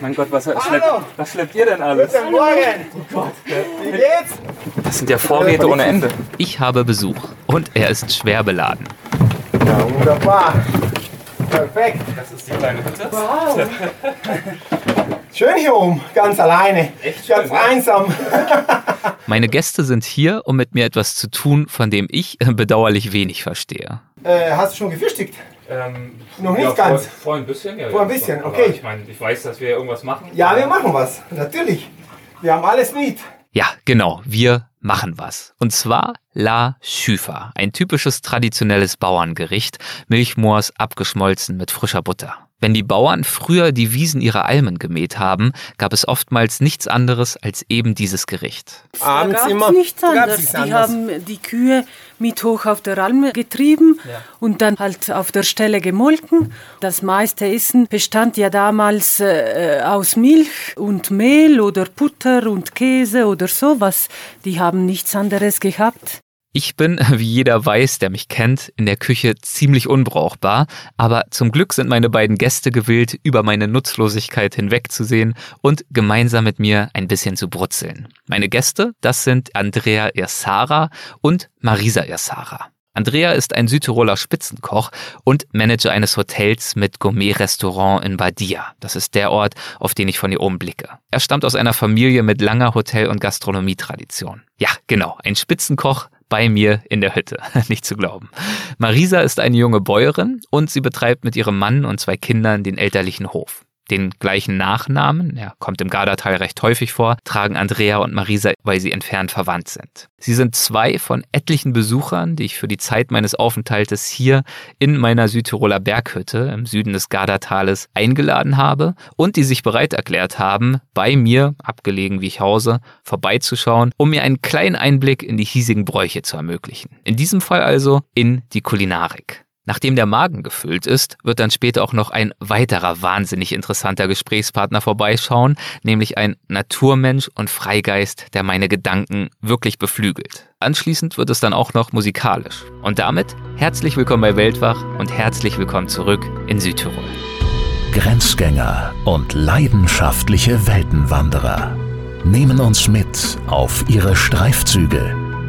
Mein Gott, was, schleppt, was schleppt ihr denn alles? Guten Morgen! Oh Gott, wie geht's? Das sind ja Vorräte ohne Ende. Ich habe Besuch und er ist schwer beladen. Ja, wunderbar. Perfekt. Das ist die kleine Hütte. Wow. Schön hier oben, ganz alleine. Echt Ganz schön, einsam. Meine Gäste sind hier, um mit mir etwas zu tun, von dem ich äh, bedauerlich wenig verstehe. Äh, hast du schon gefrühstückt? Ähm, Noch nicht ja, ganz. Vor, vor ein bisschen, ja. Vor ein bisschen, aber okay. Ich meine, ich weiß, dass wir irgendwas machen. Ja, wir machen was. Natürlich. Wir haben alles mit. Ja, genau, wir machen was. Und zwar La Schüfer, ein typisches traditionelles Bauerngericht, Milchmoors abgeschmolzen mit frischer Butter. Wenn die Bauern früher die Wiesen ihrer Almen gemäht haben, gab es oftmals nichts anderes als eben dieses Gericht. Abends da immer. nichts anderes. nichts Die anderes. haben die Kühe mit hoch auf der Alm getrieben und dann halt auf der Stelle gemolken. Das meiste Essen bestand ja damals äh, aus Milch und Mehl oder Butter und Käse oder sowas. Die haben nichts anderes gehabt. Ich bin, wie jeder weiß, der mich kennt, in der Küche ziemlich unbrauchbar, aber zum Glück sind meine beiden Gäste gewillt, über meine Nutzlosigkeit hinwegzusehen und gemeinsam mit mir ein bisschen zu brutzeln. Meine Gäste, das sind Andrea Irsara und Marisa Irsara. Andrea ist ein Südtiroler Spitzenkoch und Manager eines Hotels mit Gourmet-Restaurant in Badia. Das ist der Ort, auf den ich von hier oben blicke. Er stammt aus einer Familie mit langer Hotel- und Gastronomietradition. Ja, genau, ein Spitzenkoch bei mir in der Hütte. Nicht zu glauben. Marisa ist eine junge Bäuerin und sie betreibt mit ihrem Mann und zwei Kindern den elterlichen Hof. Den gleichen Nachnamen, er kommt im Gardatal recht häufig vor, tragen Andrea und Marisa, weil sie entfernt verwandt sind. Sie sind zwei von etlichen Besuchern, die ich für die Zeit meines Aufenthaltes hier in meiner Südtiroler Berghütte im Süden des Gardatales eingeladen habe und die sich bereit erklärt haben, bei mir, abgelegen wie ich hause, vorbeizuschauen, um mir einen kleinen Einblick in die hiesigen Bräuche zu ermöglichen. In diesem Fall also in die Kulinarik. Nachdem der Magen gefüllt ist, wird dann später auch noch ein weiterer wahnsinnig interessanter Gesprächspartner vorbeischauen, nämlich ein Naturmensch und Freigeist, der meine Gedanken wirklich beflügelt. Anschließend wird es dann auch noch musikalisch. Und damit herzlich willkommen bei Weltwach und herzlich willkommen zurück in Südtirol. Grenzgänger und leidenschaftliche Weltenwanderer nehmen uns mit auf ihre Streifzüge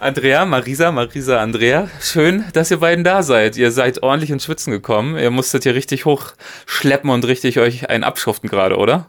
Andrea, Marisa, Marisa, Andrea, schön, dass ihr beiden da seid. Ihr seid ordentlich ins Schwitzen gekommen. Ihr musstet hier richtig hochschleppen und richtig euch einen abschuften gerade, oder?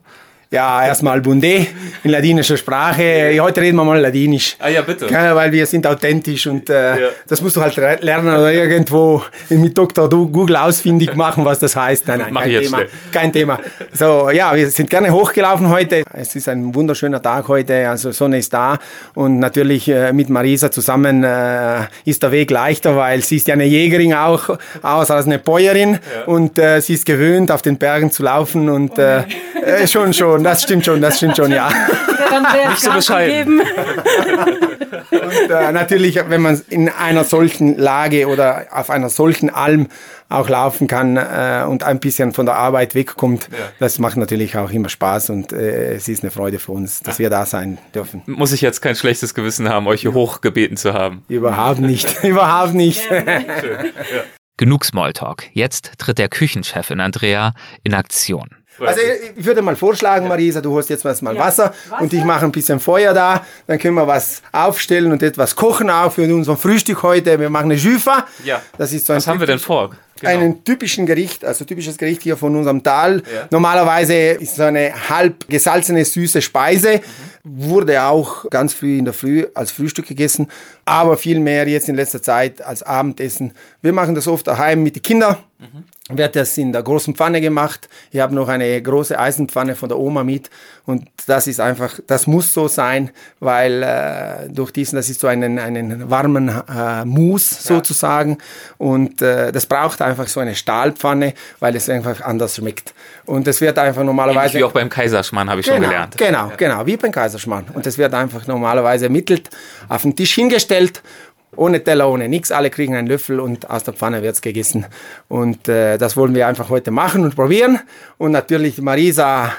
Ja, erstmal Bunde in ladinischer Sprache. Heute reden wir mal Ladinisch. Ah ja, bitte. Ja, weil wir sind authentisch und äh, Ja. das musst du halt lernen oder irgendwo mit Dr. Du- Google ausfindig machen, was das heißt. Nein, nein, Mach kein Thema. schnell. Kein Thema. So, ja, wir sind gerne hochgelaufen heute. Es ist ein wunderschöner Tag heute, also Sonne ist da und natürlich äh, mit Marisa zusammen äh, ist der Weg leichter, weil sie ist ja eine Jägerin auch, aus als eine Bäuerin und äh, sie ist gewöhnt, auf den Bergen zu laufen und äh, äh, schon, schon, das stimmt schon, das stimmt schon, ja. Nicht so bescheiden. Und äh, natürlich, wenn man in einer solchen Lage oder auf einer solchen Alm auch laufen kann äh, und ein bisschen von der Arbeit wegkommt, das macht natürlich auch immer Spaß und äh, es ist eine Freude für uns, dass wir da sein dürfen. Muss ich jetzt kein schlechtes Gewissen haben, euch hier hochgebeten zu haben. Überhaupt nicht, überhaupt nicht. Genug Smalltalk. Jetzt tritt der Küchenchef in Andrea in Aktion. Also ich würde mal vorschlagen, Marisa, du holst jetzt mal Wasser, und ich mache ein bisschen Feuer da. Dann können wir was aufstellen und etwas kochen auch für unser Frühstück heute. Wir machen eine Jüfa. Ja. Das ist so ein Was haben wir denn vor? Genau. Einen typischen Gericht, also typisches Gericht hier von unserem Tal. Ja. Normalerweise ist so eine halb gesalzene, süße Speise. Wurde auch ganz früh in der Früh als Frühstück gegessen, aber viel mehr jetzt in letzter Zeit als Abendessen. Wir machen das oft daheim mit den Kindern. Wird das in der großen Pfanne gemacht. Ich habe noch eine große Eisenpfanne von der Oma mit und das ist einfach, das muss so sein, weil äh, durch diesen, das ist so einen, einen warmen äh, Mousse sozusagen und äh, das braucht einfach so eine Stahlpfanne, weil es einfach anders schmeckt. Und es wird einfach normalerweise... Ähnlich wie auch beim Kaiserschmarrn habe ich genau, schon gelernt. Genau, genau, wie beim Kaiserschmarrn. Und das wird einfach normalerweise ermittelt, auf den Tisch hingestellt ohne Teller, ohne nichts. Alle kriegen einen Löffel und aus der Pfanne wird's gegessen. Und äh, das wollen wir einfach heute machen und probieren. Und natürlich Marisa,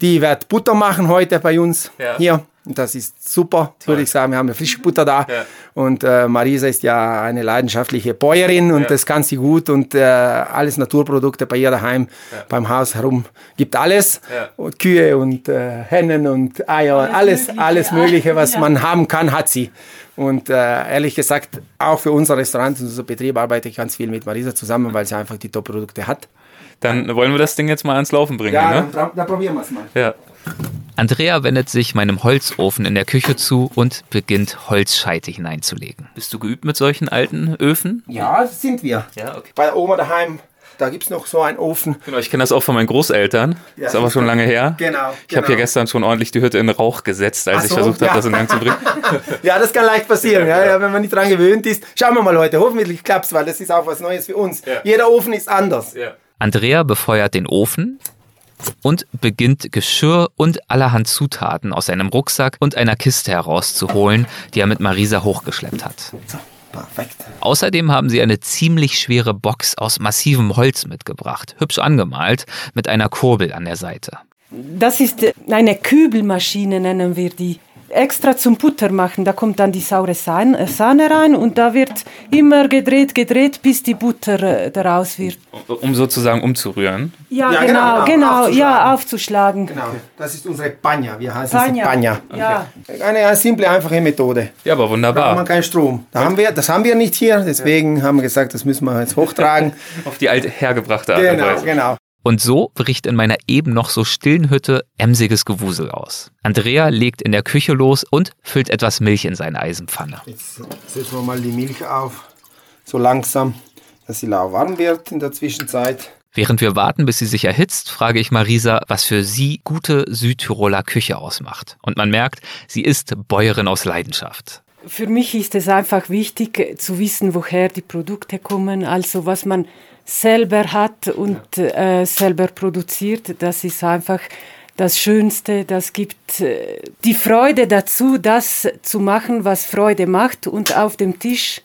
die wird Butter machen heute bei uns Ja. hier. Und das ist super, würde ich sagen. Wir haben eine frische Butter da. Ja. Und äh, Marisa ist ja eine leidenschaftliche Bäuerin und Ja. das kann sie gut. Und äh, alles Naturprodukte bei ihr daheim, beim Haus herum, gibt alles. Ja. Und Kühe und äh, Hennen und Eier, alles, Mögliche, alles ja. Mögliche, was Ja. man haben kann, hat sie. Und äh, ehrlich gesagt, auch für unser Restaurant und unser Betrieb arbeite ich ganz viel mit Marisa zusammen, weil sie einfach die Top-Produkte hat. Dann wollen wir das Ding jetzt mal ans Laufen bringen, ne? dann, dann probieren wir es mal. Ja. Andrea wendet sich meinem Holzofen in der Küche zu und beginnt Holzscheite hineinzulegen. Bist du geübt mit solchen alten Öfen? Ja, sind wir. Ja, okay. Bei der Oma daheim, da gibt es noch so einen Ofen. Genau, ich kenne das auch von meinen Großeltern. Ja, ist aber schon lange her. Genau, Ich habe genau. hier gestern schon ordentlich die Hütte in Rauch gesetzt, als Ach ich so, versucht habe, ja. das in Gang zu bringen. Ja, das kann leicht passieren, ja, ja, wenn man nicht dran gewöhnt ist. Schauen wir mal, Leute, hoffentlich klappt's, weil das ist auch was Neues für uns. Ja. Jeder Ofen ist anders. Ja. Andrea befeuert den Ofen und beginnt Geschirr und allerhand Zutaten aus seinem Rucksack und einer Kiste herauszuholen, die er mit Marisa hochgeschleppt hat. So, perfekt. Außerdem haben sie eine ziemlich schwere Box aus massivem Holz mitgebracht, hübsch angemalt, mit einer Kurbel an der Seite. Das ist eine Kübelmaschine, nennen wir die. Extra zum Butter machen. Da kommt dann die saure Sahne äh, Sahne rein und da wird immer gedreht, gedreht, bis die Butter äh, daraus wird. Um sozusagen umzurühren. Ja, Ja, genau, genau, genau, aufzuschlagen. ja, aufzuschlagen. Genau, das ist unsere Panja. Wir heißen Panja. sie Panja. Ja. Eine, eine simple, einfache Methode. Ja, aber Da haben wir wunderbar. keinen Strom. Da haben wir, das haben wir nicht hier, deswegen haben wir gesagt, das müssen wir jetzt hochtragen. Auf die alte hergebrachte Art genau, genau. Und so bricht in meiner eben noch so stillen Hütte emsiges Gewusel aus. Andrea legt in der Küche los und füllt etwas Milch in seine Eisenpfanne. Jetzt setzen wir mal die Milch auf, so langsam, dass sie lauwarm wird in der Zwischenzeit. Während wir warten, bis sie sich erhitzt, frage ich Marisa, was für sie gute Südtiroler Küche ausmacht. Und man merkt, sie ist Bäuerin aus Leidenschaft. Für mich ist es einfach wichtig äh, zu wissen, woher die Produkte kommen, also was man selber hat und äh, selber produziert. Das ist einfach das Schönste. Das gibt äh, die Freude dazu, das zu machen, was Freude macht und auf dem Tisch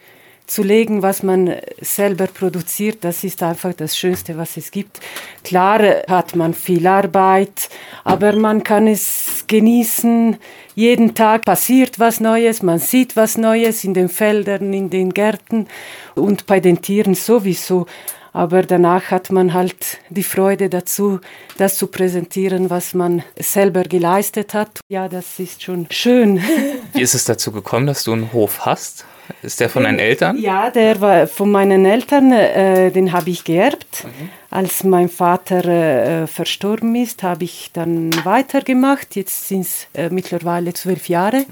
zu legen, was man selber produziert, das ist einfach das Schönste, was es gibt. Klar hat man viel Arbeit, aber man kann es genießen. Jeden Tag passiert was Neues, man sieht was Neues in den Feldern, in den Gärten und bei den Tieren sowieso. Aber danach hat man halt die Freude dazu, das zu präsentieren, was man selber geleistet hat. Ja, das ist schon schön. Wie ist es dazu gekommen, dass du einen Hof hast? Ist der von deinen Eltern? Ja, der war von meinen Eltern, äh, den habe ich geerbt. Als mein Vater äh, verstorben ist, habe ich dann weitergemacht. Jetzt sind es äh, mittlerweile zwölf Jahre.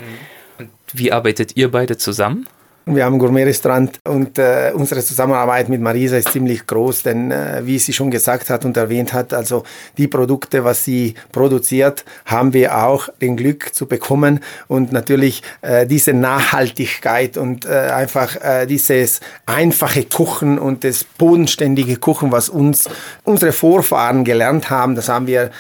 Wie arbeitet ihr beide zusammen? Wir haben ein Gourmet-Restaurant und äh, unsere Zusammenarbeit mit Marisa ist ziemlich groß, denn äh, wie sie schon gesagt hat und erwähnt hat, also die Produkte, was sie produziert, haben wir auch den Glück zu bekommen und natürlich äh, diese Nachhaltigkeit und äh, einfach äh, dieses einfache Kochen und das bodenständige Kochen, was uns unsere Vorfahren gelernt haben, das haben wir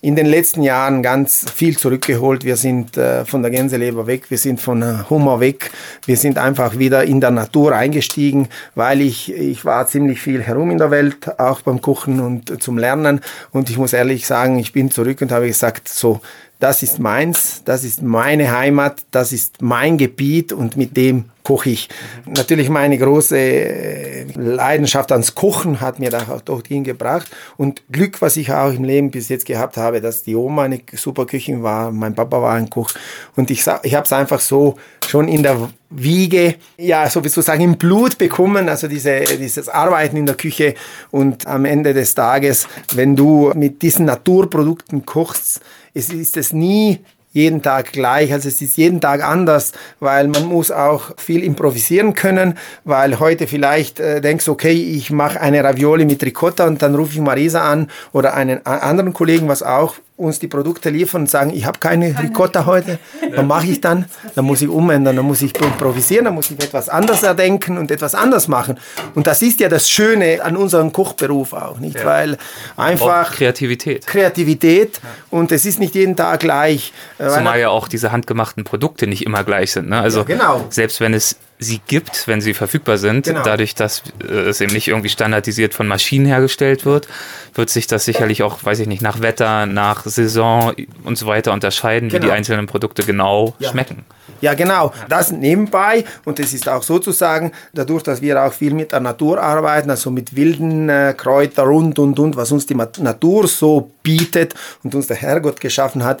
in den letzten Jahren ganz viel zurückgeholt. Wir sind äh, von der Gänseleber weg, wir sind von äh, Hummer weg, wir sind einfach wieder in der Natur eingestiegen, weil ich, ich war ziemlich viel herum in der Welt, auch beim Kochen und zum Lernen. Und ich muss ehrlich sagen, ich bin zurück und habe gesagt, so, das ist meins, das ist meine Heimat, das ist mein Gebiet und mit dem koche ich. Natürlich meine große äh, Leidenschaft ans Kochen hat mir da auch dorthin gebracht. Und Glück, was ich auch im Leben bis jetzt gehabt habe, dass die Oma eine super Köchin war, mein Papa war ein Koch. Und ich, ich habe es einfach so schon in der Wiege, ja, sozusagen im Blut bekommen, also diese, dieses Arbeiten in der Küche und am Ende des Tages, wenn du mit diesen Naturprodukten kochst, es ist es nie jeden Tag gleich. Also es ist jeden Tag anders, weil man muss auch viel improvisieren können, weil heute vielleicht äh, denkst, okay, ich mache eine Ravioli mit Ricotta und dann rufe ich Marisa an oder einen anderen Kollegen, was auch uns die Produkte liefern und sagen, ich habe keine, keine Ricotta heute, dann mache ich dann, dann muss ich umändern, dann muss ich improvisieren, dann muss ich etwas anders erdenken und etwas anders machen. Und das ist ja das Schöne an unserem Kochberuf auch, nicht? Ja. Weil einfach auch Kreativität. Kreativität ja. und es ist nicht jeden Tag gleich. Zumal ja auch diese handgemachten Produkte nicht immer gleich sind. Ne? Also ja, genau. selbst wenn es sie gibt, wenn sie verfügbar sind. Genau. Dadurch, dass äh, es eben nicht irgendwie standardisiert von Maschinen hergestellt wird, wird sich das sicherlich auch, weiß ich nicht, nach Wetter, nach Saison und so weiter unterscheiden, genau. wie die einzelnen Produkte genau ja. schmecken. Ja, genau. Das nebenbei. Und es ist auch sozusagen, dadurch, dass wir auch viel mit der Natur arbeiten, also mit wilden äh, Kräutern und, und, und, was uns die Natur so bietet und uns der Herrgott geschaffen hat,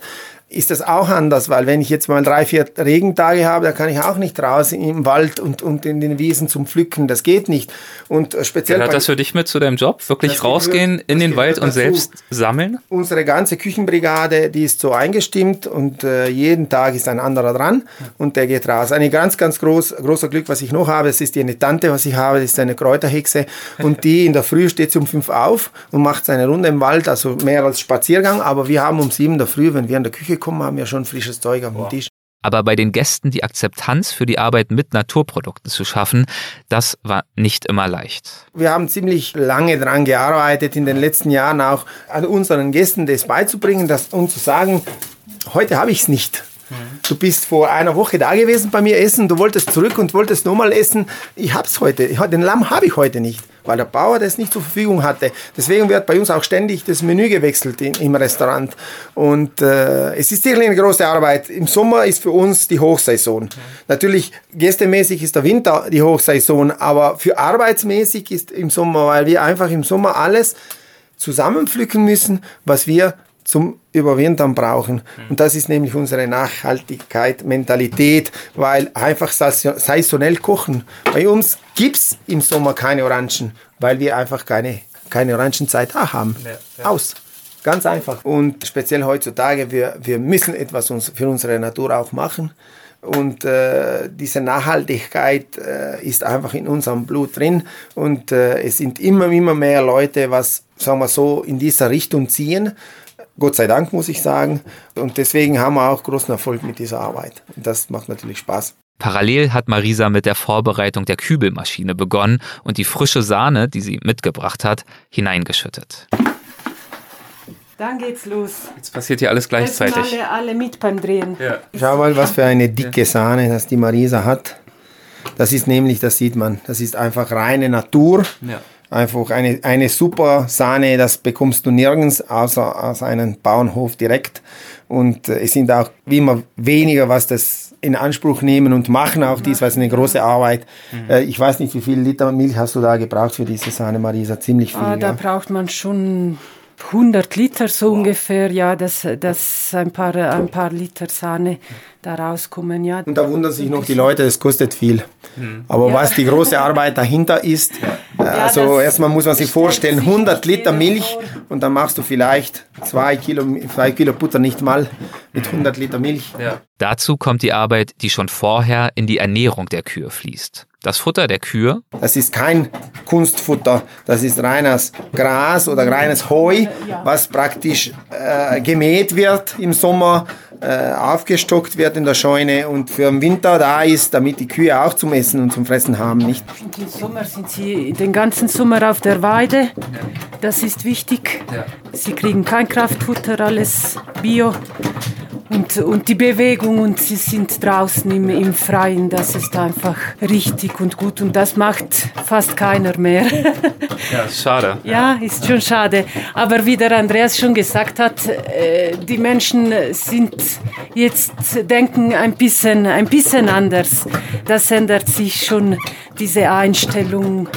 ist das auch anders, weil wenn ich jetzt mal drei, vier Regentage habe, da kann ich auch nicht raus im Wald und, und in den Wiesen zum Pflücken. Das geht nicht. Und äh, speziell. Gehört das für dich mit zu deinem Job? Wirklich rausgehen in den Wald und selbst sammeln? Unsere ganze Küchenbrigade, die ist so eingestimmt und äh, jeden Tag ist ein anderer dran und der geht raus. Ein ganz, ganz groß, großer Glück, was ich noch habe, das ist die eine Tante, was ich habe, das ist eine Kräuterhexe und die in der Früh steht um fünf auf und macht seine Runde im Wald, also mehr als Spaziergang, aber wir haben um sieben in der Früh, wenn wir in der Küche gekommen, haben wir schon frisches Zeug am Boah. Tisch. Aber bei den Gästen die Akzeptanz für die Arbeit mit Naturprodukten zu schaffen, das war nicht immer leicht. Wir haben ziemlich lange daran gearbeitet, in den letzten Jahren auch an unseren Gästen das beizubringen, das, und zu sagen, heute habe ich es nicht. Du bist vor einer Woche da gewesen bei mir essen, du wolltest zurück und wolltest nochmal essen. Ich hab's heute. Den Lamm habe ich heute nicht, weil der Bauer das nicht zur Verfügung hatte. Deswegen wird bei uns auch ständig das Menü gewechselt in, im Restaurant. Und äh, es ist sicherlich eine große Arbeit. Im Sommer ist für uns die Hochsaison. Mhm. Natürlich gästemäßig ist der Winter die Hochsaison, aber für arbeitsmäßig ist im Sommer, weil wir einfach im Sommer alles zusammenpflücken müssen, was wir zum Überwintern brauchen. Mhm. Und das ist nämlich unsere Nachhaltigkeit, Mentalität, weil einfach saisonell kochen. Bei uns gibt es im Sommer keine Orangen, weil wir einfach keine, keine Orangenzeit haben. Ja, ja. Aus. Ganz einfach. Und speziell heutzutage, wir, wir müssen etwas uns, für unsere Natur auch machen. Und äh, diese Nachhaltigkeit äh, ist einfach in unserem Blut drin. Und äh, es sind immer, immer mehr Leute, was, sagen wir so, in dieser Richtung ziehen. Gott sei Dank, muss ich sagen. Und deswegen haben wir auch großen Erfolg mit dieser Arbeit. Und das macht natürlich Spaß. Parallel hat Marisa mit der Vorbereitung der Kübelmaschine begonnen und die frische Sahne, die sie mitgebracht hat, hineingeschüttet. Dann geht's los. Jetzt passiert hier alles gleichzeitig. Alle, alle mit beim Drehen. Ja. Schau mal, was für eine dicke Sahne das die Marisa hat. Das ist nämlich, das sieht man, das ist einfach reine Natur. Ja. Einfach eine, eine super Sahne, das bekommst du nirgends außer aus einem Bauernhof direkt. Und äh, es sind auch wie immer weniger, was das in Anspruch nehmen und machen auch dies, weil es eine große Arbeit. Mhm. Äh, ich weiß nicht, wie viel Liter Milch hast du da gebraucht für diese Sahne, Marisa? Ziemlich viel. Ah, da ja. braucht man schon 100 Liter so ungefähr, ja, dass, dass ein, paar, ein paar Liter Sahne da rauskommen. Ja. Und da wundern sich noch die Leute, es kostet viel. Mhm. Aber ja. was die große Arbeit dahinter ist, äh, also erstmal muss man sich vorstellen, 100 Liter Milch und dann machst du vielleicht zwei Kilo, zwei Kilo Butter nicht mal mit 100 Liter Milch. Ja. Dazu kommt die Arbeit, die schon vorher in die Ernährung der Kühe fließt. Das Futter der Kühe? Das ist kein Kunstfutter, das ist reines Gras oder reines Heu, was praktisch äh, gemäht wird im Sommer, äh, aufgestockt wird in der Scheune und für den Winter da ist, damit die Kühe auch zum Essen und zum Fressen haben. Nicht? Im Sommer sind sie den ganzen Sommer auf der Weide, das ist wichtig. Sie kriegen kein Kraftfutter, alles Bio und, und die Bewegung und sie sind draußen im, im Freien, das ist einfach richtig und gut und das macht fast keiner mehr. ja, ist schade. Ja, ist schon schade. Aber wie der Andreas schon gesagt hat, äh, die Menschen sind jetzt, denken ein bisschen, ein bisschen anders. Das ändert sich schon, diese Einstellung.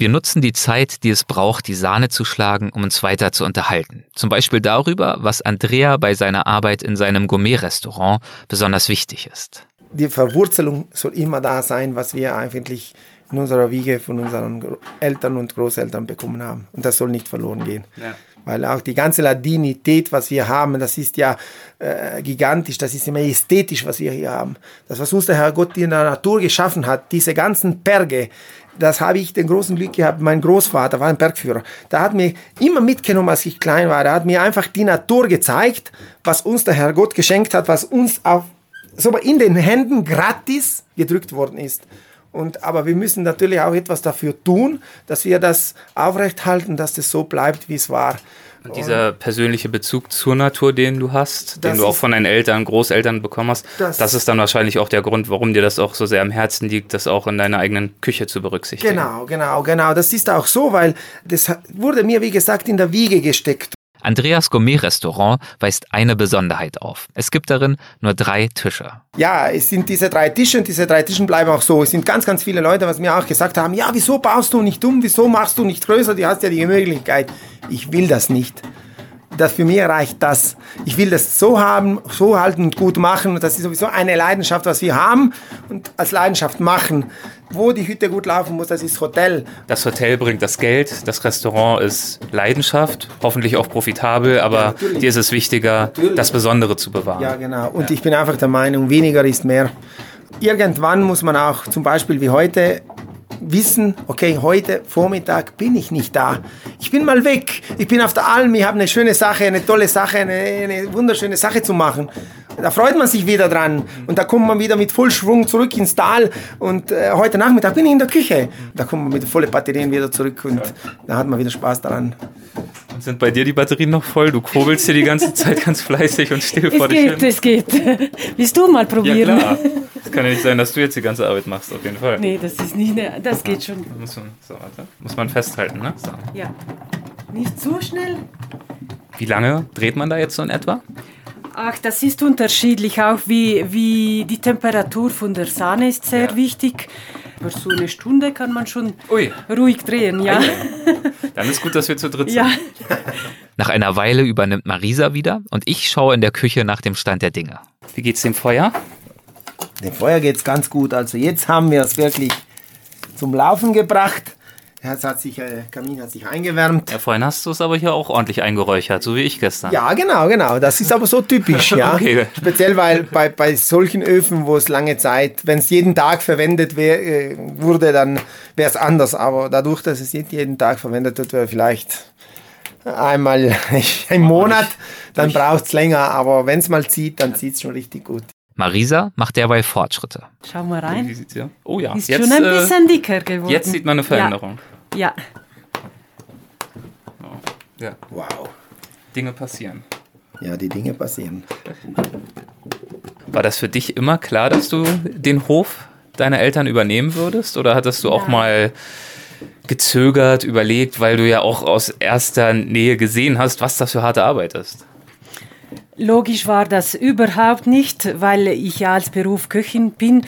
Wir nutzen die Zeit, die es braucht, die Sahne zu schlagen, um uns weiter zu unterhalten. Zum Beispiel darüber, was Andrea bei seiner Arbeit in seinem Gourmet-Restaurant besonders wichtig ist. Die Verwurzelung soll immer da sein, was wir eigentlich in unserer Wiege von unseren Eltern und Großeltern bekommen haben. Und das soll nicht verloren gehen. Ja. weil auch die ganze Ladinität, was wir haben, das ist ja äh, gigantisch, das ist immer ästhetisch, was wir hier haben. Das, was uns der Herr Gott in der Natur geschaffen hat, diese ganzen Berge, das habe ich den großen Glück gehabt. Mein Großvater war ein Bergführer. Der hat mir immer mitgenommen, als ich klein war. Er hat mir einfach die Natur gezeigt, was uns der Herr Gott geschenkt hat, was uns auf, so in den Händen gratis gedrückt worden ist. Und, aber wir müssen natürlich auch etwas dafür tun, dass wir das aufrechthalten, dass das so bleibt, wie es war. Und dieser persönliche Bezug zur Natur, den du hast, den du auch von deinen Eltern, Großeltern bekommen hast, das, das, ist dann wahrscheinlich auch der Grund, warum dir das auch so sehr am Herzen liegt, das auch in deiner eigenen Küche zu berücksichtigen. Genau, genau, genau. Das ist auch so, weil das wurde mir, wie gesagt, in der Wiege gesteckt. Andreas Gourmet-Restaurant weist eine Besonderheit auf. Es gibt darin nur drei Tische. Ja, es sind diese drei Tische und diese drei Tische bleiben auch so. Es sind ganz, ganz viele Leute, was mir auch gesagt haben, ja, wieso baust du nicht um, wieso machst du nicht größer, du hast ja die Möglichkeit. Ich will das nicht das für mich reicht das. Ich will das so haben, so halten und gut machen. Und das ist sowieso eine Leidenschaft, was wir haben und als Leidenschaft machen. Wo die Hütte gut laufen muss, das ist Hotel. Das Hotel bringt das Geld, das Restaurant ist Leidenschaft, hoffentlich auch profitabel, aber ja, dir ist es wichtiger, natürlich. das Besondere zu bewahren. Ja, genau. Und ja. ich bin einfach der Meinung, weniger ist mehr. Irgendwann muss man auch zum Beispiel wie heute wissen, okay, heute Vormittag bin ich nicht da. Ich bin mal weg. Ich bin auf der Alm, ich habe eine schöne Sache, eine tolle Sache, eine, eine wunderschöne Sache zu machen. Da freut man sich wieder dran und da kommt man wieder mit Vollschwung zurück ins Tal und äh, heute Nachmittag bin ich in der Küche. Da kommt man mit vollen Batterien wieder zurück und da hat man wieder Spaß daran. Und sind bei dir die Batterien noch voll? Du kurbelst hier die ganze Zeit ganz fleißig und still es vor dich hin. Es geht, es geht. Willst du mal probieren? Ja, klar. Es kann ja nicht sein, dass du jetzt die ganze Arbeit machst, auf jeden Fall. Nee, das ist nicht, ne, das geht schon. Muss man, so, warte. Muss man festhalten, ne? So. Ja. Nicht zu schnell. Wie lange dreht man da jetzt so in etwa? Ach, das ist unterschiedlich, auch wie, wie die Temperatur von der Sahne ist sehr ja. wichtig. Aber so eine Stunde kann man schon Ui. ruhig drehen, ja. Dann ist gut, dass wir zu dritt sind. Ja. Nach einer Weile übernimmt Marisa wieder und ich schaue in der Küche nach dem Stand der Dinge. Wie geht's dem Feuer? Dem Feuer geht's ganz gut. Also jetzt haben wir es wirklich zum Laufen gebracht. Der hat sich, äh, Kamin hat sich eingewärmt. Ja, vorhin hast du es aber hier auch ordentlich eingeräuchert, so wie ich gestern. Ja, genau, genau. Das ist aber so typisch, ja. okay. Speziell, weil bei, bei solchen Öfen, wo es lange Zeit, wenn es jeden Tag verwendet wär, äh, wurde, dann wäre es anders. Aber dadurch, dass es nicht jeden Tag verwendet wird, wäre vielleicht einmal im Monat, dann braucht es länger. Aber wenn es mal zieht, dann zieht es schon richtig gut. Marisa macht derweil Fortschritte. Schau mal rein. Wie sieht's ja? Oh ja. Ist jetzt, schon ein äh, bisschen dicker geworden. Jetzt sieht man eine Veränderung. Ja. ja. ja. Wow. Dinge passieren. Ja, die Dinge passieren. War das für dich immer klar, dass du den Hof deiner Eltern übernehmen würdest? Oder hattest du ja. auch mal gezögert, überlegt, weil du ja auch aus erster Nähe gesehen hast, was das für harte Arbeit ist? Logisch war das überhaupt nicht, weil ich ja als Beruf Köchin bin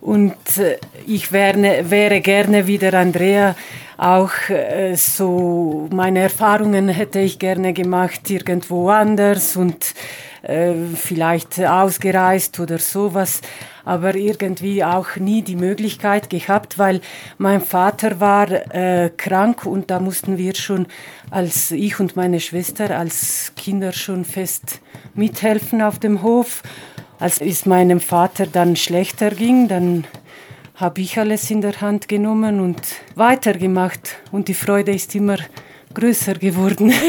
und äh, ich wäre, wäre gerne wieder Andrea auch äh, so meine Erfahrungen hätte ich gerne gemacht irgendwo anders und äh, vielleicht ausgereist oder sowas, aber irgendwie auch nie die Möglichkeit gehabt, weil mein Vater war äh, krank und da mussten wir schon als ich und meine Schwester als Kinder schon fest mithelfen auf dem Hof. Als es meinem Vater dann schlechter ging, dann habe ich alles in der Hand genommen und weitergemacht. Und die Freude ist immer größer geworden.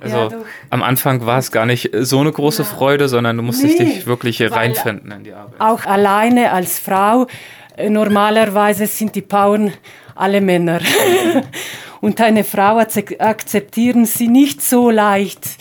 Also ja, am Anfang war es gar nicht so eine große ja. Freude, sondern du musstest nee, dich wirklich reinfinden in die Arbeit. Auch alleine als Frau, äh, normalerweise sind die Bauern alle Männer. und eine Frau akzeptieren sie nicht so leicht.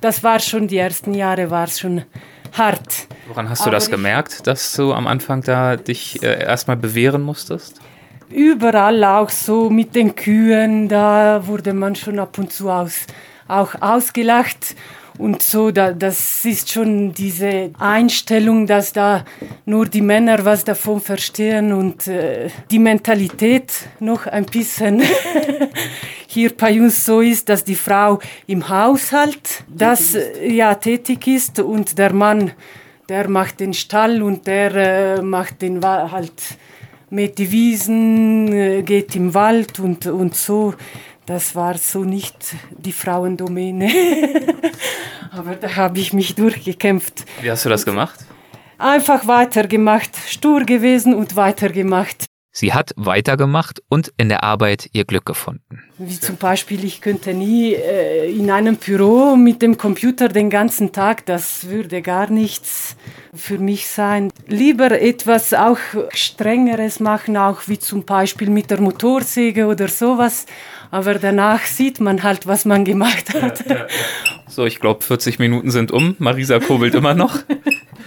Das war schon, die ersten Jahre war es schon hart. Woran hast du das gemerkt, dass du am Anfang da dich äh, erstmal bewähren musstest? Überall auch so mit den Kühen, da wurde man schon ab und zu aus, auch ausgelacht und so, da, das ist schon diese Einstellung, dass da nur die Männer was davon verstehen und äh, die Mentalität noch ein bisschen hier bei uns so ist, dass die Frau im Haushalt das äh, ja tätig ist und der Mann, der macht den Stall und der äh, macht den halt mäht die Wiesen, äh, geht im Wald und, und so Das war so nicht die Frauendomäne. Aber da habe ich mich durchgekämpft. Wie hast du das gemacht? Einfach weitergemacht, stur gewesen und weitergemacht. Sie hat weitergemacht und in der Arbeit ihr Glück gefunden. Wie zum Beispiel, ich könnte nie äh, in einem Büro mit dem Computer den ganzen Tag, das würde gar nichts für mich sein. Lieber etwas auch strengeres machen, auch wie zum Beispiel mit der Motorsäge oder sowas. Aber danach sieht man halt, was man gemacht hat. Ja, ja, ja. So, ich glaube, 40 Minuten sind um. Marisa kurbelt immer noch.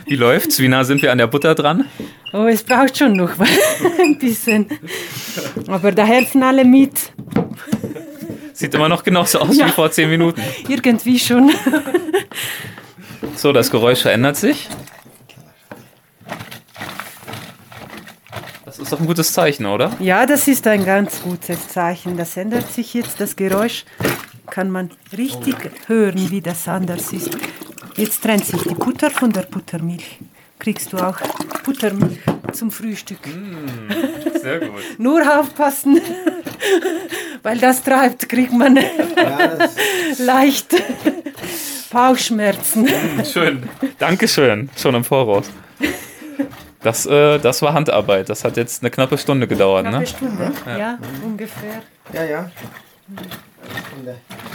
Wie läuft's? Wie nah sind wir an der Butter dran? Oh, es braucht schon noch ein bisschen. Aber da helfen alle mit. Sieht immer noch genauso aus wie vor zehn Minuten. Irgendwie schon. So, das Geräusch verändert sich. Das ist doch ein gutes Zeichen, oder? Ja, das ist ein ganz gutes Zeichen. Das ändert sich jetzt. Das Geräusch kann man richtig hören, wie das anders ist. Jetzt trennt sich die Butter von der Buttermilch. Kriegst du auch Buttermilch zum Frühstück. Mm, sehr gut. Nur aufpassen, weil das treibt, kriegt man leicht Bauchschmerzen. Mm, schön. Dankeschön, schon im Voraus. Das, äh, das war Handarbeit. Das hat jetzt eine knappe Stunde gedauert, knappe ne? Stunde, ja, ja ungefähr. Ja, ja.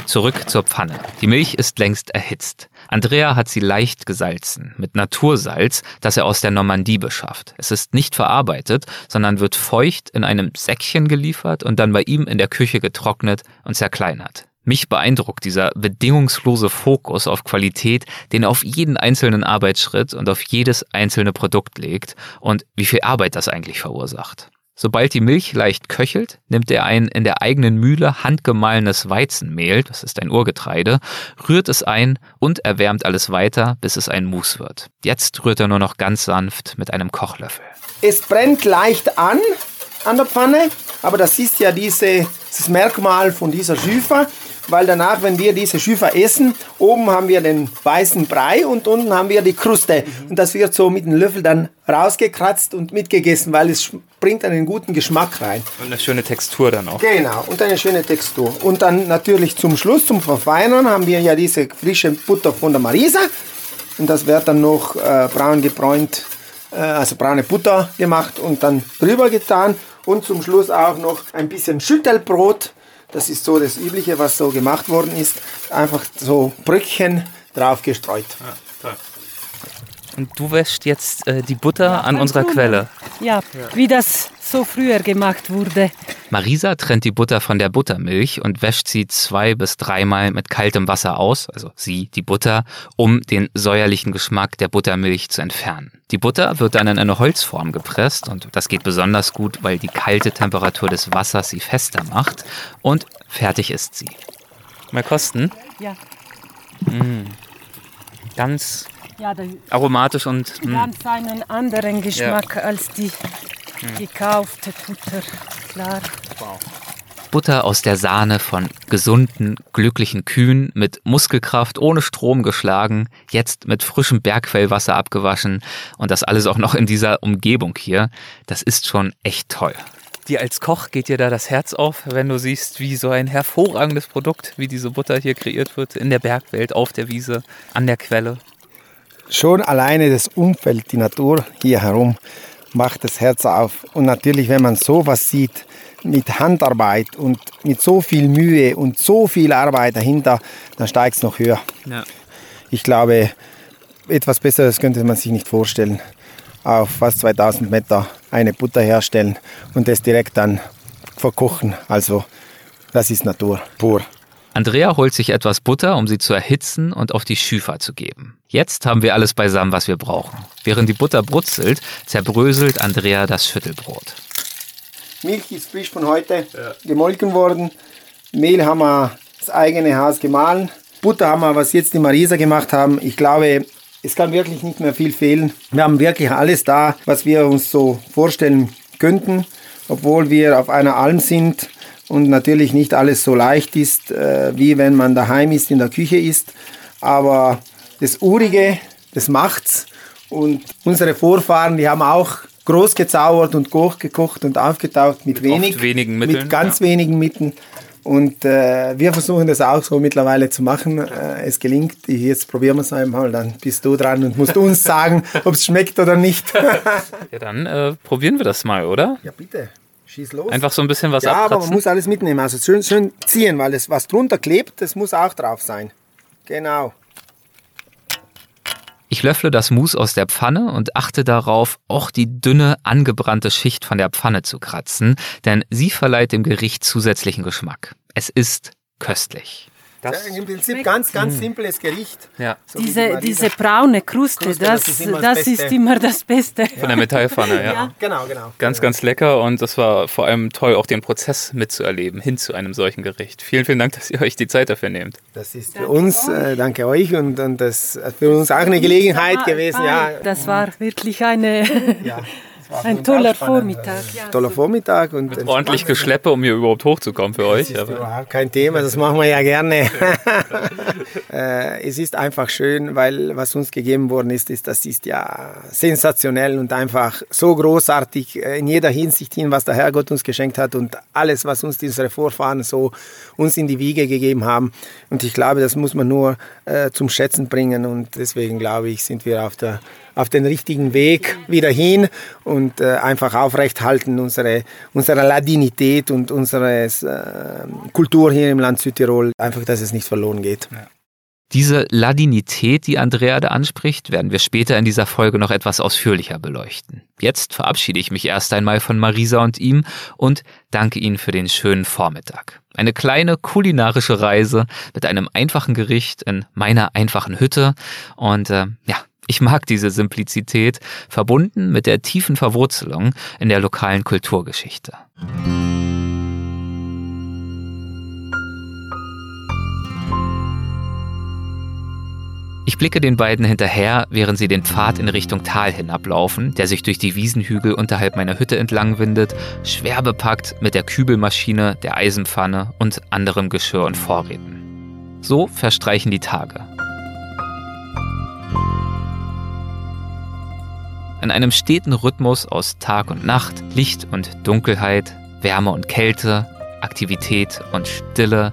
Zurück zur Pfanne. Die Milch ist längst erhitzt. Andrea hat sie leicht gesalzen, mit Natursalz, das er aus der Normandie beschafft. Es ist nicht verarbeitet, sondern wird feucht in einem Säckchen geliefert und dann bei ihm in der Küche getrocknet und zerkleinert. Mich beeindruckt dieser bedingungslose Fokus auf Qualität, den er auf jeden einzelnen Arbeitsschritt und auf jedes einzelne Produkt legt und wie viel Arbeit das eigentlich verursacht. Sobald die Milch leicht köchelt, nimmt er ein in der eigenen Mühle handgemahlenes Weizenmehl, das ist ein Urgetreide, rührt es ein und erwärmt alles weiter, bis es ein Mus wird. Jetzt rührt er nur noch ganz sanft mit einem Kochlöffel. Es brennt leicht an an der Pfanne, aber das ist ja diese, dieses Merkmal von dieser Schüfer weil danach, wenn wir diese Schüfer essen, oben haben wir den weißen Brei und unten haben wir die Kruste. Und das wird so mit dem Löffel dann rausgekratzt und mitgegessen, weil es bringt einen guten Geschmack rein. Und eine schöne Textur dann auch. Genau, und eine schöne Textur. Und dann natürlich zum Schluss, zum Verfeinern, haben wir ja diese frische Butter von der Marisa. Und das wird dann noch äh, braun gebräunt, äh, also braune Butter gemacht und dann drüber getan. Und zum Schluss auch noch ein bisschen Schüttelbrot das ist so das Übliche, was so gemacht worden ist. Einfach so Brückchen drauf gestreut. Ja, toll. Und du wäschst jetzt äh, die Butter ja, an unserer. Quelle. Ja, ja, wie das so früher gemacht wurde. Marisa trennt die Butter von der Buttermilch und wäscht sie zwei bis dreimal mit kaltem Wasser aus, also sie, die Butter, um den säuerlichen Geschmack der Buttermilch zu entfernen. Die Butter wird dann in eine Holzform gepresst und das geht besonders gut, weil die kalte Temperatur des Wassers sie fester macht und fertig ist sie. Mal kosten? Ja. Mmh. Ganz ja, aromatisch und mh. Hm. ganz einen anderen Geschmack ja. als die gekaufte Butter, klar. Wow. Butter aus der Sahne von gesunden, glücklichen Kühen mit Muskelkraft ohne Strom geschlagen, jetzt mit frischem Bergquellwasser abgewaschen und das alles auch noch in dieser Umgebung hier. Das ist schon echt toll. Dir als Koch geht dir da das Herz auf, wenn du siehst, wie so ein hervorragendes Produkt, wie diese Butter hier kreiert wird, in der Bergwelt, auf der Wiese, an der Quelle. Schon alleine das Umfeld, die Natur hier herum, macht das Herz auf. Und natürlich, wenn man sowas sieht, mit Handarbeit und mit so viel Mühe und so viel Arbeit dahinter, dann steigt es noch höher. Ja. Ich glaube, etwas Besseres könnte man sich nicht vorstellen. Auf fast 2000 Meter eine Butter herstellen und das direkt dann verkochen. Also das ist Natur pur. Andrea holt sich etwas Butter, um sie zu erhitzen und auf die Schüfer zu geben. Jetzt haben wir alles beisammen, was wir brauchen. Während die Butter brutzelt, zerbröselt Andrea das Schüttelbrot. Milch ist frisch von heute ja. gemolken worden. Mehl haben wir das eigene Haus gemahlen. Butter haben wir, was jetzt die Marisa gemacht haben. Ich glaube, es kann wirklich nicht mehr viel fehlen. Wir haben wirklich alles da, was wir uns so vorstellen könnten, obwohl wir auf einer Alm sind und natürlich nicht alles so leicht ist, äh, wie wenn man daheim ist, in der Küche ist. Aber das Urige, das macht's. Und unsere Vorfahren, die haben auch groß gezaubert und hochgekocht und aufgetaucht mit, mit wenig, wenigen Mitteln, mit ganz ja. wenigen Mitteln. Und äh, wir versuchen das auch so mittlerweile zu machen. Äh, es gelingt. Jetzt probieren wir es einmal, dann bist du dran und musst uns sagen, ob es schmeckt oder nicht. ja, dann äh, probieren wir das mal, oder? Ja, bitte. Schieß los. Einfach so ein bisschen was Ja, abkratzen. aber man muss alles mitnehmen. Also schön, schön ziehen, weil das, was drunter klebt, das muss auch drauf sein. Genau. Ich löffle das Mousse aus der Pfanne und achte darauf, auch die dünne, angebrannte Schicht von der Pfanne zu kratzen, denn sie verleiht dem Gericht zusätzlichen Geschmack. Es ist köstlich. Das ja, Im Prinzip ganz, ganz hm. simples Gericht. Ja. So diese, diese braune Kruste, Kruste das, das, ist, immer das, das ist immer das Beste. Von der Metallpfanne, ja. ja. Genau, genau. Ganz, ganz lecker und das war vor allem toll, auch den Prozess mitzuerleben, hin zu einem solchen Gericht. Vielen, vielen Dank, dass ihr euch die Zeit dafür nehmt. Das ist für danke uns, euch. Äh, danke euch und, und das ist für uns auch eine Gelegenheit gewesen. Ja. Das war wirklich eine... Ein toller Vormittag. Ja. Toller Vormittag und Mit ordentlich Geschleppe, um hier überhaupt hochzukommen für euch. Das ist überhaupt kein Thema, das machen wir ja gerne. Äh, es ist einfach schön, weil was uns gegeben worden ist, ist, das ist ja sensationell und einfach so großartig in jeder Hinsicht hin, was der Herrgott uns geschenkt hat und alles, was uns unsere Vorfahren so uns in die Wiege gegeben haben. Und ich glaube, das muss man nur äh, zum Schätzen bringen und deswegen glaube ich, sind wir auf der auf den richtigen Weg wieder hin und äh, einfach aufrecht halten unsere, unsere Ladinität und unsere äh, Kultur hier im Land Südtirol, einfach, dass es nicht verloren geht. Ja. Diese Ladinität, die Andrea da anspricht, werden wir später in dieser Folge noch etwas ausführlicher beleuchten. Jetzt verabschiede ich mich erst einmal von Marisa und ihm und danke Ihnen für den schönen Vormittag. Eine kleine kulinarische Reise mit einem einfachen Gericht in meiner einfachen Hütte und äh, ja, ich mag diese Simplizität, verbunden mit der tiefen Verwurzelung in der lokalen Kulturgeschichte. Ich blicke den beiden hinterher, während sie den Pfad in Richtung Tal hinablaufen, der sich durch die Wiesenhügel unterhalb meiner Hütte entlang windet, schwer bepackt mit der Kübelmaschine, der Eisenpfanne und anderem Geschirr und Vorräten. So verstreichen die Tage. In einem steten Rhythmus aus Tag und Nacht, Licht und Dunkelheit, Wärme und Kälte, Aktivität und Stille,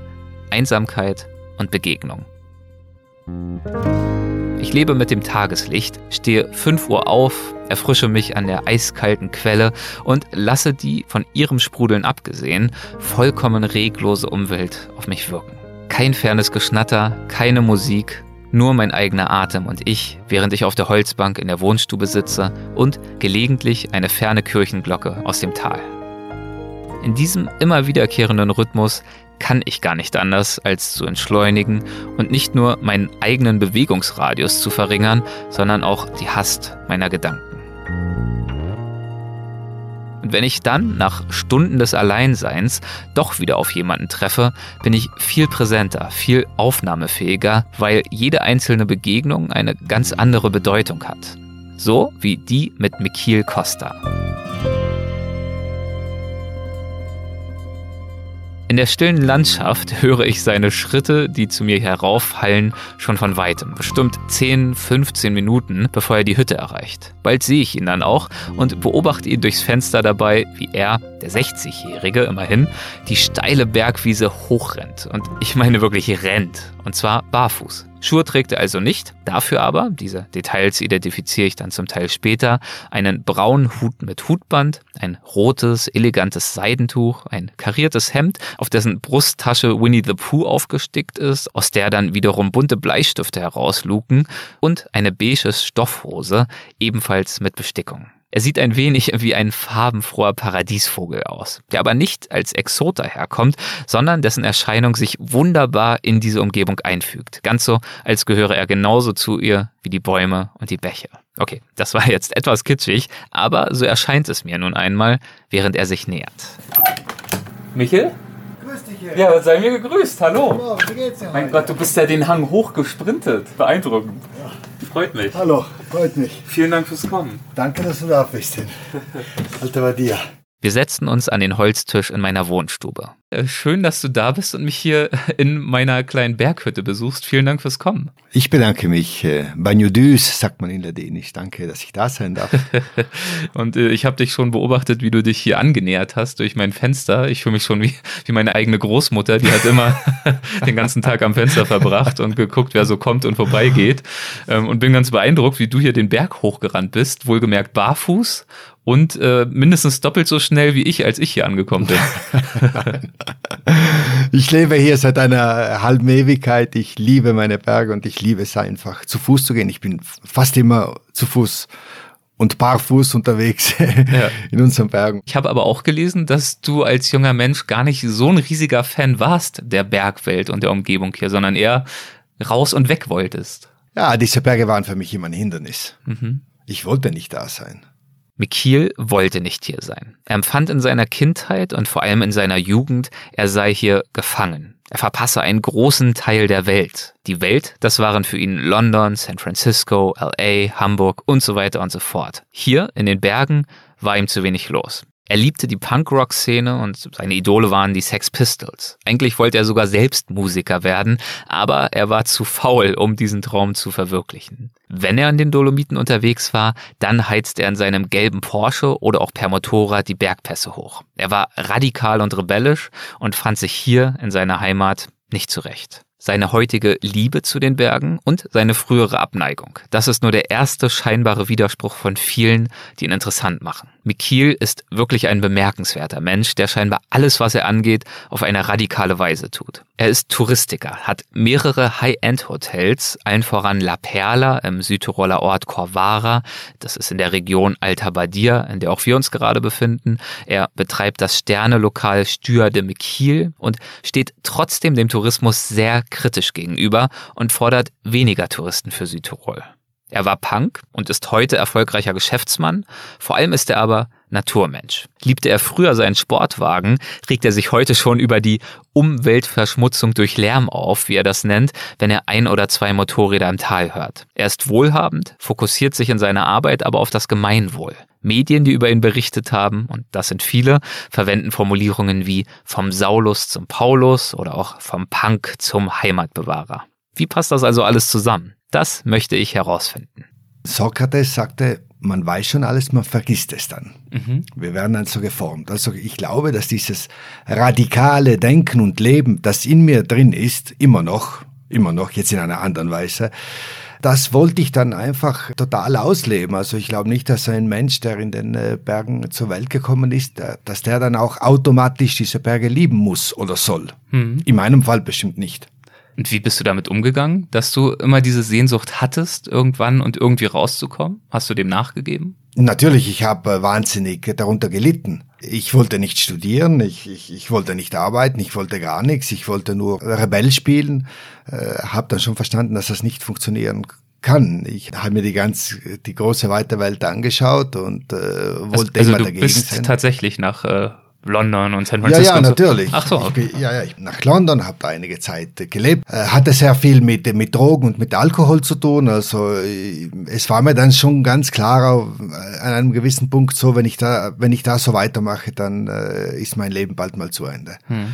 Einsamkeit und Begegnung. Ich lebe mit dem Tageslicht, stehe 5 Uhr auf, erfrische mich an der eiskalten Quelle und lasse die, von ihrem Sprudeln abgesehen, vollkommen reglose Umwelt auf mich wirken. Kein fernes Geschnatter, keine Musik, nur mein eigener Atem und ich, während ich auf der Holzbank in der Wohnstube sitze und gelegentlich eine ferne Kirchenglocke aus dem Tal. In diesem immer wiederkehrenden Rhythmus kann ich gar nicht anders, als zu entschleunigen und nicht nur meinen eigenen Bewegungsradius zu verringern, sondern auch die Hast meiner Gedanken. Und wenn ich dann nach Stunden des Alleinseins doch wieder auf jemanden treffe, bin ich viel präsenter, viel aufnahmefähiger, weil jede einzelne Begegnung eine ganz andere Bedeutung hat. So wie die mit Mikil Costa. In der stillen Landschaft höre ich seine Schritte, die zu mir heraufhallen, schon von weitem. Bestimmt 10, 15 Minuten, bevor er die Hütte erreicht. Bald sehe ich ihn dann auch und beobachte ihn durchs Fenster dabei, wie er, der 60-Jährige immerhin, die steile Bergwiese hochrennt. Und ich meine wirklich rennt. Und zwar barfuß. Schuhe trägt er also nicht, dafür aber, diese Details identifiziere ich dann zum Teil später, einen braunen Hut mit Hutband, ein rotes, elegantes Seidentuch, ein kariertes Hemd, auf dessen Brusttasche Winnie the Pooh aufgestickt ist, aus der dann wiederum bunte Bleistifte herausluken und eine beige Stoffhose, ebenfalls mit Bestickung. Er sieht ein wenig wie ein farbenfroher Paradiesvogel aus, der aber nicht als Exot daherkommt, sondern dessen Erscheinung sich wunderbar in diese Umgebung einfügt. Ganz so, als gehöre er genauso zu ihr wie die Bäume und die Bäche. Okay, das war jetzt etwas kitschig, aber so erscheint es mir nun einmal, während er sich nähert. Michel? Grüß dich. Hier. Ja, sei mir gegrüßt. Hallo. Hallo wie geht's dir? Mein Gott, du bist ja den Hang hochgesprintet. Beeindruckend. Ja. Freut mich. Hallo, freut mich. Vielen Dank fürs Kommen. Danke, dass du da bist. Alter bei dir. Wir setzten uns an den Holztisch in meiner Wohnstube. Äh, schön, dass du da bist und mich hier in meiner kleinen Berghütte besuchst. Vielen Dank fürs Kommen. Ich bedanke mich. Äh, Banyodüs sagt man in Ladinisch. Danke, dass ich da sein darf. und äh, ich habe dich schon beobachtet, wie du dich hier angenähert hast durch mein Fenster. Ich fühle mich schon wie, wie meine eigene Großmutter. Die hat immer den ganzen Tag am Fenster verbracht und geguckt, wer so kommt und vorbeigeht. Ähm, und bin ganz beeindruckt, wie du hier den Berg hochgerannt bist. Wohlgemerkt barfuß und äh, mindestens doppelt so schnell wie ich, als ich hier angekommen bin. ich lebe hier seit einer halben Ewigkeit. Ich liebe meine Berge und ich liebe es einfach, zu Fuß zu gehen. Ich bin fast immer zu Fuß und barfuß unterwegs ja. in unseren Bergen. Ich habe aber auch gelesen, dass du als junger Mensch gar nicht so ein riesiger Fan warst der Bergwelt und der Umgebung hier, sondern eher raus und weg wolltest. Ja, diese Berge waren für mich immer ein Hindernis. Mhm. Ich wollte nicht da sein. Michiel wollte nicht hier sein. Er empfand in seiner Kindheit und vor allem in seiner Jugend, er sei hier gefangen. Er verpasse einen großen Teil der Welt. Die Welt, das waren für ihn London, San Francisco, LA, Hamburg und so weiter und so fort. Hier in den Bergen war ihm zu wenig los. Er liebte die Punkrock-Szene und seine Idole waren die Sex Pistols. Eigentlich wollte er sogar selbst Musiker werden, aber er war zu faul, um diesen Traum zu verwirklichen. Wenn er an den Dolomiten unterwegs war, dann heizte er in seinem gelben Porsche oder auch per Motorrad die Bergpässe hoch. Er war radikal und rebellisch und fand sich hier in seiner Heimat nicht zurecht seine heutige Liebe zu den Bergen und seine frühere Abneigung. Das ist nur der erste scheinbare Widerspruch von vielen, die ihn interessant machen. Mikil ist wirklich ein bemerkenswerter Mensch, der scheinbar alles, was er angeht, auf eine radikale Weise tut. Er ist Touristiker, hat mehrere High-End-Hotels, allen voran La Perla im Südtiroler Ort Corvara. Das ist in der Region Alta Badia, in der auch wir uns gerade befinden. Er betreibt das Sternelokal Stür de Mikil und steht trotzdem dem Tourismus sehr kritisch gegenüber und fordert weniger Touristen für Südtirol. Er war Punk und ist heute erfolgreicher Geschäftsmann. Vor allem ist er aber Naturmensch. Liebte er früher seinen Sportwagen, regt er sich heute schon über die Umweltverschmutzung durch Lärm auf, wie er das nennt, wenn er ein oder zwei Motorräder im Tal hört. Er ist wohlhabend, fokussiert sich in seiner Arbeit aber auf das Gemeinwohl. Medien, die über ihn berichtet haben, und das sind viele, verwenden Formulierungen wie vom Saulus zum Paulus oder auch vom Punk zum Heimatbewahrer. Wie passt das also alles zusammen? Das möchte ich herausfinden. Sokrates sagte, man weiß schon alles, man vergisst es dann. Mhm. Wir werden dann so geformt. Also ich glaube, dass dieses radikale Denken und Leben, das in mir drin ist, immer noch, immer noch, jetzt in einer anderen Weise, das wollte ich dann einfach total ausleben. Also ich glaube nicht, dass ein Mensch, der in den äh, Bergen zur Welt gekommen ist, dass der dann auch automatisch diese Berge lieben muss oder soll. Mhm. In meinem Fall bestimmt nicht. Und wie bist du damit umgegangen, dass du immer diese Sehnsucht hattest, irgendwann und irgendwie rauszukommen? Hast du dem nachgegeben? Natürlich, ich habe äh, wahnsinnig darunter gelitten. Ich wollte nicht studieren, ich, ich, ich wollte nicht arbeiten, ich wollte gar nichts, ich wollte nur Rebell spielen, äh, habe dann schon verstanden, dass das nicht funktionieren kann. Ich habe mir die ganz die große weite Welt angeschaut und äh, wollte also, immer also du bist sein. tatsächlich nach äh, London und San Francisco. Ja, ja, natürlich. Ach so. Bin, ja, ja, ich bin nach London, habe da einige Zeit gelebt, äh, hatte sehr viel mit, mit Drogen und mit Alkohol zu tun. Also äh, es war mir dann schon ganz klar äh, an einem gewissen Punkt so, wenn ich da, wenn ich da so weitermache, dann äh, ist mein Leben bald mal zu Ende. Hm.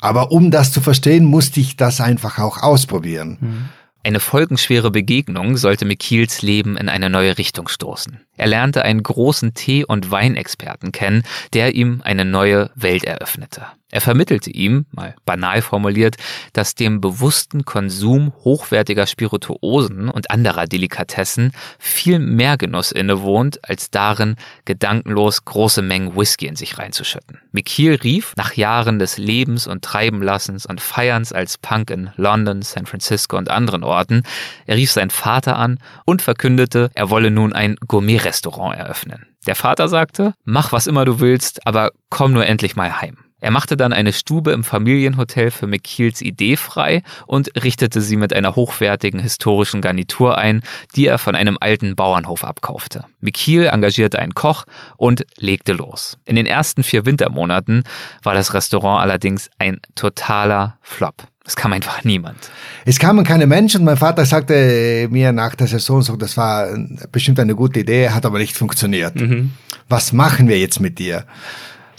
Aber um das zu verstehen, musste ich das einfach auch ausprobieren. Hm. Eine folgenschwere Begegnung sollte Mikils Leben in eine neue Richtung stoßen. Er lernte einen großen Tee- und Weinexperten kennen, der ihm eine neue Welt eröffnete. Er vermittelte ihm, mal banal formuliert, dass dem bewussten Konsum hochwertiger Spirituosen und anderer Delikatessen viel mehr Genuss innewohnt, als darin, gedankenlos große Mengen Whisky in sich reinzuschütten. Mikil rief, nach Jahren des Lebens und Treibenlassens und Feierns als Punk in London, San Francisco und anderen Orten, er rief seinen Vater an und verkündete, er wolle nun ein Gourmet-Restaurant eröffnen. Der Vater sagte, mach was immer du willst, aber komm nur endlich mal heim. Er machte dann eine Stube im Familienhotel für McKeels Idee frei und richtete sie mit einer hochwertigen historischen Garnitur ein, die er von einem alten Bauernhof abkaufte. McKeel engagierte einen Koch und legte los. In den ersten vier Wintermonaten war das Restaurant allerdings ein totaler Flop. Es kam einfach niemand. Es kamen keine Menschen. Mein Vater sagte mir nach der Saison so, das war bestimmt eine gute Idee, hat aber nicht funktioniert. Mhm. Was machen wir jetzt mit dir?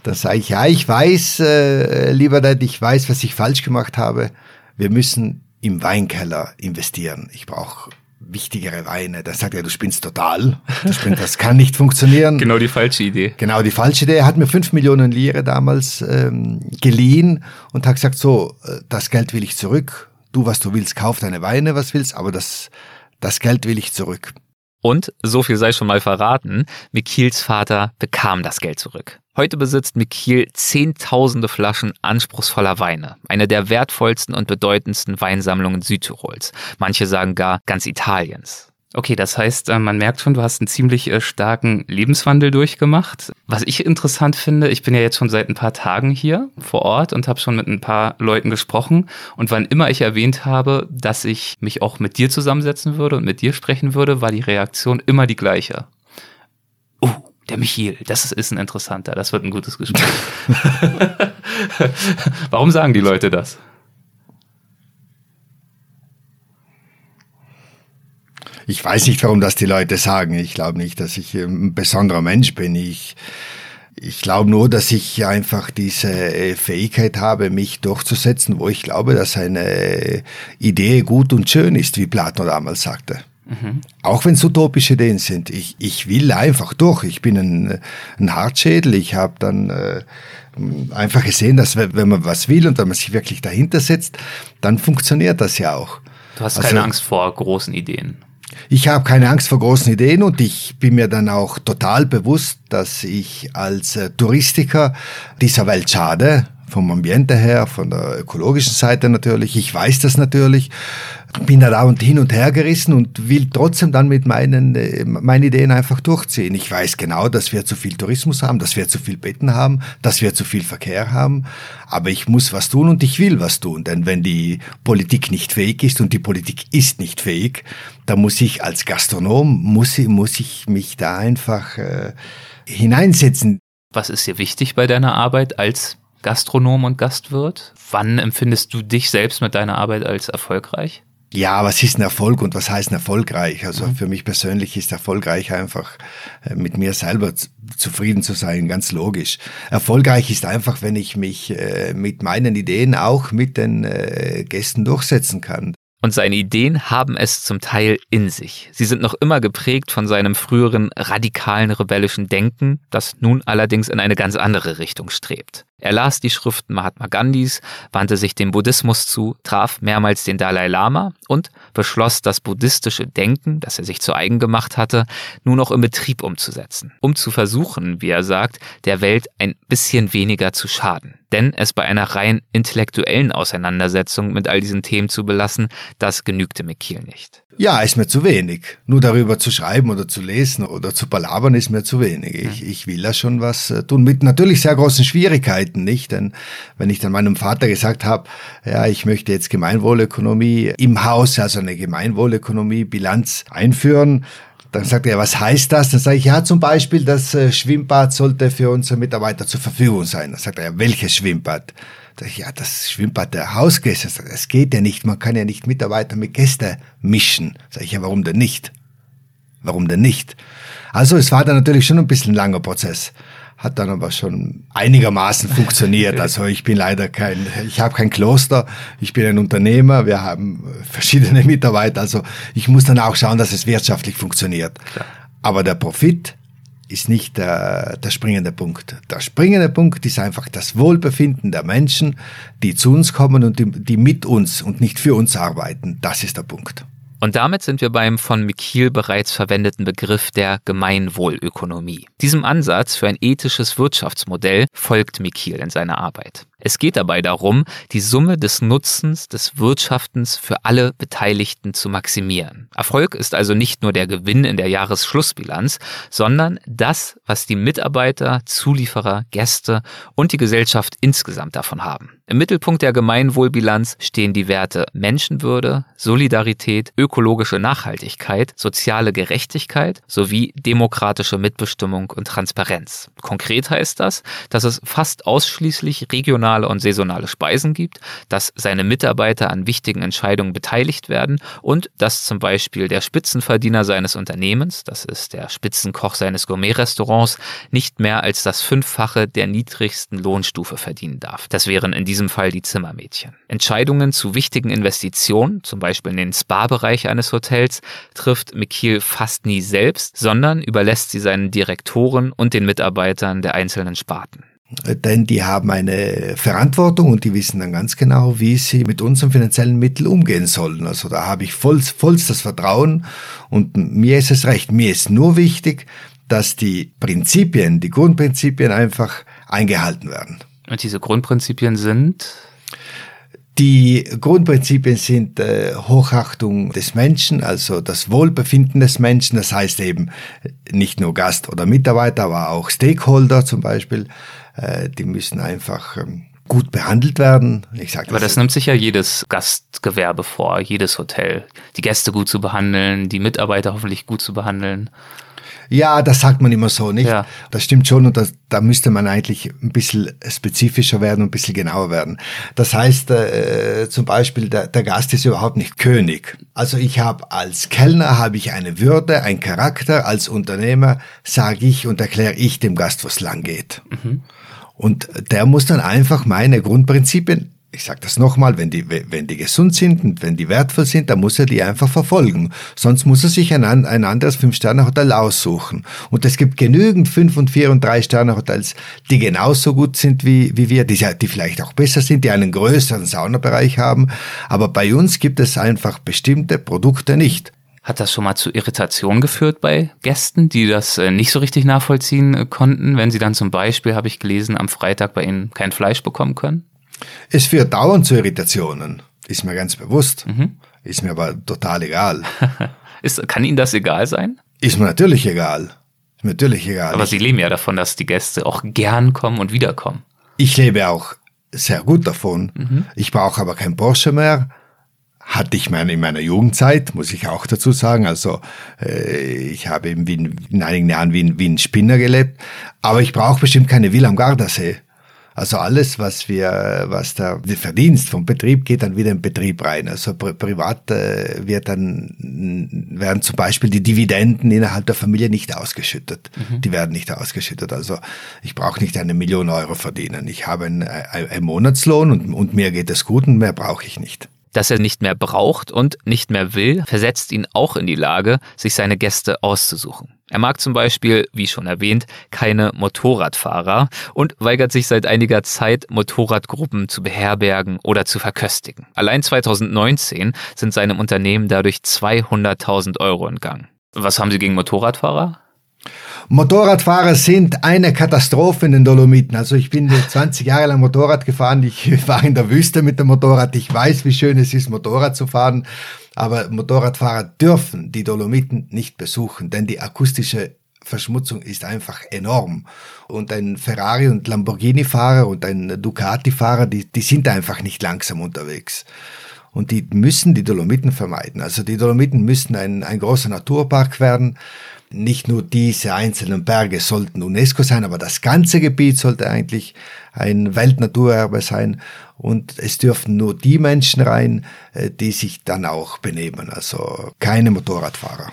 Da sage ich, ja, ich weiß, äh, lieber Dad, ich weiß, was ich falsch gemacht habe. Wir müssen im Weinkeller investieren. Ich brauche wichtigere Weine. Da sagt er, du spinnst total. Das, spinnst, das kann nicht funktionieren. Genau die falsche Idee. Genau die falsche Idee. Er hat mir fünf Millionen Lire damals ähm, geliehen und hat gesagt, so, äh, das Geld will ich zurück. Du, was du willst, kauf deine Weine, was willst, aber das, das Geld will ich zurück. Und, so viel sei schon mal verraten, Mikils Vater bekam das Geld zurück. Heute besitzt Mikil zehntausende Flaschen anspruchsvoller Weine, eine der wertvollsten und bedeutendsten Weinsammlungen Südtirols. Manche sagen gar ganz Italiens. Okay, das heißt, äh, man merkt schon, du hast einen ziemlich äh, starken Lebenswandel durchgemacht. Was ich interessant finde, ich bin ja jetzt schon seit ein paar Tagen hier vor Ort und habe schon mit ein paar Leuten gesprochen. Und wann immer ich erwähnt habe, dass ich mich auch mit dir zusammensetzen würde und mit dir sprechen würde, war die Reaktion immer die gleiche. Der Michiel, das ist ein interessanter, das wird ein gutes Gespräch. Warum sagen die Leute das? Ich weiß nicht, warum das die Leute sagen. Ich glaube nicht, dass ich ein besonderer Mensch bin. Ich, ich glaube nur, dass ich einfach diese äh, Fähigkeit habe, mich durchzusetzen, wo ich glaube, dass eine Idee gut und schön ist, wie Platon damals sagte. Mhm. Auch wenn es utopische Ideen sind. Ich, ich will einfach durch. Ich bin ein, ein Hartschädel. Ich habe dann äh, einfach gesehen, dass wenn man was will und wenn man sich wirklich dahinter setzt, dann funktioniert das ja auch. Du hast also, keine Angst vor großen Ideen. Ich habe keine Angst vor großen Ideen und ich bin mir dann auch total bewusst, dass ich als äh, Touristiker dieser Welt schade, vom Ambiente her, von der ökologischen Seite natürlich. Ich weiß das natürlich bin da dauernd hin und her gerissen und will trotzdem dann mit meinen, äh, meinen Ideen einfach durchziehen. Ich weiß genau, dass wir zu viel Tourismus haben, dass wir zu viel Betten haben, dass wir zu viel Verkehr haben. Aber ich muss was tun und ich will was tun. Denn wenn die Politik nicht fähig ist und die Politik ist nicht fähig, dann muss ich als Gastronom, muss ich, muss ich mich da einfach äh, hineinsetzen. Was ist dir wichtig bei deiner Arbeit als Gastronom und Gastwirt? Wann empfindest du dich selbst mit deiner Arbeit als erfolgreich? Ja, was ist ein Erfolg und was heißt ein erfolgreich? Also mhm. für mich persönlich ist erfolgreich einfach äh, mit mir selber zufrieden zu sein, ganz logisch. Erfolgreich ist einfach, wenn ich mich äh, mit meinen Ideen auch mit den äh, Gästen durchsetzen kann. Und seine Ideen haben es zum Teil in sich. Sie sind noch immer geprägt von seinem früheren radikalen rebellischen Denken, das nun allerdings in eine ganz andere Richtung strebt. Er las die Schriften Mahatma Gandhis, wandte sich dem Buddhismus zu, traf mehrmals den Dalai Lama und beschloss, das buddhistische Denken, das er sich zu eigen gemacht hatte, nun auch im Betrieb umzusetzen, um zu versuchen, wie er sagt, der Welt ein bisschen weniger zu schaden. Denn es bei einer rein intellektuellen Auseinandersetzung mit all diesen Themen zu belassen, das genügte Mikil nicht. Ja, ist mir zu wenig. Nur darüber zu schreiben oder zu lesen oder zu palabern ist mir zu wenig. Ich, ich will da schon was äh, tun. Mit natürlich sehr großen Schwierigkeiten, nicht? Denn wenn ich dann meinem Vater gesagt habe, ja, ich möchte jetzt Gemeinwohlökonomie im Haus, also eine Gemeinwohlökonomie-Bilanz einführen, dann sagt er, was heißt das? Dann sage ich, ja, zum Beispiel, das äh, Schwimmbad sollte für unsere Mitarbeiter zur Verfügung sein. Dann sagt er, welches Schwimmbad? Ja, das Schwimmbad der Hausgäste, das geht ja nicht, man kann ja nicht Mitarbeiter mit Gäste mischen. Sag ich, ja, warum denn nicht? Warum denn nicht? Also es war dann natürlich schon ein bisschen ein langer Prozess. Hat dann aber schon einigermaßen funktioniert. Also ich bin leider kein, ich habe kein Kloster, ich bin ein Unternehmer, wir haben verschiedene Mitarbeiter. Also ich muss dann auch schauen, dass es wirtschaftlich funktioniert. Aber der Profit, ist nicht der, der springende Punkt. Der springende Punkt ist einfach das Wohlbefinden der Menschen, die zu uns kommen und die, die mit uns und nicht für uns arbeiten. Das ist der Punkt. Und damit sind wir beim von Mikil bereits verwendeten Begriff der Gemeinwohlökonomie. Diesem Ansatz für ein ethisches Wirtschaftsmodell folgt Mikil in seiner Arbeit. Es geht dabei darum, die Summe des Nutzens des Wirtschaftens für alle Beteiligten zu maximieren. Erfolg ist also nicht nur der Gewinn in der Jahresschlussbilanz, sondern das, was die Mitarbeiter, Zulieferer, Gäste und die Gesellschaft insgesamt davon haben. Im Mittelpunkt der Gemeinwohlbilanz stehen die Werte Menschenwürde, Solidarität, ökologische Nachhaltigkeit, soziale Gerechtigkeit sowie demokratische Mitbestimmung und Transparenz. Konkret heißt das, dass es fast ausschließlich regional regionale und saisonale Speisen gibt, dass seine Mitarbeiter an wichtigen Entscheidungen beteiligt werden und dass zum Beispiel der Spitzenverdiener seines Unternehmens, das ist der Spitzenkoch seines Gourmet-Restaurants, nicht mehr als das Fünffache der niedrigsten Lohnstufe verdienen darf. Das wären in diesem Fall die Zimmermädchen. Entscheidungen zu wichtigen Investitionen, zum Beispiel in den Spa-Bereich eines Hotels, trifft Mikil fast nie selbst, sondern überlässt sie seinen Direktoren und den Mitarbeitern der einzelnen Sparten denn die haben eine Verantwortung und die wissen dann ganz genau, wie sie mit unseren finanziellen Mitteln umgehen sollen. Also da habe ich voll, vollstes Vertrauen und mir ist es recht. Mir ist nur wichtig, dass die Prinzipien, die Grundprinzipien einfach eingehalten werden. Und diese Grundprinzipien sind? Die Grundprinzipien sind äh, Hochachtung des Menschen, also das Wohlbefinden des Menschen, das heißt eben nicht nur Gast oder Mitarbeiter, aber auch Stakeholder zum Beispiel, äh, die müssen einfach ähm, gut behandelt werden. Ich sag Aber das, das nimmt sich ja jedes Gastgewerbe vor, jedes Hotel, die Gäste gut zu behandeln, die Mitarbeiter hoffentlich gut zu behandeln. Ja, das sagt man immer so, nicht? Ja. Das stimmt schon und das, da müsste man eigentlich ein bisschen spezifischer werden und ein bisschen genauer werden. Das heißt, äh, zum Beispiel, der, der Gast ist überhaupt nicht König. Also ich habe als Kellner habe ich eine Würde, ein Charakter, als Unternehmer sage ich und erkläre ich dem Gast, wo es lang geht. Mhm. Und der muss dann einfach meine Grundprinzipien ich sage das nochmal, wenn die, wenn die gesund sind und wenn die wertvoll sind, dann muss er die einfach verfolgen. Sonst muss er sich ein, ein anderes Fünf-Sterne-Hotel aussuchen. Und es gibt genügend Fünf- und Vier- und Drei-Sterne-Hotels, die genauso gut sind wie, wie wir, die, die vielleicht auch besser sind, die einen größeren Saunabereich haben. Aber bei uns gibt es einfach bestimmte Produkte nicht. Hat das schon mal zu Irritation geführt bei Gästen, die das äh, nicht so richtig nachvollziehen äh, konnten, wenn sie dann zum Beispiel, habe ich gelesen, am Freitag bei Ihnen kein Fleisch bekommen können? Es führt dauernd zu Irritationen, ist mir ganz bewusst. Mhm. Ist mir aber total egal. ist, kann Ihnen das egal sein? Ist mir natürlich egal. Ist mir natürlich egal. Aber Sie leben ja davon, dass die Gäste auch gern kommen und wiederkommen. Ich lebe auch sehr gut davon. Mhm. Ich brauche aber kein Porsche mehr hatte ich meine, in meiner Jugendzeit, muss ich auch dazu sagen. Also äh, ich habe in, Wien, in einigen Jahren wie ein, wie ein Spinner gelebt, aber ich brauche bestimmt keine Villa am Gardasee. Also alles, was wir, was der, der Verdienst vom Betrieb geht dann wieder in den Betrieb rein. Also pri privat äh, wird dann, werden zum Beispiel die Dividenden innerhalb der Familie nicht ausgeschüttet. Mhm. Die werden nicht ausgeschüttet. Also ich brauche nicht eine Million Euro verdienen. Ich habe einen, einen Monatslohn und, und mir geht es gut und mehr brauche ich nicht dass er nicht mehr braucht und nicht mehr will, versetzt ihn auch in die Lage, sich seine Gäste auszusuchen. Er mag zum Beispiel, wie schon erwähnt, keine Motorradfahrer und weigert sich seit einiger Zeit, Motorradgruppen zu beherbergen oder zu verköstigen. Allein 2019 sind seinem Unternehmen dadurch 200.000 Euro entgangen. Was haben Sie gegen Motorradfahrer? Motorradfahrer sind eine Katastrophe in den Dolomiten. Also ich bin 20 Jahre lang Motorrad gefahren. Ich war in der Wüste mit dem Motorrad. Ich weiß, wie schön es ist, Motorrad zu fahren. Aber Motorradfahrer dürfen die Dolomiten nicht besuchen, denn die akustische Verschmutzung ist einfach enorm. Und ein Ferrari- und Lamborghini-Fahrer und ein Ducati-Fahrer, die, die sind einfach nicht langsam unterwegs. Und die müssen die Dolomiten vermeiden. Also die Dolomiten müssen ein, ein großer Naturpark werden nicht nur diese einzelnen Berge sollten UNESCO sein, aber das ganze Gebiet sollte eigentlich ein Weltnaturerbe sein. Und es dürfen nur die Menschen rein, äh, die sich dann auch benehmen, also keine Motorradfahrer.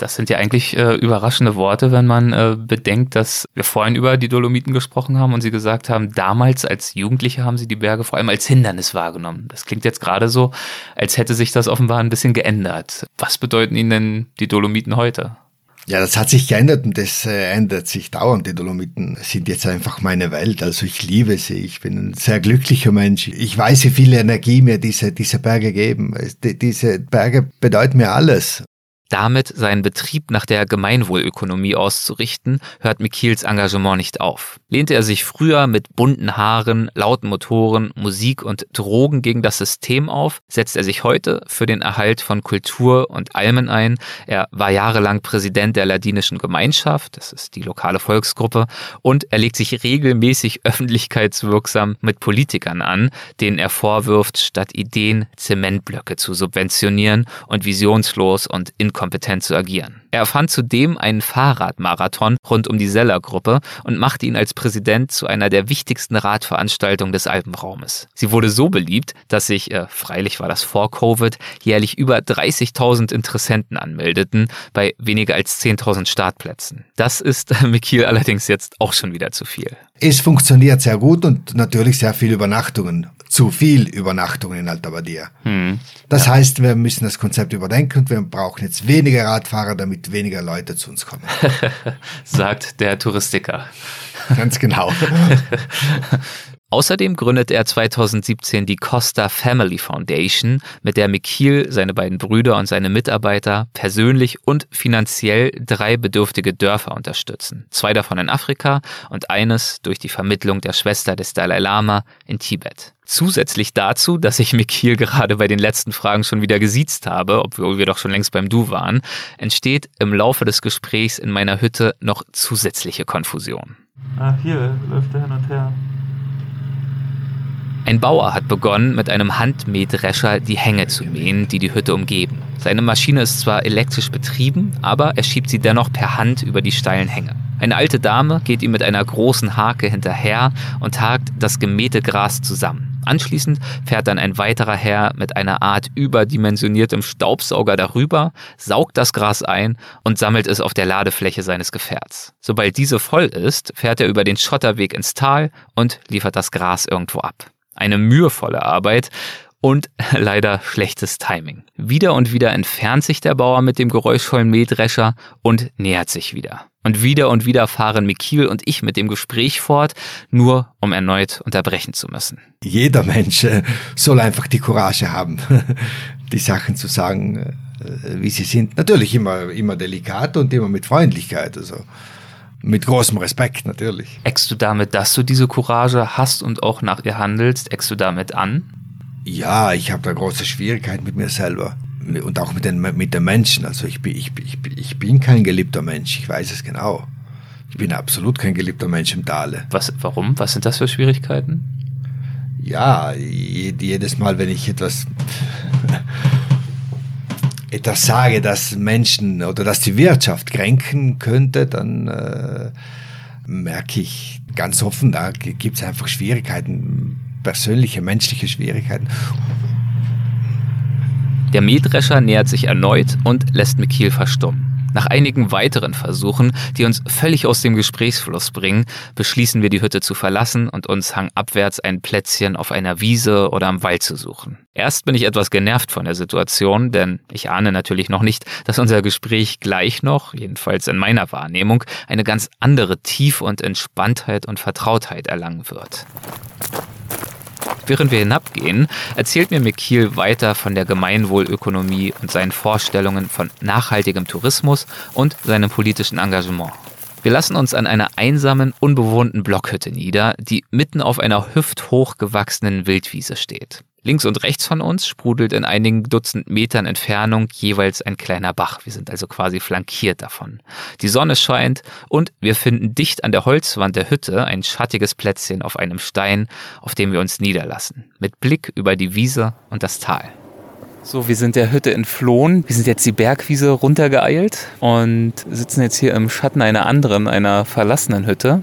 Das sind ja eigentlich äh, überraschende Worte, wenn man äh, bedenkt, dass wir vorhin über die Dolomiten gesprochen haben und Sie gesagt haben, damals als Jugendliche haben Sie die Berge vor allem als Hindernis wahrgenommen. Das klingt jetzt gerade so, als hätte sich das offenbar ein bisschen geändert. Was bedeuten Ihnen denn die Dolomiten heute? Ja, das hat sich geändert und das äh, ändert sich dauernd. Die Dolomiten sind jetzt einfach meine Welt. Also ich liebe sie. Ich bin ein sehr glücklicher Mensch. Ich weiß, wie viel Energie mir diese, diese Berge geben. Diese Berge bedeuten mir alles. Damit seinen Betrieb nach der Gemeinwohlökonomie auszurichten, hört Mikils Engagement nicht auf. Lehnte er sich früher mit bunten Haaren, lauten Motoren, Musik und Drogen gegen das System auf, setzt er sich heute für den Erhalt von Kultur und Almen ein. Er war jahrelang Präsident der Ladinischen Gemeinschaft, das ist die lokale Volksgruppe, und er legt sich regelmäßig öffentlichkeitswirksam mit Politikern an, denen er vorwirft, statt Ideen Zementblöcke zu subventionieren und visionslos und inkompetent kompetent zu agieren. Er erfand zudem einen Fahrradmarathon rund um die Seller-Gruppe und machte ihn als Präsident zu einer der wichtigsten Radveranstaltungen des Alpenraumes. Sie wurde so beliebt, dass sich, äh, freilich war das vor Covid, jährlich über 30.000 Interessenten anmeldeten bei weniger als 10.000 Startplätzen. Das ist äh, Mikil allerdings jetzt auch schon wieder zu viel. Es funktioniert sehr gut und natürlich sehr viele Übernachtungen. Zu viel Übernachtungen in Alta Badia. Hm. Das ja. heißt, wir müssen das Konzept überdenken und wir brauchen jetzt weniger Radfahrer, damit weniger Leute zu uns kommen. Sagt der Touristiker. Ganz genau. Außerdem gründet er 2017 die Costa Family Foundation, mit der Mikil, seine beiden Brüder und seine Mitarbeiter persönlich und finanziell drei bedürftige Dörfer unterstützen. Zwei davon in Afrika und eines durch die Vermittlung der Schwester des Dalai Lama in Tibet. Zusätzlich dazu, dass ich Mikil gerade bei den letzten Fragen schon wieder gesiezt habe, obwohl wir doch schon längst beim Du waren, entsteht im Laufe des Gesprächs in meiner Hütte noch zusätzliche Konfusion. Ah, hier läuft er hin und her. Ein Bauer hat begonnen, mit einem Handmähdrescher die Hänge zu mähen, die die Hütte umgeben. Seine Maschine ist zwar elektrisch betrieben, aber er schiebt sie dennoch per Hand über die steilen Hänge. Eine alte Dame geht ihm mit einer großen Hake hinterher und hakt das gemähte Gras zusammen. Anschließend fährt dann ein weiterer Herr mit einer Art überdimensioniertem Staubsauger darüber, saugt das Gras ein und sammelt es auf der Ladefläche seines Gefährts. Sobald diese voll ist, fährt er über den Schotterweg ins Tal und liefert das Gras irgendwo ab eine mühevolle Arbeit und leider schlechtes Timing. Wieder und wieder entfernt sich der Bauer mit dem geräuschvollen Mähdrescher und nähert sich wieder. Und wieder und wieder fahren Mikil und ich mit dem Gespräch fort, nur um erneut unterbrechen zu müssen. Jeder Mensch äh, soll einfach die Courage haben, die Sachen zu sagen, äh, wie sie sind. Natürlich immer, immer delikat und immer mit Freundlichkeit. Also mit großem Respekt natürlich. Eckst du damit, dass du diese Courage hast und auch nach ihr handelst, eckst du damit an? Ja, ich habe da große Schwierigkeiten mit mir selber und auch mit den, mit den Menschen. Also ich bin, ich, ich, ich bin kein geliebter Mensch, ich weiß es genau. Ich bin absolut kein geliebter Mensch im Tale. Was, warum? Was sind das für Schwierigkeiten? Ja, jedes Mal, wenn ich etwas etwas sage, das Menschen oder dass die Wirtschaft kränken könnte, dann äh, merke ich ganz offen, da gibt es einfach Schwierigkeiten, persönliche, menschliche Schwierigkeiten. Der Mähdrescher nähert sich erneut und lässt Mikil verstummen. Nach einigen weiteren Versuchen, die uns völlig aus dem Gesprächsfluss bringen, beschließen wir die Hütte zu verlassen und uns hangabwärts ein Plätzchen auf einer Wiese oder am Wald zu suchen. Erst bin ich etwas genervt von der Situation, denn ich ahne natürlich noch nicht, dass unser Gespräch gleich noch, jedenfalls in meiner Wahrnehmung, eine ganz andere Tiefe und Entspanntheit und Vertrautheit erlangen wird. Während wir hinabgehen, erzählt mir Mikil weiter von der Gemeinwohlökonomie und seinen Vorstellungen von nachhaltigem Tourismus und seinem politischen Engagement. Wir lassen uns an einer einsamen, unbewohnten Blockhütte nieder, die mitten auf einer hüfthoch gewachsenen Wildwiese steht. Links und rechts von uns sprudelt in einigen Dutzend Metern Entfernung jeweils ein kleiner Bach. Wir sind also quasi flankiert davon. Die Sonne scheint und wir finden dicht an der Holzwand der Hütte ein schattiges Plätzchen auf einem Stein, auf dem wir uns niederlassen, mit Blick über die Wiese und das Tal. So, wir sind der Hütte entflohen. Wir sind jetzt die Bergwiese runtergeeilt und sitzen jetzt hier im Schatten einer anderen, einer verlassenen Hütte.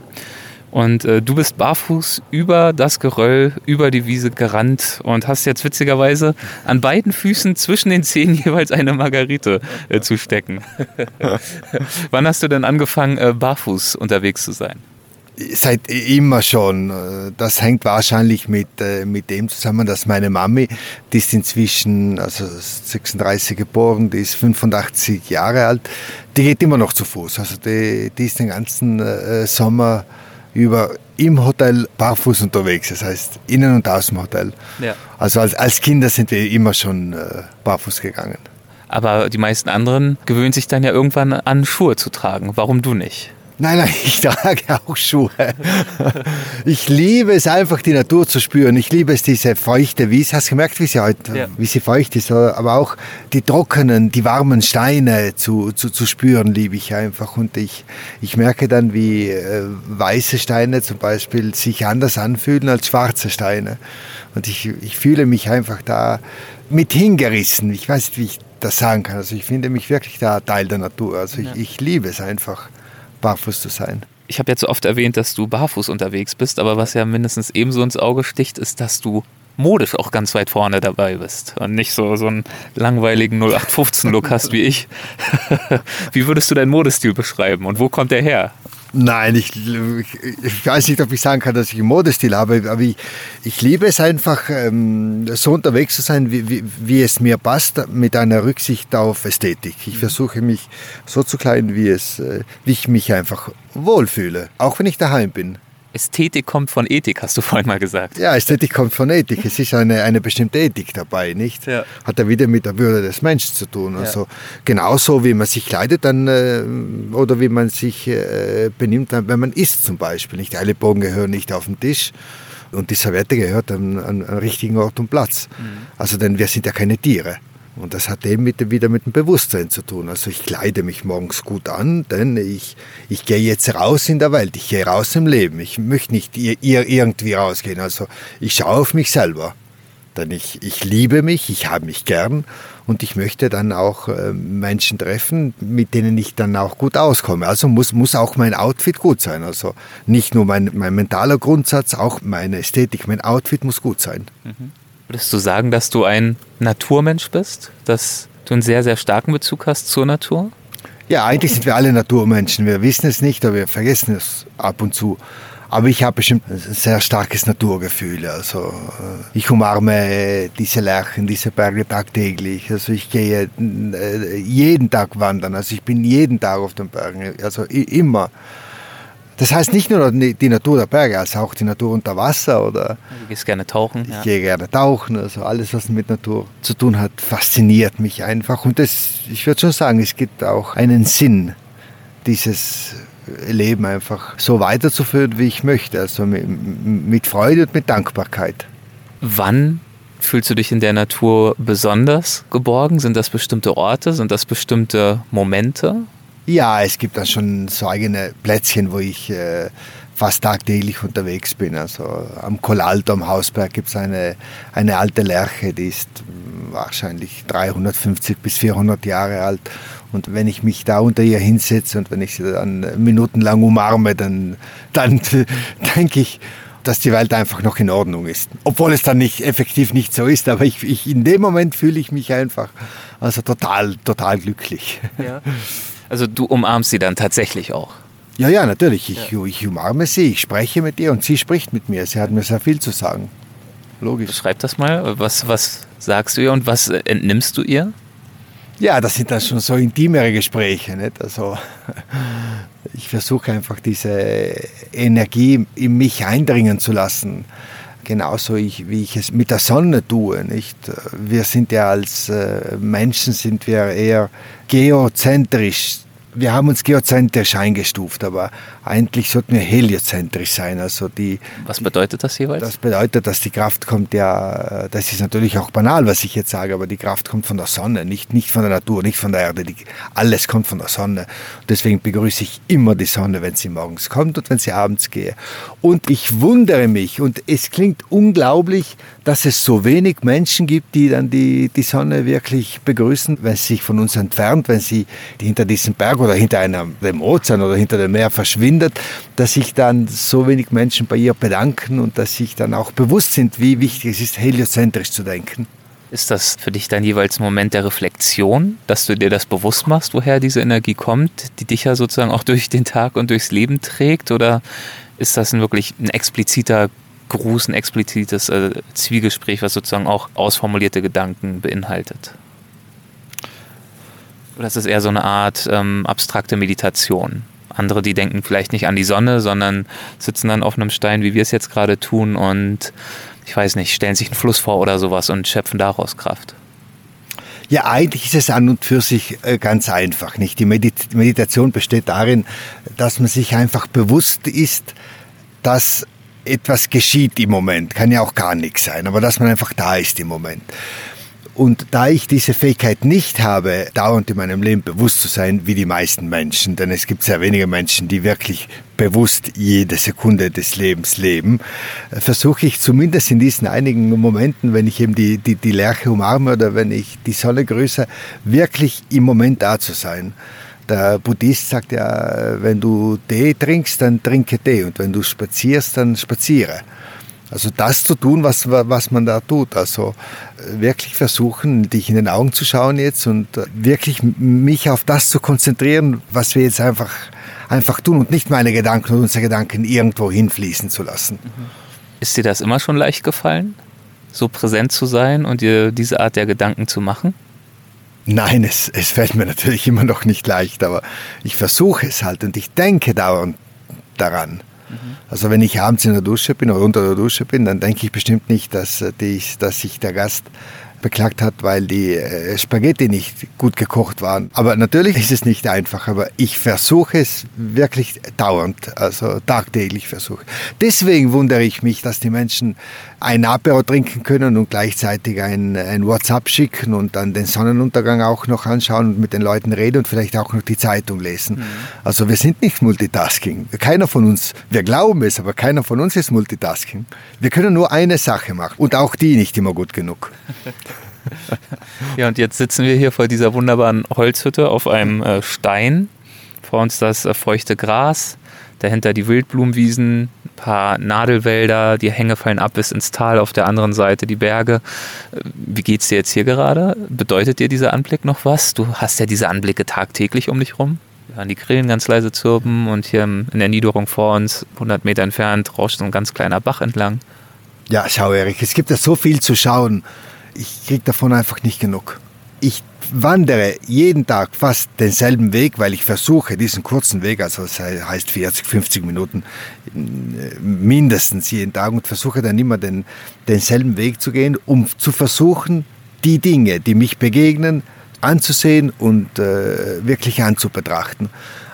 Und äh, du bist barfuß über das Geröll, über die Wiese gerannt und hast jetzt witzigerweise an beiden Füßen zwischen den Zehen jeweils eine Margarite äh, zu stecken. Wann hast du denn angefangen, äh, barfuß unterwegs zu sein? Seit immer schon. Das hängt wahrscheinlich mit, äh, mit dem zusammen, dass meine Mami, die ist inzwischen also 36 geboren, die ist 85 Jahre alt, die geht immer noch zu Fuß. Also die, die ist den ganzen äh, Sommer über im Hotel barfuß unterwegs, das heißt innen und aus dem Hotel. Ja. Also als, als Kinder sind wir immer schon äh, barfuß gegangen. Aber die meisten anderen gewöhnen sich dann ja irgendwann an, Schuhe zu tragen. Warum du nicht? Nein, nein, ich trage auch Schuhe. Ich liebe es einfach, die Natur zu spüren. Ich liebe es, diese feuchte Wiese. Hast du gemerkt, wie sie heute, ja. wie sie feucht ist? Aber auch die trockenen, die warmen Steine zu, zu, zu spüren, liebe ich einfach. Und ich, ich merke dann, wie äh, weiße Steine zum Beispiel sich anders anfühlen als schwarze Steine. Und ich, ich fühle mich einfach da mit hingerissen. Ich weiß nicht, wie ich das sagen kann. Also ich finde mich wirklich da Teil der Natur. Also ich, ja. ich liebe es einfach barfuß zu sein. Ich habe jetzt so oft erwähnt, dass du barfuß unterwegs bist, aber was ja mindestens ebenso ins Auge sticht, ist, dass du modisch auch ganz weit vorne dabei bist und nicht so, so einen langweiligen 0815-Look hast wie ich. wie würdest du deinen Modestil beschreiben und wo kommt der her? Nein, ich, ich, weiß nicht, ob ich sagen kann, dass ich einen Modestil habe, aber ich, ich liebe es einfach, ähm, so unterwegs zu sein, wie, wie, wie, es mir passt, mit einer Rücksicht auf Ästhetik. Ich mhm. versuche mich so zu kleiden, wie, es, äh, wie ich mich einfach wohlfühle, auch wenn ich daheim bin. Ästhetik kommt von Ethik, hast du vorhin mal gesagt. Ja, Ästhetik kommt von Ethik. Es ist eine, eine bestimmte Ethik dabei, nicht? Ja. Hat ja wieder mit der Würde des Menschen zu tun. Ja. Also genauso wie man sich kleidet dann, äh, oder wie man sich äh, benimmt, wenn man isst zum Beispiel. Nicht alle Bogen gehören nicht auf den Tisch. Und die Serviette gehört an, an, an richtigen Ort und Platz. Mhm. Also denn wir sind ja keine Tiere. Und das hat eben mit, wieder mit dem Bewusstsein zu tun. Also ich kleide mich morgens gut an, denn ich, ich gehe jetzt raus in der Welt, ich gehe raus im Leben. Ich möchte nicht ihr irgendwie rausgehen. Also ich schaue auf mich selber. Denn ich, ich liebe mich, ich habe mich gern und ich möchte dann auch äh, Menschen treffen, mit denen ich dann auch gut auskomme. Also muss, muss auch mein Outfit gut sein. Also nicht nur mein, mein mentaler Grundsatz, auch meine Ästhetik, mein Outfit muss gut sein. Mhm. Würdest du sagen, dass du ein Naturmensch bist? Dass du einen sehr, sehr starken Bezug hast zur Natur? Ja, eigentlich sind wir alle Naturmenschen. Wir wissen es nicht, aber wir vergessen es ab und zu. Aber ich habe bestimmt ein sehr starkes Naturgefühl. Also äh, ich umarme diese Lärchen, diese Berge tagtäglich. Also ich gehe äh, jeden Tag wandern. Also ich bin jeden Tag auf den Bergen. Also immer. Das heißt nicht nur die Natur der Berge, als auch die Natur unter Wasser oder. Du gehst gerne tauchen. Ich ja. gehe gerne tauchen. Also alles, was mit Natur zu tun hat, fasziniert mich einfach. Und das, ich würde schon sagen, es gibt auch einen Sinn, dieses Leben einfach so weiterzuführen, wie ich möchte. Also mit Freude und mit Dankbarkeit. Wann fühlst du dich in der Natur besonders geborgen? Sind das bestimmte Orte? Sind das bestimmte Momente? Ja, es gibt dann schon so eigene Plätzchen, wo ich äh, fast tagtäglich unterwegs bin. Also am Colalto, am Hausberg gibt es eine, eine alte Lerche, die ist hm, wahrscheinlich 350 bis 400 Jahre alt. Und wenn ich mich da unter ihr hinsetze und wenn ich sie dann minutenlang umarme, dann, dann denke ich, dass die Welt einfach noch in Ordnung ist. Obwohl es dann nicht effektiv nicht so ist, aber ich, ich in dem Moment fühle ich mich einfach also total, total glücklich. Ja. Also du umarmst sie dann tatsächlich auch? Ja, ja, natürlich. Ich, ja. ich umarme sie, ich spreche mit ihr und sie spricht mit mir. Sie hat mir sehr viel zu sagen. Logisch. Beschreib das mal. Was, was sagst du ihr und was entnimmst du ihr? Ja, das sind dann schon so intimere Gespräche. Nicht? Also, ich versuche einfach diese Energie in mich eindringen zu lassen. Genauso ich, wie ich es mit der Sonne tue. Nicht? Wir sind ja als äh, Menschen sind wir eher geozentrisch wir haben uns geozentrisch eingestuft, aber eigentlich sollten wir heliozentrisch sein. Also die, was bedeutet das jeweils? Das bedeutet, dass die Kraft kommt ja, das ist natürlich auch banal, was ich jetzt sage, aber die Kraft kommt von der Sonne, nicht, nicht von der Natur, nicht von der Erde. Die, alles kommt von der Sonne. Und deswegen begrüße ich immer die Sonne, wenn sie morgens kommt und wenn sie abends gehe. Und ich wundere mich, und es klingt unglaublich, dass es so wenig Menschen gibt, die dann die, die Sonne wirklich begrüßen, wenn sie sich von uns entfernt, wenn sie hinter diesem Berg oder hinter einem, dem Ozean oder hinter dem Meer verschwindet, dass sich dann so wenig Menschen bei ihr bedanken und dass sich dann auch bewusst sind, wie wichtig es ist, heliozentrisch zu denken. Ist das für dich dann jeweils ein Moment der Reflexion, dass du dir das bewusst machst, woher diese Energie kommt, die dich ja sozusagen auch durch den Tag und durchs Leben trägt? Oder ist das ein wirklich ein expliziter Gruß, ein explizites äh, Zwiegespräch, was sozusagen auch ausformulierte Gedanken beinhaltet? Oder ist es eher so eine Art ähm, abstrakte Meditation? Andere, die denken vielleicht nicht an die Sonne, sondern sitzen dann auf einem Stein, wie wir es jetzt gerade tun und ich weiß nicht, stellen sich einen Fluss vor oder sowas und schöpfen daraus Kraft. Ja, eigentlich ist es an und für sich äh, ganz einfach. Nicht? Die Medit Meditation besteht darin, dass man sich einfach bewusst ist, dass etwas geschieht im Moment. Kann ja auch gar nichts sein, aber dass man einfach da ist im Moment. Und da ich diese Fähigkeit nicht habe, dauernd in meinem Leben bewusst zu sein, wie die meisten Menschen, denn es gibt sehr wenige Menschen, die wirklich bewusst jede Sekunde des Lebens leben, versuche ich zumindest in diesen einigen Momenten, wenn ich eben die, die, die Lerche umarme oder wenn ich die Sonne grüße, wirklich im Moment da zu sein. Der Buddhist sagt ja, wenn du Tee trinkst, dann trinke Tee und wenn du spazierst, dann spaziere. Also das zu tun, was, was man da tut. Also äh, wirklich versuchen, dich in den Augen zu schauen jetzt und äh, wirklich mich auf das zu konzentrieren, was wir jetzt einfach, einfach tun und nicht meine Gedanken und unsere Gedanken irgendwo hinfließen zu lassen. Mhm. Ist dir das immer schon leicht gefallen, so präsent zu sein und dir diese Art der Gedanken zu machen? Nein, es, es fällt mir natürlich immer noch nicht leicht, aber ich versuche es halt und ich denke dauernd daran. Also wenn ich abends in der Dusche bin oder unter der Dusche bin, dann denke ich bestimmt nicht, dass, äh, die, dass sich der Gast beklagt hat, weil die äh, Spaghetti nicht gut gekocht waren. Aber natürlich ist es nicht einfach, aber ich versuche es wirklich dauernd, also tagtäglich versuche. Deswegen wundere ich mich, dass die Menschen ein Apero trinken können und gleichzeitig ein, ein WhatsApp schicken und dann den Sonnenuntergang auch noch anschauen und mit den Leuten reden und vielleicht auch noch die Zeitung lesen. Mhm. Also wir sind nicht Multitasking. Keiner von uns, wir glauben es, aber keiner von uns ist Multitasking. Wir können nur eine Sache machen und auch die nicht immer gut genug. ja, und jetzt sitzen wir hier vor dieser wunderbaren Holzhütte auf einem äh, Stein. Vor uns das äh, feuchte Gras, dahinter die Wildblumenwiesen, ein paar Nadelwälder, die Hänge fallen ab bis ins Tal, auf der anderen Seite die Berge. Äh, wie geht's dir jetzt hier gerade? Bedeutet dir dieser Anblick noch was? Du hast ja diese Anblicke tagtäglich um dich rum. Hören die Grillen ganz leise zirpen und hier in der Niederung vor uns, 100 Meter entfernt, rauscht so ein ganz kleiner Bach entlang. Ja, schau Erik, es gibt ja so viel zu schauen ich kriege davon einfach nicht genug. Ich wandere jeden Tag fast denselben Weg, weil ich versuche, diesen kurzen Weg, also das heißt 40, 50 Minuten äh, mindestens jeden Tag und versuche dann immer den, denselben Weg zu gehen, um zu versuchen, die Dinge, die mich begegnen, anzusehen und äh, wirklich anzubetrachten.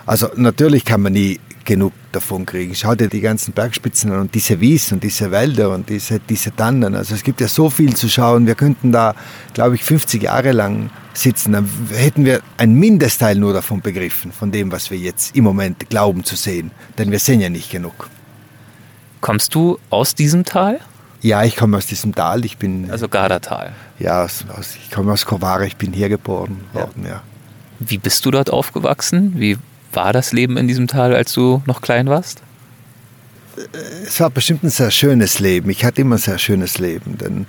Also natürlich kann man nie genug davon kriegen. Schau dir die ganzen Bergspitzen an und diese Wiesen und diese Wälder und diese, diese Tannen. Also es gibt ja so viel zu schauen. Wir könnten da, glaube ich, 50 Jahre lang sitzen. Dann hätten wir ein Mindestteil nur davon begriffen, von dem, was wir jetzt im Moment glauben zu sehen. Denn wir sehen ja nicht genug. Kommst du aus diesem Tal? Ja, ich komme aus diesem Tal. Ich bin. Also Gardatal. Ja, aus, aus, ich komme aus Kovare. Ich bin hier geboren worden, ja. ja. Wie bist du dort aufgewachsen? Wie war das Leben in diesem Tal, als du noch klein warst? Es war bestimmt ein sehr schönes Leben. Ich hatte immer ein sehr schönes Leben, denn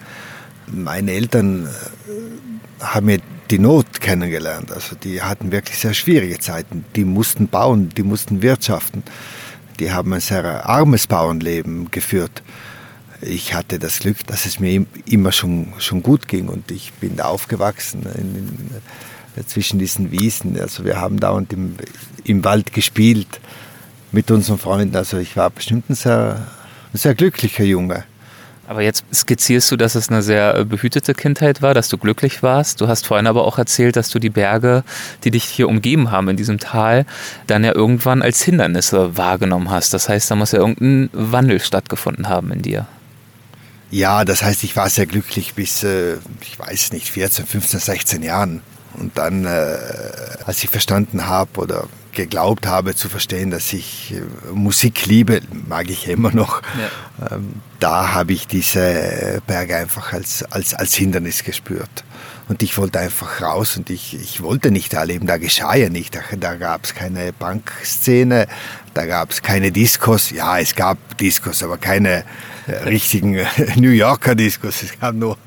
meine Eltern äh, haben mir die Not kennengelernt. Also die hatten wirklich sehr schwierige Zeiten. Die mussten bauen, die mussten wirtschaften. Die haben ein sehr armes Bauernleben geführt. Ich hatte das Glück, dass es mir immer schon, schon gut ging und ich bin da aufgewachsen in, in, zwischen diesen Wiesen. Also wir haben dauernd im, im Wald gespielt mit unseren Freunden. Also ich war bestimmt ein sehr, ein sehr glücklicher Junge. Aber jetzt skizzierst du, dass es eine sehr äh, behütete Kindheit war, dass du glücklich warst. Du hast vorhin aber auch erzählt, dass du die Berge, die dich hier umgeben haben in diesem Tal, dann ja irgendwann als Hindernisse wahrgenommen hast. Das heißt, da muss ja irgendein Wandel stattgefunden haben in dir. Ja, das heißt, ich war sehr glücklich bis, äh, ich weiß nicht, 14, 15, 16 Jahren. Und dann, äh, als ich verstanden habe oder geglaubt habe zu verstehen, dass ich äh, Musik liebe, mag ich immer noch, ja. ähm, da habe ich diese Berge einfach als, als, als Hindernis gespürt. Und ich wollte einfach raus und ich, ich wollte nicht da leben, da geschah ja nicht. Da, da gab es keine Bankszene, da gab es keine Diskos. Ja, es gab Diskos, aber keine äh, richtigen äh, New Yorker Diskos. Es gab nur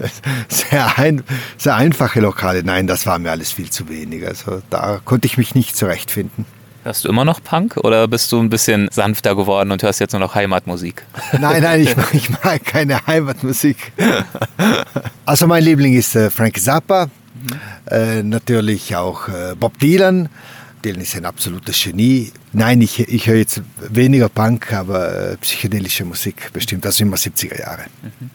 sehr, ein, sehr einfache Lokale. Nein, das war mir alles viel zu wenig. Also da konnte ich mich nicht zurechtfinden. Hörst du immer noch Punk oder bist du ein bisschen sanfter geworden und hörst jetzt nur noch Heimatmusik? Nein, nein, ich mag, ich mag keine Heimatmusik. Also mein Liebling ist äh, Frank Zappa, mhm. äh, natürlich auch äh, Bob Dylan. Dylan ist ein absolutes Genie. Nein, ich, ich höre jetzt weniger Punk, aber psychedelische Musik bestimmt, also immer 70er Jahre. Mhm.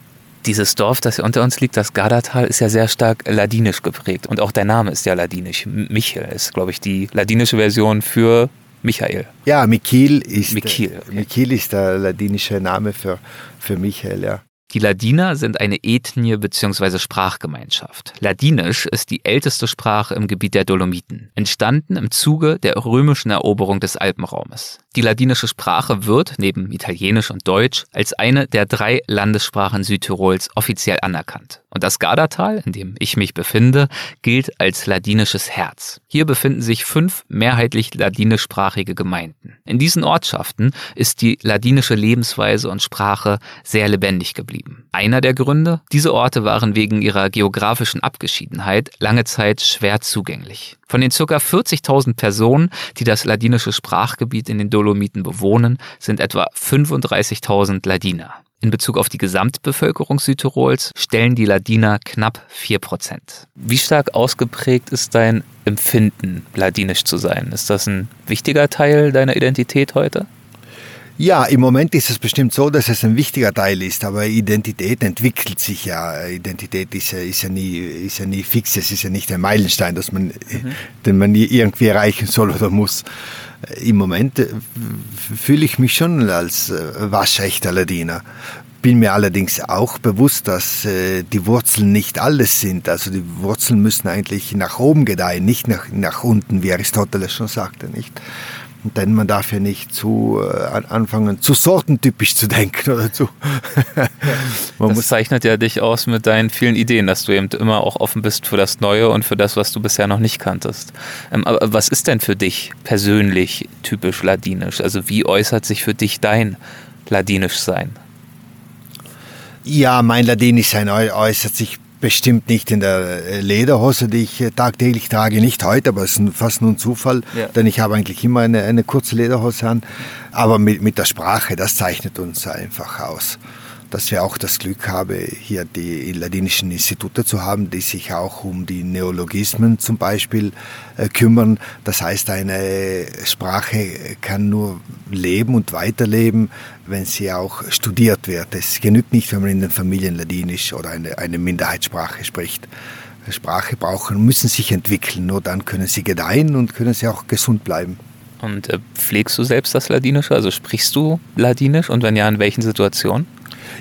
Dieses Dorf, das hier unter uns liegt, das Gardatal, ist ja sehr stark ladinisch geprägt. Und auch der Name ist ja ladinisch. Michael ist, glaube ich, die ladinische Version für Michael. Ja, Mikil ist, Mikil, okay. Mikil ist der ladinische Name für, für Michael, ja. Die Ladiner sind eine Ethnie bzw. Sprachgemeinschaft. Ladinisch ist die älteste Sprache im Gebiet der Dolomiten, entstanden im Zuge der römischen Eroberung des Alpenraumes. Die ladinische Sprache wird, neben Italienisch und Deutsch, als eine der drei Landessprachen Südtirols offiziell anerkannt. Und das Gardatal, in dem ich mich befinde, gilt als ladinisches Herz. Hier befinden sich fünf mehrheitlich ladinischsprachige Gemeinden. In diesen Ortschaften ist die ladinische Lebensweise und Sprache sehr lebendig geblieben. Einer der Gründe? Diese Orte waren wegen ihrer geografischen Abgeschiedenheit lange Zeit schwer zugänglich. Von den ca. 40.000 Personen, die das ladinische Sprachgebiet in den Dolomiten bewohnen, sind etwa 35.000 Ladiner. In Bezug auf die Gesamtbevölkerung Südtirols stellen die Ladiner knapp 4%. Wie stark ausgeprägt ist dein Empfinden, ladinisch zu sein? Ist das ein wichtiger Teil deiner Identität heute? Ja, im Moment ist es bestimmt so, dass es ein wichtiger Teil ist, aber Identität entwickelt sich ja. Identität ist ja, ist ja, nie, ist ja nie fix, es ist ja nicht ein Meilenstein, dass man, mhm. den man irgendwie erreichen soll oder muss. Im Moment äh, fühle ich mich schon als äh, waschechter Ladiner. Bin mir allerdings auch bewusst, dass äh, die Wurzeln nicht alles sind. Also die Wurzeln müssen eigentlich nach oben gedeihen, nicht nach, nach unten, wie Aristoteles schon sagte, nicht? Denn man darf ja nicht zu äh, anfangen, zu sortentypisch zu denken oder zu. das zeichnet ja dich aus mit deinen vielen Ideen, dass du eben immer auch offen bist für das Neue und für das, was du bisher noch nicht kanntest. Ähm, aber was ist denn für dich persönlich typisch ladinisch? Also wie äußert sich für dich dein ladinisch Sein? Ja, mein ladinisch Sein äußert sich bestimmt nicht in der äh, Lederhose, die ich äh, tagtäglich trage. Nicht heute, aber es ist fast nur ein Zufall, ja. denn ich habe eigentlich immer eine, eine kurze Lederhose an. Aber mit, mit der Sprache, das zeichnet uns einfach aus dass wir auch das Glück haben, hier die ladinischen Institute zu haben, die sich auch um die Neologismen zum Beispiel äh, kümmern. Das heißt, eine Sprache kann nur leben und weiterleben, wenn sie auch studiert wird. Es genügt nicht, wenn man in den Familien Ladinisch oder eine, eine Minderheitssprache spricht. Sprache brauchen, müssen sich entwickeln, nur dann können sie gedeihen und können sie auch gesund bleiben. Und äh, pflegst du selbst das Ladinische? Also sprichst du Ladinisch und wenn ja, in welchen Situationen?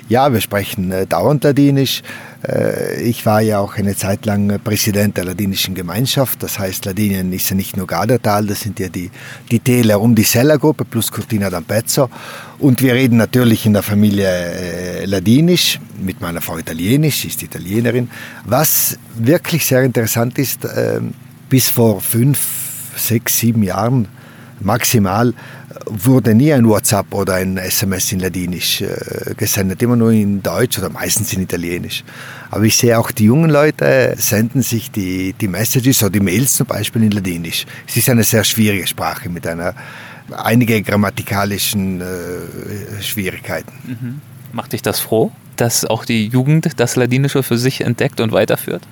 Ja, wir sprechen äh, dauernd Ladinisch. Äh, ich war ja auch eine Zeit lang Präsident der Ladinischen Gemeinschaft. Das heißt, Ladinien ist ja nicht nur Gardatal, das sind ja die, die Täler um die Sella-Gruppe plus Cortina d'Ampezzo. Und wir reden natürlich in der Familie äh, Ladinisch, mit meiner Frau Italienisch, sie ist Italienerin. Was wirklich sehr interessant ist, äh, bis vor fünf, sechs, sieben Jahren maximal wurde nie ein WhatsApp oder ein SMS in Ladinisch äh, gesendet, immer nur in Deutsch oder meistens in Italienisch. Aber ich sehe auch, die jungen Leute senden sich die, die Messages oder die Mails zum Beispiel in Ladinisch. Es ist eine sehr schwierige Sprache mit einer einige grammatikalischen äh, Schwierigkeiten. Mhm. Macht dich das froh, dass auch die Jugend das Ladinische für sich entdeckt und weiterführt?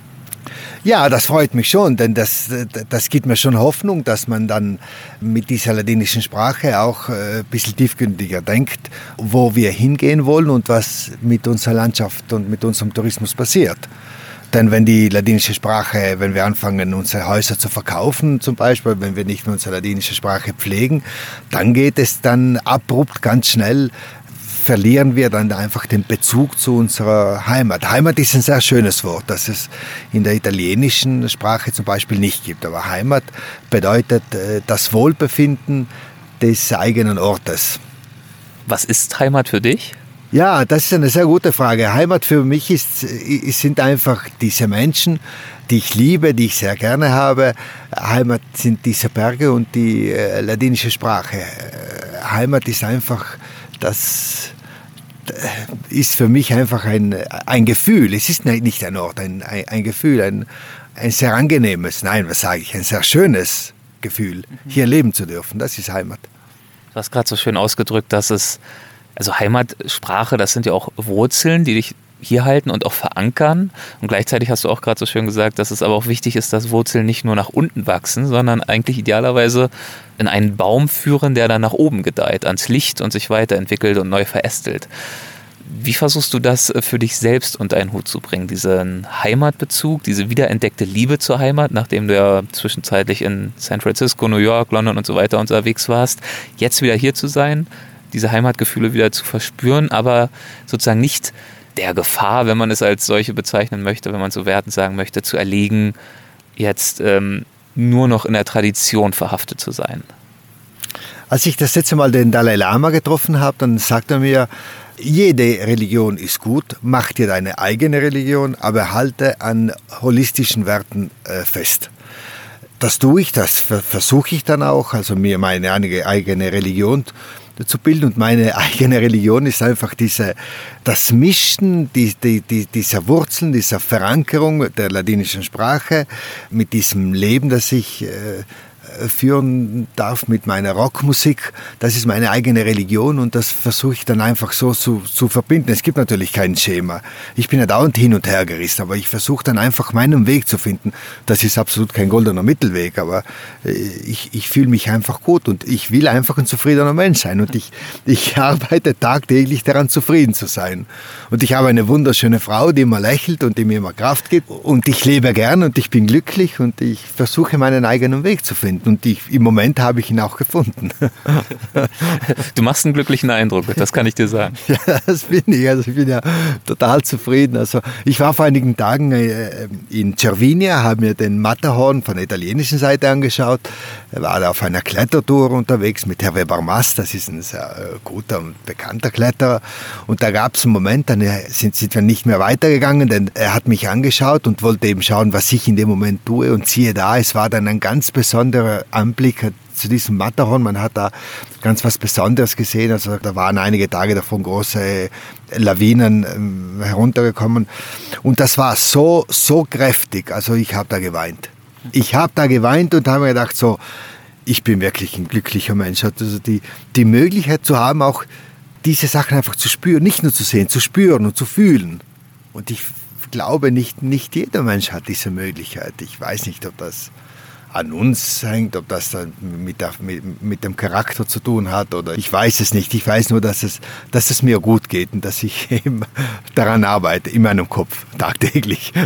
Ja, das freut mich schon, denn das, das gibt mir schon Hoffnung, dass man dann mit dieser ladinischen Sprache auch äh, ein bisschen tiefgründiger denkt, wo wir hingehen wollen und was mit unserer Landschaft und mit unserem Tourismus passiert. Denn wenn die ladinische Sprache, wenn wir anfangen, unsere Häuser zu verkaufen, zum Beispiel, wenn wir nicht mehr unsere ladinische Sprache pflegen, dann geht es dann abrupt ganz schnell verlieren wir dann einfach den Bezug zu unserer Heimat. Heimat ist ein sehr schönes Wort, das es in der italienischen Sprache zum Beispiel nicht gibt. Aber Heimat bedeutet äh, das Wohlbefinden des eigenen Ortes. Was ist Heimat für dich? Ja, das ist eine sehr gute Frage. Heimat für mich ist, sind einfach diese Menschen, die ich liebe, die ich sehr gerne habe. Heimat sind diese Berge und die äh, ladinische Sprache. Äh, Heimat ist einfach das ist für mich einfach ein, ein Gefühl. Es ist nicht ein Ort, ein, ein, ein Gefühl, ein, ein sehr angenehmes, nein, was sage ich, ein sehr schönes Gefühl, mhm. hier leben zu dürfen. Das ist Heimat. Du hast gerade so schön ausgedrückt, dass es, also Heimatsprache, das sind ja auch Wurzeln, die dich hier halten und auch verankern. Und gleichzeitig hast du auch gerade so schön gesagt, dass es aber auch wichtig ist, dass Wurzeln nicht nur nach unten wachsen, sondern eigentlich idealerweise in einen Baum führen, der dann nach oben gedeiht, ans Licht und sich weiterentwickelt und neu verästelt. Wie versuchst du das äh, für dich selbst unter einen Hut zu bringen? Diesen Heimatbezug, diese wiederentdeckte Liebe zur Heimat, nachdem du ja zwischenzeitlich in San Francisco, New York, London und so weiter unterwegs warst, jetzt wieder hier zu sein, diese Heimatgefühle wieder zu verspüren, aber sozusagen nicht der Gefahr, wenn man es als solche bezeichnen möchte, wenn man so wertend sagen möchte, zu erlegen, jetzt ähm, nur noch in der Tradition verhaftet zu sein. Als ich das letzte Mal den Dalai Lama getroffen habe, dann sagte er mir, jede Religion ist gut, mach dir deine eigene Religion, aber halte an holistischen Werten äh, fest. Das tue ich, das versuche ich dann auch, also mir meine eigene Religion zu bilden. Und meine eigene Religion ist einfach diese, das Mischen die, die, die, dieser Wurzeln, dieser Verankerung der ladinischen Sprache mit diesem Leben, das ich äh, führen darf mit meiner Rockmusik. Das ist meine eigene Religion und das versuche ich dann einfach so zu, zu verbinden. Es gibt natürlich kein Schema. Ich bin ja dauernd hin und her gerissen, aber ich versuche dann einfach meinen Weg zu finden. Das ist absolut kein goldener Mittelweg, aber äh, ich, ich fühle mich einfach gut und ich will einfach ein zufriedener Mensch sein und ich, ich arbeite tagtäglich daran, zufrieden zu sein. Und ich habe eine wunderschöne Frau, die immer lächelt und die mir immer Kraft gibt und ich lebe gern und ich bin glücklich und ich versuche meinen eigenen Weg zu finden und ich, im Moment habe ich ihn auch gefunden. Du machst einen glücklichen Eindruck, das kann ich dir sagen. Ja, das bin ich. Also ich bin ja total zufrieden. Also ich war vor einigen Tagen äh, in Cervinia, habe mir den Matterhorn von der italienischen Seite angeschaut, war da auf einer Klettertour unterwegs mit Herr Weber Mass, das ist ein sehr äh, guter und bekannter Kletterer. Und da gab es einen Moment, dann äh, sind, sind wir nicht mehr weitergegangen, denn er hat mich angeschaut und wollte eben schauen, was ich in dem Moment tue. Und siehe da, es war dann ein ganz besonderer Anblick zu diesem Matterhorn. Man hat da ganz was Besonderes gesehen. Also da waren einige Tage davon große Lawinen ähm, heruntergekommen. Und das war so, so kräftig. Also ich habe da geweint. Ich habe da geweint und habe mir gedacht, so, ich bin wirklich ein glücklicher Mensch. Also die, die Möglichkeit zu haben, auch diese Sachen einfach zu spüren, nicht nur zu sehen, zu spüren und zu fühlen. Und ich glaube, nicht, nicht jeder Mensch hat diese Möglichkeit. Ich weiß nicht, ob das an uns hängt, ob das dann mit, der, mit, mit, dem Charakter zu tun hat oder ich weiß es nicht. Ich weiß nur, dass es, dass es mir gut geht und dass ich eben daran arbeite, in meinem Kopf, tagtäglich.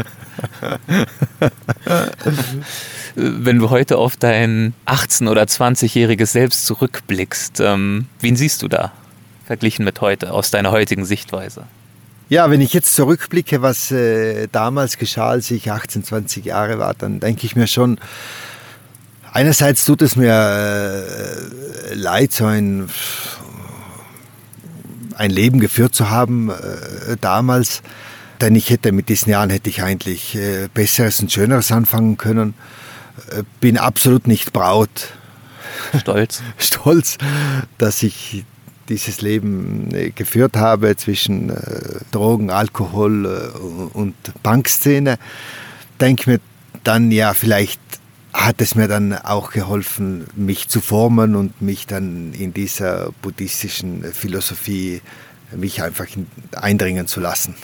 Wenn du heute auf dein 18- oder 20-jähriges Selbst zurückblickst, ähm, wen siehst du da, verglichen mit heute, aus deiner heutigen Sichtweise? Ja, wenn ich jetzt zurückblicke, was äh, damals geschah, als ich 18, 20 Jahre war, dann denke ich mir schon, Einerseits tut es mir äh, leid, so ein, ein Leben geführt zu haben äh, damals, denn ich hätte mit diesen Jahren hätte ich eigentlich äh, Besseres und Schöneres anfangen können. Äh, bin absolut nicht Braut. Stolz. Stolz, dass ich dieses Leben äh, geführt habe zwischen äh, Drogen, Alkohol und Bankszene. Denke mir dann ja, vielleicht hat es mir dann auch geholfen, mich zu formen und mich dann in dieser buddhistischen Philosophie mich einfach eindringen zu lassen.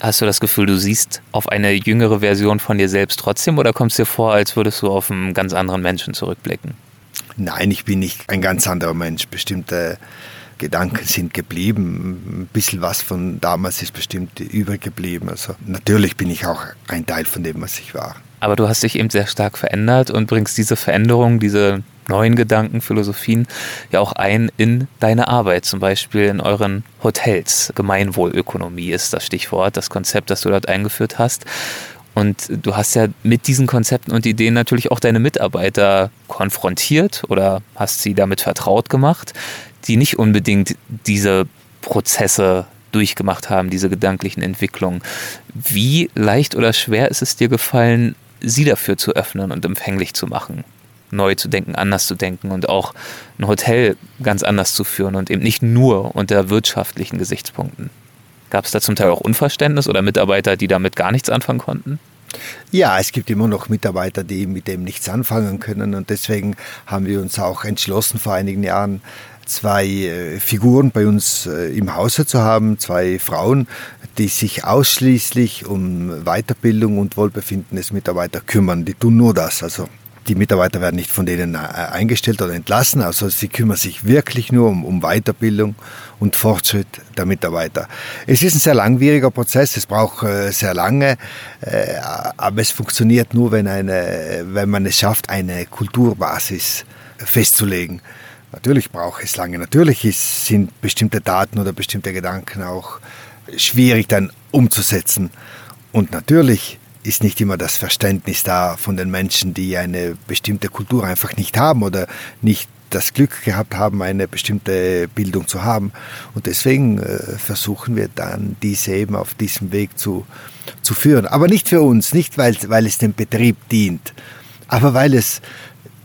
Hast du das Gefühl, du siehst auf eine jüngere Version von dir selbst trotzdem oder kommst dir vor, als würdest du auf einen ganz anderen Menschen zurückblicken? Nein, ich bin nicht ein ganz anderer Mensch. Bestimmte Gedanken sind geblieben. Ein bisschen was von damals ist bestimmt übrig geblieben. Also natürlich bin ich auch ein Teil von dem, was ich war. Aber du hast dich eben sehr stark verändert und bringst diese Veränderung, diese neuen Gedanken, Philosophien ja auch ein in deine Arbeit, zum Beispiel in euren Hotels. Gemeinwohlökonomie ist das Stichwort, das Konzept, das du dort eingeführt hast. Und du hast ja mit diesen Konzepten und Ideen natürlich auch deine Mitarbeiter konfrontiert oder hast sie damit vertraut gemacht, die nicht unbedingt diese Prozesse durchgemacht haben, diese gedanklichen Entwicklungen. Wie leicht oder schwer ist es dir gefallen, sie dafür zu öffnen und empfänglich zu machen, neu zu denken, anders zu denken und auch ein Hotel ganz anders zu führen und eben nicht nur unter wirtschaftlichen Gesichtspunkten. Gab es da zum Teil auch Unverständnis oder Mitarbeiter, die damit gar nichts anfangen konnten? Ja, es gibt immer noch Mitarbeiter, die mit dem nichts anfangen können und deswegen haben wir uns auch entschlossen vor einigen Jahren, zwei äh, Figuren bei uns äh, im Hause zu haben, zwei Frauen, die sich ausschließlich um Weiterbildung und Wohlbefinden des Mitarbeiters kümmern. Die tun nur das. Also Die Mitarbeiter werden nicht von denen äh, eingestellt oder entlassen, also sie kümmern sich wirklich nur um, um Weiterbildung und Fortschritt der Mitarbeiter. Es ist ein sehr langwieriger Prozess, es braucht äh, sehr lange, äh, aber es funktioniert nur, wenn, eine, wenn man es schafft, eine Kulturbasis festzulegen. Natürlich braucht es lange, natürlich sind bestimmte Daten oder bestimmte Gedanken auch schwierig dann umzusetzen. Und natürlich ist nicht immer das Verständnis da von den Menschen, die eine bestimmte Kultur einfach nicht haben oder nicht das Glück gehabt haben, eine bestimmte Bildung zu haben. Und deswegen äh, versuchen wir dann, diese eben auf diesem Weg zu, zu führen. Aber nicht für uns, nicht weil, weil es dem Betrieb dient, aber weil es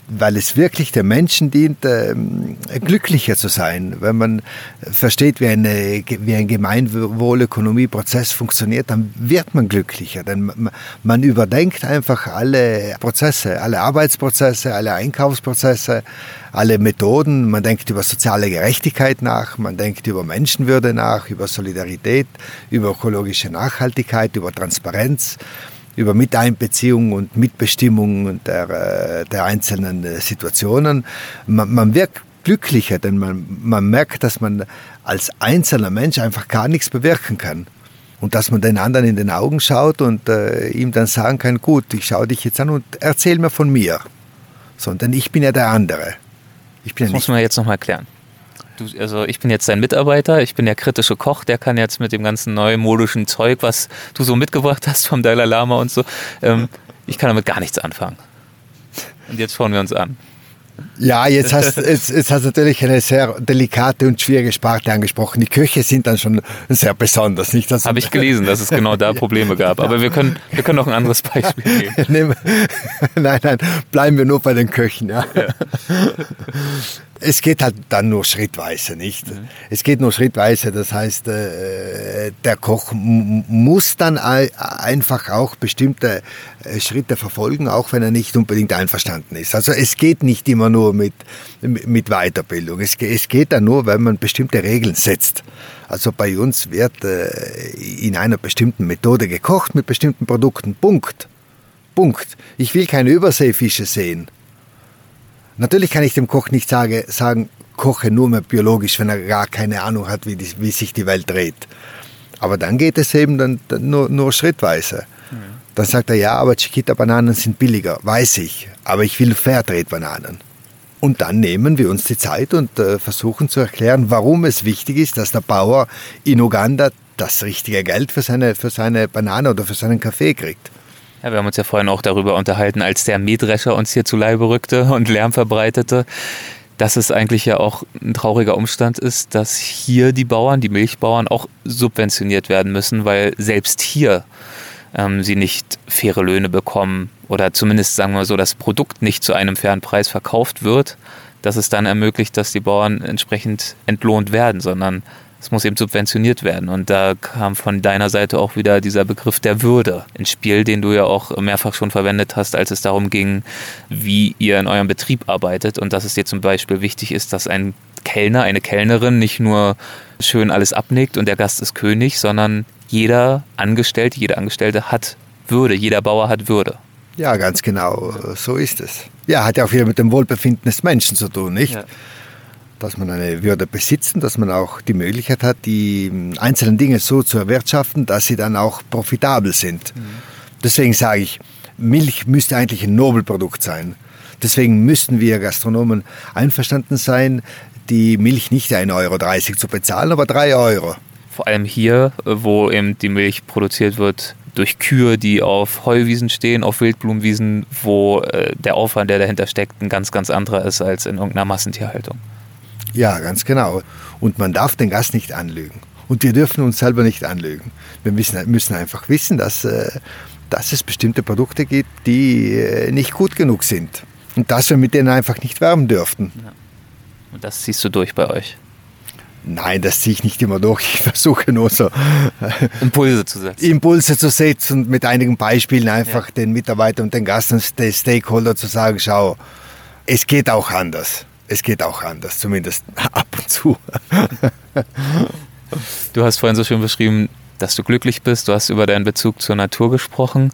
weil es wirklich den Menschen dient, ähm, glücklicher zu sein. Wenn man versteht, wie, eine, wie ein Gemeinwohlökonomieprozess funktioniert, dann wird man glücklicher. Denn man überdenkt einfach alle Prozesse, alle Arbeitsprozesse, alle Einkaufsprozesse, alle Methoden. Man denkt über soziale Gerechtigkeit nach, man denkt über Menschenwürde nach, über Solidarität, über ökologische Nachhaltigkeit, über Transparenz über Miteinbeziehung und Mitbestimmung der, äh, der einzelnen äh, Situationen. Man, man wirkt glücklicher, denn man, man merkt, dass man als einzelner Mensch einfach gar nichts bewirken kann. Und dass man den anderen in den Augen schaut und äh, ihm dann sagen kann, gut, ich schaue dich jetzt an und erzähl mir von mir. Sondern ich bin ja der andere. Ich bin das ja muss man jetzt nochmal klären. Du, also ich bin jetzt dein Mitarbeiter, ich bin der kritische Koch, der kann jetzt mit dem ganzen neumodischen Zeug, was du so mitgebracht hast vom Dalai Lama und so, ähm, ich kann damit gar nichts anfangen. Und jetzt schauen wir uns an. Ja, jetzt hast, jetzt, jetzt hast du natürlich eine sehr delikate und schwierige Sparte angesprochen. Die Köche sind dann schon sehr besonders, nicht? Also Habe ich gelesen, dass es genau da Probleme gab. Aber wir können, wir können noch ein anderes Beispiel geben. nein, nein, bleiben wir nur bei den Köchen. Ja. ja es geht halt dann nur schrittweise, nicht? Mhm. Es geht nur schrittweise, das heißt, äh, der Koch muss dann einfach auch bestimmte äh, Schritte verfolgen, auch wenn er nicht unbedingt einverstanden ist. Also es geht nicht immer nur mit, mit Weiterbildung. Es, es geht dann nur, wenn man bestimmte Regeln setzt. Also bei uns wird äh, in einer bestimmten Methode gekocht mit bestimmten Produkten. Punkt. Punkt. Ich will keine Überseefische sehen. Natürlich kann ich dem Koch nicht sage, sagen, koche nur mehr biologisch, wenn er gar keine Ahnung hat, wie, die, wie sich die Welt dreht. Aber dann geht es eben dann, dann nur, nur schrittweise. Mhm. Dann sagt er, ja, aber Chiquita-Bananen sind billiger, weiß ich, aber ich will Fairtrade-Bananen. Und dann nehmen wir uns die Zeit und äh, versuchen zu erklären, warum es wichtig ist, dass der Bauer in Uganda das richtige Geld für seine, für seine Banane oder für seinen Kaffee kriegt. Ja, wir haben uns ja vorhin auch darüber unterhalten, als der Mähdrescher uns hier zu Leibe rückte und Lärm verbreitete, dass es eigentlich ja auch ein trauriger Umstand ist, dass hier die Bauern, die Milchbauern auch subventioniert werden müssen, weil selbst hier ähm, sie nicht faire Löhne bekommen oder zumindest sagen wir so, das Produkt nicht zu einem fairen Preis verkauft wird, dass es dann ermöglicht, dass die Bauern entsprechend entlohnt werden, sondern es muss eben subventioniert werden. Und da kam von deiner Seite auch wieder dieser Begriff der Würde ins Spiel, den du ja auch mehrfach schon verwendet hast, als es darum ging, wie ihr in eurem Betrieb arbeitet und dass es dir zum Beispiel wichtig ist, dass ein Kellner, eine Kellnerin nicht nur schön alles abnickt und der Gast ist König, sondern jeder Angestellte, jede Angestellte hat Würde, jeder Bauer hat Würde. Ja, ganz genau, so ist es. Ja, hat ja auch wieder mit dem Wohlbefinden des Menschen zu tun, nicht? Ja dass man eine Würde besitzt und dass man auch die Möglichkeit hat, die ähm, einzelnen Dinge so zu erwirtschaften, dass sie dann auch profitabel sind. Mhm. Deswegen sage ich, Milch müsste eigentlich ein Nobelprodukt sein. Deswegen müssten wir Gastronomen einverstanden sein, die Milch nicht 1,30 Euro zu bezahlen, aber 3 Euro. Vor allem hier, wo eben die Milch produziert wird durch Kühe, die auf Heuwiesen stehen, auf Wildblumenwiesen, wo äh, der Aufwand, der dahinter steckt, ein ganz, ganz anderer ist als in irgendeiner Massentierhaltung. Ja, ganz genau. Und man darf den Gast nicht anlügen. Und wir dürfen uns selber nicht anlügen. Wir müssen, müssen einfach wissen, dass, äh, dass es bestimmte Produkte gibt, die äh, nicht gut genug sind. Und dass wir mit denen einfach nicht werben dürften. Ja. Und das ziehst du durch bei euch? Nein, das ziehe ich nicht immer durch. Ich versuche nur so Impulse zu setzen. Impulse zu setzen und mit einigen Beispielen einfach ja. den Mitarbeitern und den Gast und den Stakeholder zu sagen, schau, es geht auch anders es geht auch anders, zumindest ab und zu. du hast vorhin so schön beschrieben, dass du glücklich bist. Du hast über deinen Bezug zur Natur gesprochen.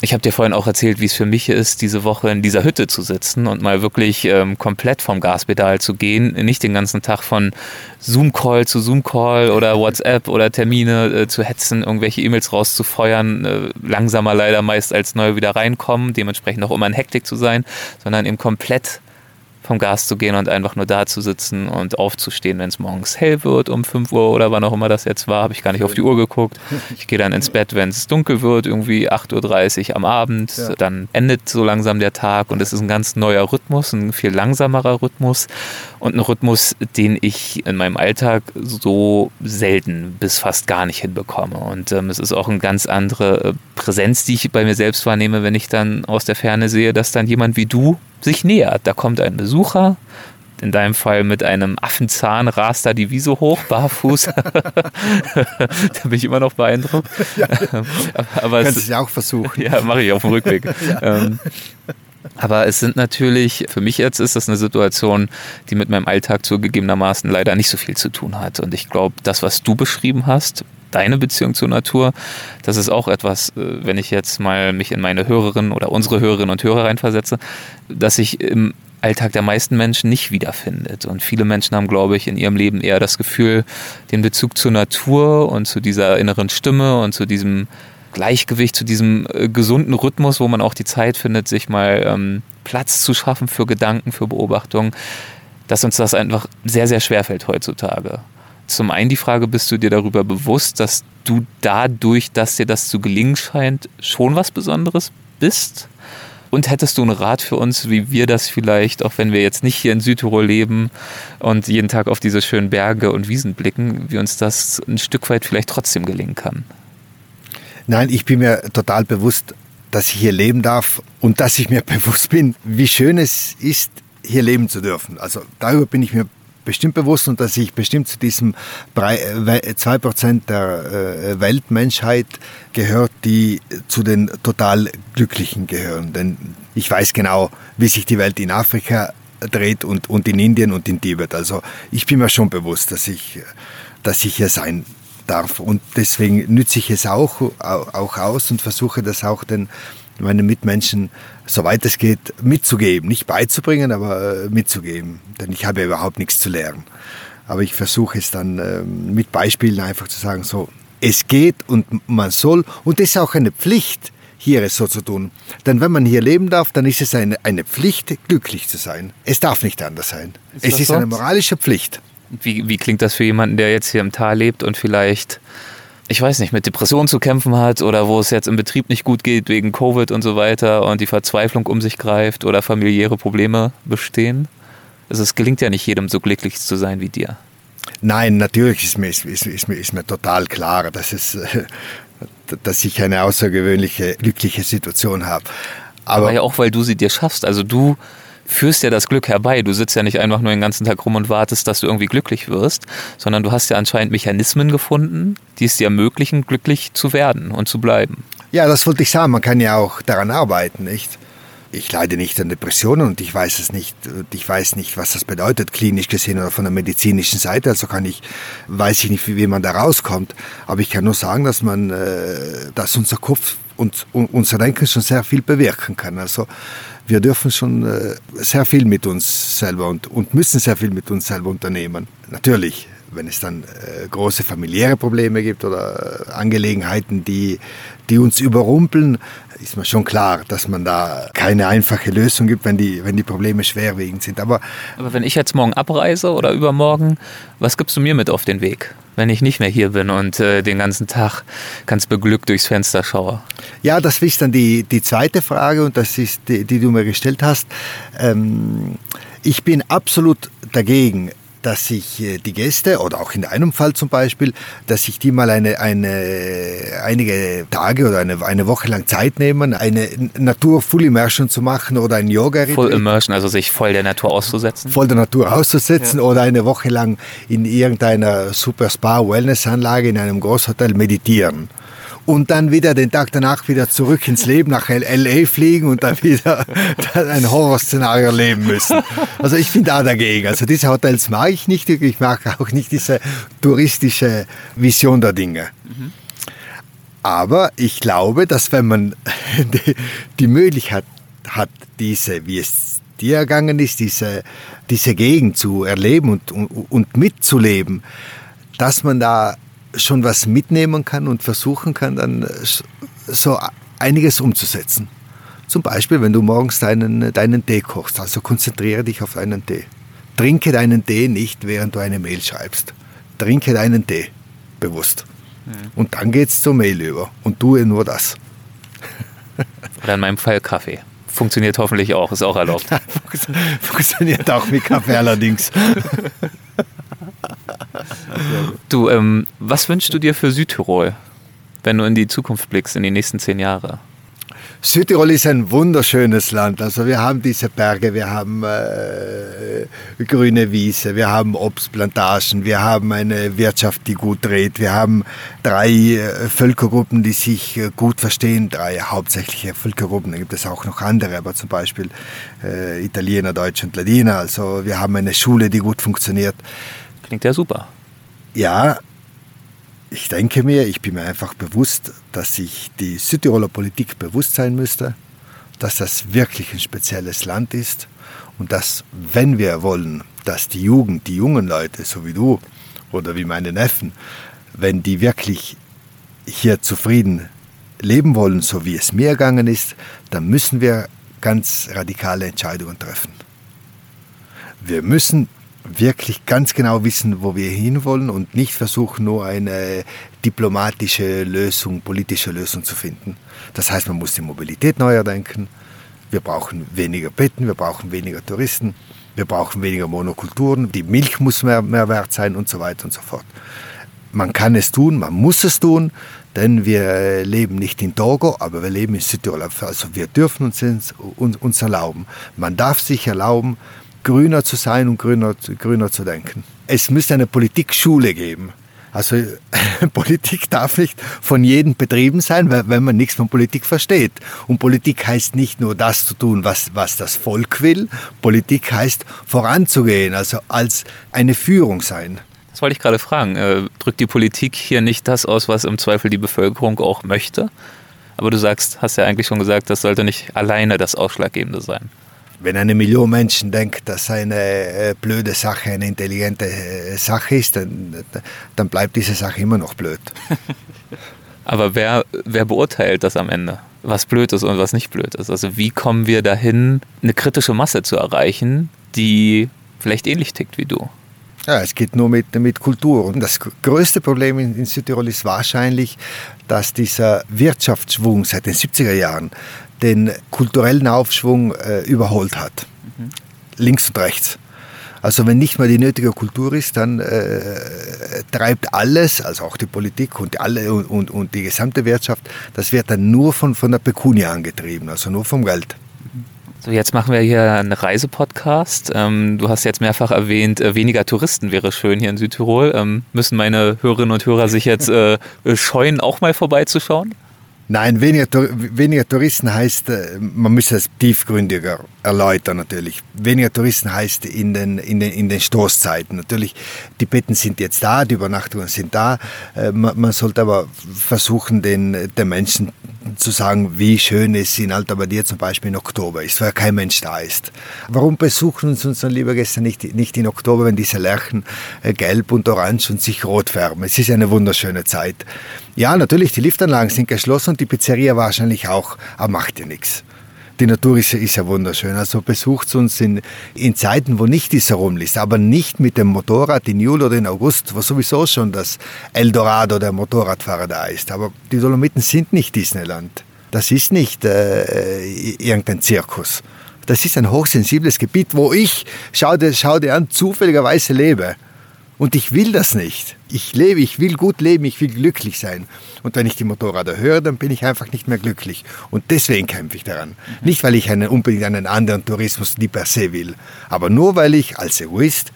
ich habe dir vorhin auch erzählt, wie es für mich ist, diese Woche in dieser Hütte zu sitzen und mal wirklich ähm, komplett vom Gaspedal zu gehen, nicht den ganzen Tag von Zoom-Call zu Zoom-Call oder WhatsApp oder Termine äh, zu hetzen, irgendwelche E-Mails rauszufeuern, äh, langsamer leider meist als neu wieder reinkommen, dementsprechend auch immer in Hektik zu sein, sondern eben komplett vom Gas zu gehen und einfach nur da zu sitzen und aufzustehen, wenn es morgens hell wird um 5 Uhr oder wann auch immer das jetzt war, habe ich gar nicht auf die Uhr geguckt. Ich gehe dann ins Bett, wenn es dunkel wird, irgendwie 8.30 Uhr am Abend. Ja. Dann endet so langsam der Tag und es ist ein ganz neuer Rhythmus, ein viel langsamerer Rhythmus und ein Rhythmus, den ich in meinem Alltag so selten bis fast gar nicht hinbekomme. Und ähm, es ist auch eine ganz andere äh, Präsenz, die ich bei mir selbst wahrnehme, wenn ich dann aus der Ferne sehe, dass dann jemand wie du sich nähert. Da kommt ein Besucher, in deinem Fall mit einem Affenzahn rast da die Wiese hoch, barfuß. da bin ich immer noch beeindruckt. Ja, aber Kannst es, auch versuchen. Ja, mache ich auf dem Rückweg. ja. ähm, aber es sind natürlich, für mich jetzt ist das eine Situation, die mit meinem Alltag zugegebenermaßen leider nicht so viel zu tun hat. Und ich glaube, das, was du beschrieben hast, deine Beziehung zur Natur, das ist auch etwas, äh, wenn ich jetzt mal mich in meine Hörerinnen oder unsere Hörerinnen und Hörer reinversetze, dass ich im Alltag der meisten Menschen nicht wiederfindet. Und viele Menschen haben, glaube ich, in ihrem Leben eher das Gefühl, den Bezug zur Natur und zu dieser inneren Stimme und zu diesem Gleichgewicht, zu diesem äh, gesunden Rhythmus, wo man auch die Zeit findet, sich mal ähm, Platz zu schaffen für Gedanken, für Beobachtungen, dass uns das einfach sehr, sehr schwer fällt heutzutage zum einen die Frage, bist du dir darüber bewusst, dass du dadurch, dass dir das zu gelingen scheint, schon was Besonderes bist? Und hättest du einen Rat für uns, wie wir das vielleicht, auch wenn wir jetzt nicht hier in Südtirol leben und jeden Tag auf diese schönen Berge und Wiesen blicken, wie uns das ein Stück weit vielleicht trotzdem gelingen kann? Nein, ich bin mir total bewusst, dass ich hier leben darf und dass ich mir bewusst bin, wie schön es ist, hier leben zu dürfen. Also darüber bin ich mir bestimmt bewusst und dass ich bestimmt zu diesem 2% der äh, Weltmenschheit gehört, die zu den total Glücklichen gehören. Denn ich weiß genau, wie sich die Welt in Afrika dreht und, und in Indien und in Tibet. Also ich bin mir schon bewusst, dass ich, dass ich hier sein darf. Und deswegen nütze ich es auch, auch aus und versuche das auch den meinen Mitmenschen, soweit es geht, mitzugeben. Nicht beizubringen, aber äh, mitzugeben. Denn ich habe ja überhaupt nichts zu lernen. Aber ich versuche es dann ähm, mit Beispielen einfach zu sagen, so, es geht und man soll. Und es ist auch eine Pflicht, hier es so zu tun. Denn wenn man hier leben darf, dann ist es eine, eine Pflicht, glücklich zu sein. Es darf nicht anders sein. Ist es ist so? eine moralische Pflicht. Wie, wie klingt das für jemanden, der jetzt hier im Tal lebt und vielleicht ich weiß nicht, mit Depressionen zu kämpfen hat oder wo es jetzt im Betrieb nicht gut geht wegen Covid und so weiter und die Verzweiflung um sich greift oder familiäre Probleme bestehen? Also es gelingt ja nicht jedem so glücklich zu sein wie dir. Nein, natürlich ist mir, ist, ist, mir, ist mir total klar, dass, es, dass ich eine außergewöhnliche, glückliche Situation habe. Aber, Aber ja auch, weil du sie dir schaffst. Also du führst ja das Glück herbei. Du sitzt ja nicht einfach nur den ganzen Tag rum und wartest, dass du irgendwie glücklich wirst, sondern du hast ja anscheinend Mechanismen gefunden, die es dir ermöglichen, glücklich zu werden und zu bleiben. Ja, das wollte ich sagen. Man kann ja auch daran arbeiten, nicht? Ich leide nicht an Depressionen und ich weiß es nicht, ich weiß nicht, was das bedeutet, klinisch gesehen oder von der medizinischen Seite. Also kann ich, weiß ich nicht, wie, wie man da rauskommt. Aber ich kann nur sagen, dass man, äh, dass unser Kopf und, und unser Denken schon sehr viel bewirken kann. Also wir dürfen schon äh, sehr viel mit uns selber und, und müssen sehr viel mit uns selber unternehmen. Natürlich, wenn es dann äh, große familiäre Probleme gibt oder äh, Angelegenheiten, die, die uns überrumpeln, ist mir schon klar, dass man da keine einfache Lösung gibt, wenn die, wenn die Probleme schwerwiegend sind. Aber, Aber wenn ich jetzt morgen abreise oder übermorgen, was gibst du mir mit auf den Weg? Wenn ich nicht mehr hier bin und äh, den ganzen Tag ganz beglückt durchs Fenster schaue? Ja, das ist dann die, die zweite Frage und das ist die, die du mir gestellt hast. Ähm, ich bin absolut dagegen, dass ich äh, die Gäste oder auch in einem Fall zum Beispiel, dass ich die mal eine, eine, einige Tage oder eine, eine Woche lang Zeit nehmen, eine Natur Full Immersion zu machen oder ein Yoga. -Retreat. Full Immersion, also sich voll der Natur auszusetzen. Voll der Natur auszusetzen ja. oder eine Woche lang in irgendeiner Super Spa Wellness Anlage in einem Großhotel meditieren und dann wieder den Tag danach wieder zurück ins Leben nach LA fliegen und dann wieder ein Horrorszenario erleben müssen. Also ich bin da dagegen. Also diese Hotels mag ich nicht. Ich mag auch nicht diese touristische Vision der Dinge. Aber ich glaube, dass wenn man die Möglichkeit hat, diese, wie es dir ergangen ist, diese, diese Gegend zu erleben und, und, und mitzuleben, dass man da schon was mitnehmen kann und versuchen kann, dann so einiges umzusetzen. Zum Beispiel, wenn du morgens deinen, deinen Tee kochst, also konzentriere dich auf deinen Tee. Trinke deinen Tee nicht, während du eine Mail schreibst. Trinke deinen Tee, bewusst. Mhm. Und dann geht's zur Mail über und tue nur das. Oder in meinem Fall Kaffee. Funktioniert hoffentlich auch, ist auch erlaubt. Funktioniert auch mit Kaffee allerdings. Du, ähm, was wünschst du dir für Südtirol, wenn du in die Zukunft blickst, in die nächsten zehn Jahre? Südtirol ist ein wunderschönes Land. Also wir haben diese Berge, wir haben äh, grüne Wiese, wir haben Obstplantagen, wir haben eine Wirtschaft, die gut dreht, wir haben drei äh, Völkergruppen, die sich äh, gut verstehen, drei hauptsächliche Völkergruppen. Da gibt es auch noch andere, aber zum Beispiel äh, Italiener, Deutsch und Ladiner. Also wir haben eine Schule, die gut funktioniert. Klingt ja super. Ja, ich denke mir, ich bin mir einfach bewusst, dass sich die Südtiroler Politik bewusst sein müsste, dass das wirklich ein spezielles Land ist und dass, wenn wir wollen, dass die Jugend, die jungen Leute, so wie du oder wie meine Neffen, wenn die wirklich hier zufrieden leben wollen, so wie es mir gegangen ist, dann müssen wir ganz radikale Entscheidungen treffen. Wir müssen wirklich ganz genau wissen, wo wir hinwollen und nicht versuchen, nur eine diplomatische Lösung, politische Lösung zu finden. Das heißt, man muss die Mobilität neu erdenken. Wir brauchen weniger Betten, wir brauchen weniger Touristen, wir brauchen weniger Monokulturen, die Milch muss mehr, mehr wert sein und so weiter und so fort. Man kann es tun, man muss es tun, denn wir leben nicht in Togo, aber wir leben in Südtirol. Also wir dürfen uns, uns, uns erlauben. Man darf sich erlauben, grüner zu sein und grüner, grüner zu denken. Es müsste eine Politikschule geben. Also Politik darf nicht von jedem betrieben sein, wenn man nichts von Politik versteht. Und Politik heißt nicht nur das zu tun, was, was das Volk will. Politik heißt voranzugehen, also als eine Führung sein. Das wollte ich gerade fragen. Äh, drückt die Politik hier nicht das aus, was im Zweifel die Bevölkerung auch möchte? Aber du sagst, hast ja eigentlich schon gesagt, das sollte nicht alleine das Ausschlaggebende sein. Wenn eine Million Menschen denkt, dass eine äh, blöde Sache eine intelligente äh, Sache ist, dann, dann bleibt diese Sache immer noch blöd. Aber wer, wer beurteilt das am Ende? Was blöd ist und was nicht blöd ist? Also wie kommen wir dahin, eine kritische Masse zu erreichen, die vielleicht ähnlich tickt wie du? Ja, es geht nur mit, mit Kultur. Und das größte Problem in, in Südtirol ist wahrscheinlich, dass dieser Wirtschaftsschwung seit den 70er Jahren den kulturellen Aufschwung äh, überholt hat. Mhm. Links und rechts. Also wenn nicht mehr die nötige Kultur ist, dann äh, treibt alles, also auch die Politik und, alle, und, und, und die gesamte Wirtschaft, das wird dann nur von, von der Pecunia angetrieben, also nur vom Geld. So, jetzt machen wir hier einen Reisepodcast. Ähm, du hast jetzt mehrfach erwähnt, äh, weniger Touristen wäre schön hier in Südtirol. Ähm, müssen meine Hörerinnen und Hörer sich jetzt äh, scheuen, auch mal vorbeizuschauen? Nein, weniger, weniger Touristen heißt, äh, man müsste es tiefgründiger erläutern natürlich. Weniger Touristen heißt in den, in den, in den Stoßzeiten. Natürlich, die Betten sind jetzt da, die Übernachtungen sind da. Äh, man, man sollte aber versuchen, den, den Menschen zu sagen, wie schön es in Alta Badia zum Beispiel im Oktober ist, weil kein Mensch da ist. Warum besuchen uns unsere liebe Gäste nicht, nicht in Oktober, wenn diese Lerchen äh, gelb und orange und sich rot färben? Es ist eine wunderschöne Zeit. Ja, natürlich, die Liftanlagen sind geschlossen und die Pizzeria wahrscheinlich auch, aber macht ja nichts. Die Natur ist, ist ja wunderschön. Also besucht uns in, in Zeiten, wo nicht dieser Rummel ist, aber nicht mit dem Motorrad in Juli oder in August, wo sowieso schon das Eldorado der Motorradfahrer da ist. Aber die Dolomiten sind nicht Disneyland. Das ist nicht äh, irgendein Zirkus. Das ist ein hochsensibles Gebiet, wo ich, schau dir, schau dir an, zufälligerweise lebe. Und ich will das nicht. Ich lebe, ich will gut leben, ich will glücklich sein. Und wenn ich die Motorräder höre, dann bin ich einfach nicht mehr glücklich. Und deswegen kämpfe ich daran. Mhm. Nicht, weil ich einen, unbedingt einen anderen Tourismus nie per se will, aber nur, weil ich als Egoist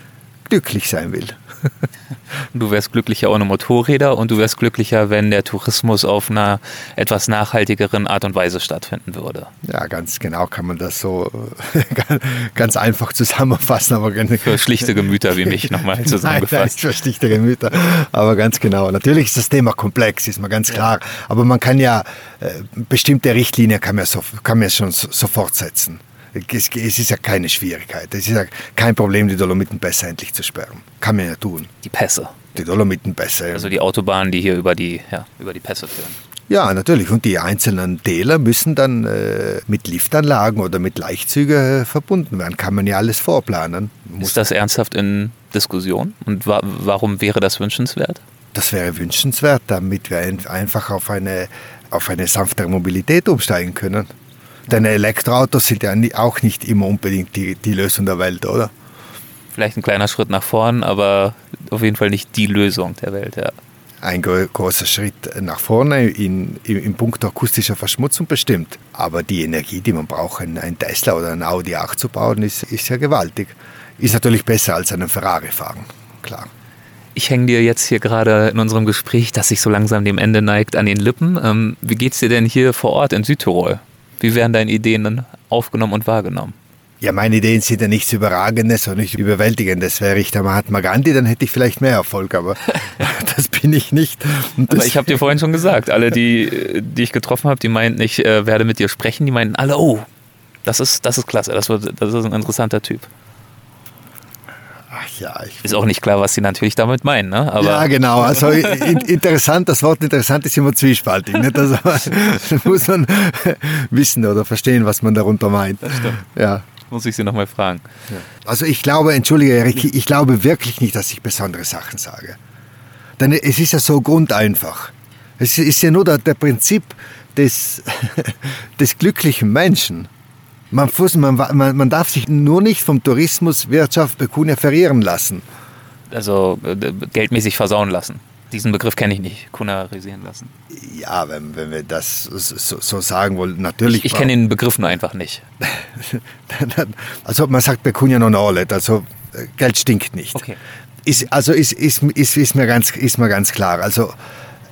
glücklich sein will. Du wärst glücklicher ohne Motorräder und du wärst glücklicher, wenn der Tourismus auf einer etwas nachhaltigeren Art und Weise stattfinden würde. Ja, ganz genau kann man das so ganz einfach zusammenfassen. Aber für schlichte Gemüter wie mich nochmal zusammengefasst. Nein, nein, für schlichte Gemüter, aber ganz genau. Natürlich ist das Thema komplex, ist mir ganz klar. Aber man kann ja äh, bestimmte Richtlinien kann man, so, kann man schon sofort setzen. Es, es, ist ja keine Schwierigkeit. Es ist ja kein Problem, die Dolomitenpässe endlich zu sperren. Kann man ja tun. Die Pässe. Die Dolomitenpässe. Also die Autobahnen, die hier über die, ja, über die Pässe führen. Ja, natürlich. Und die einzelnen Täler müssen dann äh, mit Liftanlagen oder mit Leichtzügen äh, verbunden werden. Kann man ja alles vorplanen. Muss ist das ernsthaft in Diskussion? Und wa warum wäre das wünschenswert? Das wäre wünschenswert, damit wir einfach auf eine, auf eine sanftere Mobilität umsteigen können. Denn Elektroautos sind ja auch nicht immer unbedingt die, die Lösung der Welt, oder? Vielleicht ein kleiner Schritt nach vorn, aber auf jeden Fall nicht die Lösung der Welt, ja. Ein großer Schritt nach vorne in, in, in puncto akustischer Verschmutzung bestimmt. Aber die Energie, die man braucht, ein Tesla oder ein Audi 8 zu bauen, ist, ist ja gewaltig. Ist natürlich besser als einen Ferrari fahren, klar. Ich hänge dir jetzt hier gerade in unserem Gespräch, das sich so langsam dem Ende neigt, an den Lippen. Ähm, wie geht's dir denn hier vor Ort in Südtirol? Wie werden deine Ideen dann aufgenommen und wahrgenommen? Ja, meine Ideen sind ja nichts Überragendes und nicht Überwältigendes. Wäre ich der Mahatma Gandhi, dann hätte ich vielleicht mehr Erfolg, aber das bin ich nicht. aber ich habe dir vorhin schon gesagt, alle, die, die ich getroffen habe, die meinten, ich äh, werde mit dir sprechen, die meinten alle, oh, das ist, das ist klasse, das, wird, das ist ein interessanter Typ. Ach ja, ist auch nicht klar, was sie natürlich damit meinen, ne? Aber ja, genau. Also interessant, das Wort interessant ist immer zwiespaltig. Nicht? Also, muss man wissen oder verstehen, was man darunter meint. Das stimmt. Ja. Muss ich Sie nochmal fragen. Ja. Also ich glaube, entschuldige Erik, ich glaube wirklich nicht, dass ich besondere Sachen sage. Denn es ist ja so grundeinfach. Es ist ja nur der, der Prinzip des, des glücklichen Menschen. Man, man, man darf sich nur nicht vom Tourismus, Wirtschaft, Pecunia verrieren lassen. Also äh, geldmäßig versauen lassen. Diesen Begriff kenne ich nicht, kunarisieren lassen. Ja, wenn, wenn wir das so, so sagen wollen, natürlich. Ich, ich kenne den Begriff nur einfach nicht. also man sagt Pecunia non olet, also Geld stinkt nicht. Okay. Ist, also ist, ist, ist, ist, mir ganz, ist mir ganz klar. Also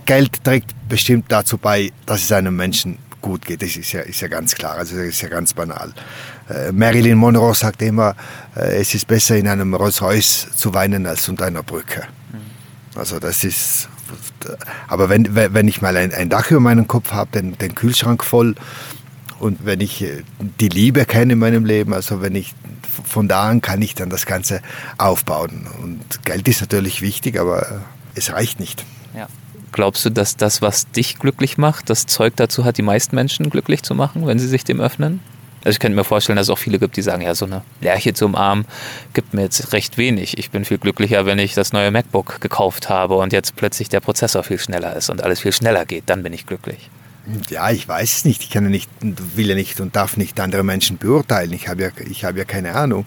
Geld trägt bestimmt dazu bei, dass es einem Menschen gut geht. Das ist ja, ist ja ganz klar, also das ist ja ganz banal. Äh, Marilyn Monroe sagt immer, äh, es ist besser in einem Rolls-Royce zu weinen als unter einer Brücke. Also das ist, aber wenn, wenn ich mal ein, ein Dach über meinem Kopf habe, den, den Kühlschrank voll und wenn ich äh, die Liebe kenne in meinem Leben, also wenn ich von da an kann ich dann das Ganze aufbauen. Und Geld ist natürlich wichtig, aber es reicht nicht. Ja. Glaubst du, dass das, was dich glücklich macht, das Zeug dazu hat, die meisten Menschen glücklich zu machen, wenn sie sich dem öffnen? Also ich könnte mir vorstellen, dass es auch viele gibt, die sagen, ja, so eine Lerche zum Arm gibt mir jetzt recht wenig. Ich bin viel glücklicher, wenn ich das neue MacBook gekauft habe und jetzt plötzlich der Prozessor viel schneller ist und alles viel schneller geht. Dann bin ich glücklich. Ja, ich weiß es nicht. Ich kann ja nicht, will ja nicht und darf nicht andere Menschen beurteilen. Ich habe ja, ich habe ja keine Ahnung.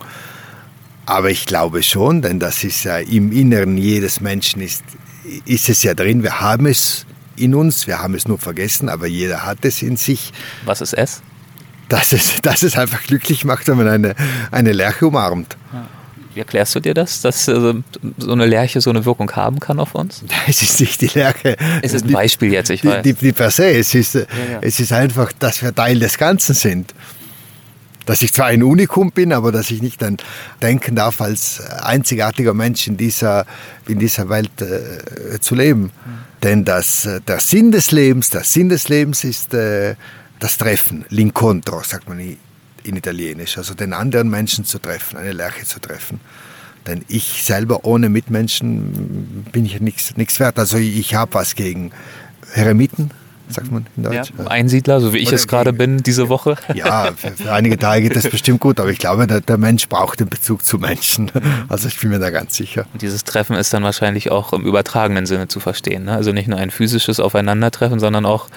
Aber ich glaube schon, denn das ist ja im Inneren jedes Menschen ist ist es ja drin. Wir haben es in uns, wir haben es nur vergessen, aber jeder hat es in sich. Was ist es? Dass es, dass es einfach glücklich macht, wenn man eine, eine Lerche umarmt. Wie erklärst du dir das, dass äh, so eine Lerche so eine Wirkung haben kann auf uns? Es ist nicht die Lerche. Es ist ein Beispiel jetzt, ich weiß. Die, die, die per se, es ist, ja, ja. es ist einfach, dass wir Teil des Ganzen sind dass ich zwar ein Unikum bin, aber dass ich nicht dann denken darf, als einzigartiger Mensch in dieser, in dieser Welt äh, zu leben. Mhm. Denn das, äh, der Sinn des Lebens, der Sinn des Lebens ist äh, das Treffen, l'incontro, sagt man in Italienisch. Also den anderen Menschen zu treffen, eine Lerche zu treffen. Denn ich selber ohne Mitmenschen bin ich nichts wert. Also ich habe was gegen Eremiten, sagt man in Deutsch. Ja, Einsiedler, so wie ich es gerade bin diese Woche. Ja, für, für, einige Tage geht das bestimmt gut, aber ich glaube, der, der, Mensch braucht den Bezug zu Menschen. Also ich bin mir da ganz sicher. Und dieses Treffen ist dann wahrscheinlich auch im übertragenen Sinne zu verstehen. Ne? Also nicht nur ein physisches Aufeinandertreffen, sondern auch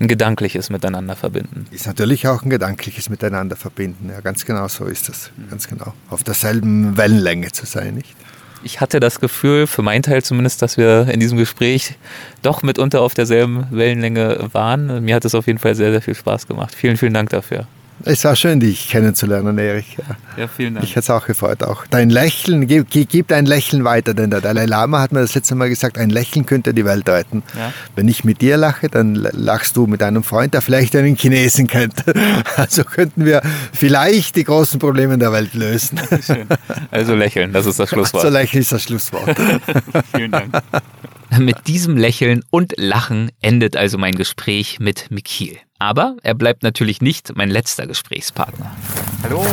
ein gedankliches Miteinander verbinden. Ist natürlich auch ein gedankliches Miteinander verbinden. Ja, ganz genau so ist das. Ganz genau. Auf derselben Wellenlänge zu sein, nicht? Ich hatte das Gefühl, für meinen Teil zumindest, dass wir in diesem Gespräch doch mitunter auf derselben Wellenlänge waren. Mir hat es auf jeden Fall sehr, sehr viel Spaß gemacht. Vielen, vielen Dank dafür. Es war schön, dich kennenzulernen, Erich. Ja, vielen Dank. Ich hat es auch gefreut. Auch dein Lächeln, gib, gib ein Lächeln weiter, denn der Dalai Lama hat mir das letzte Mal gesagt, ein Lächeln könnte die Welt retten. Ja. Wenn ich mit dir lache, dann lachst du mit einem Freund, der vielleicht einen Chinesen kennt. Also könnten wir vielleicht die großen Probleme der Welt lösen. Schön. Also lächeln, das ist das Schlusswort. Also lächeln ist das Schlusswort. Vielen Dank. Mit diesem Lächeln und Lachen endet also mein Gespräch mit Mikil. Aber er bleibt natürlich nicht mein letzter Gesprächspartner. Hallo.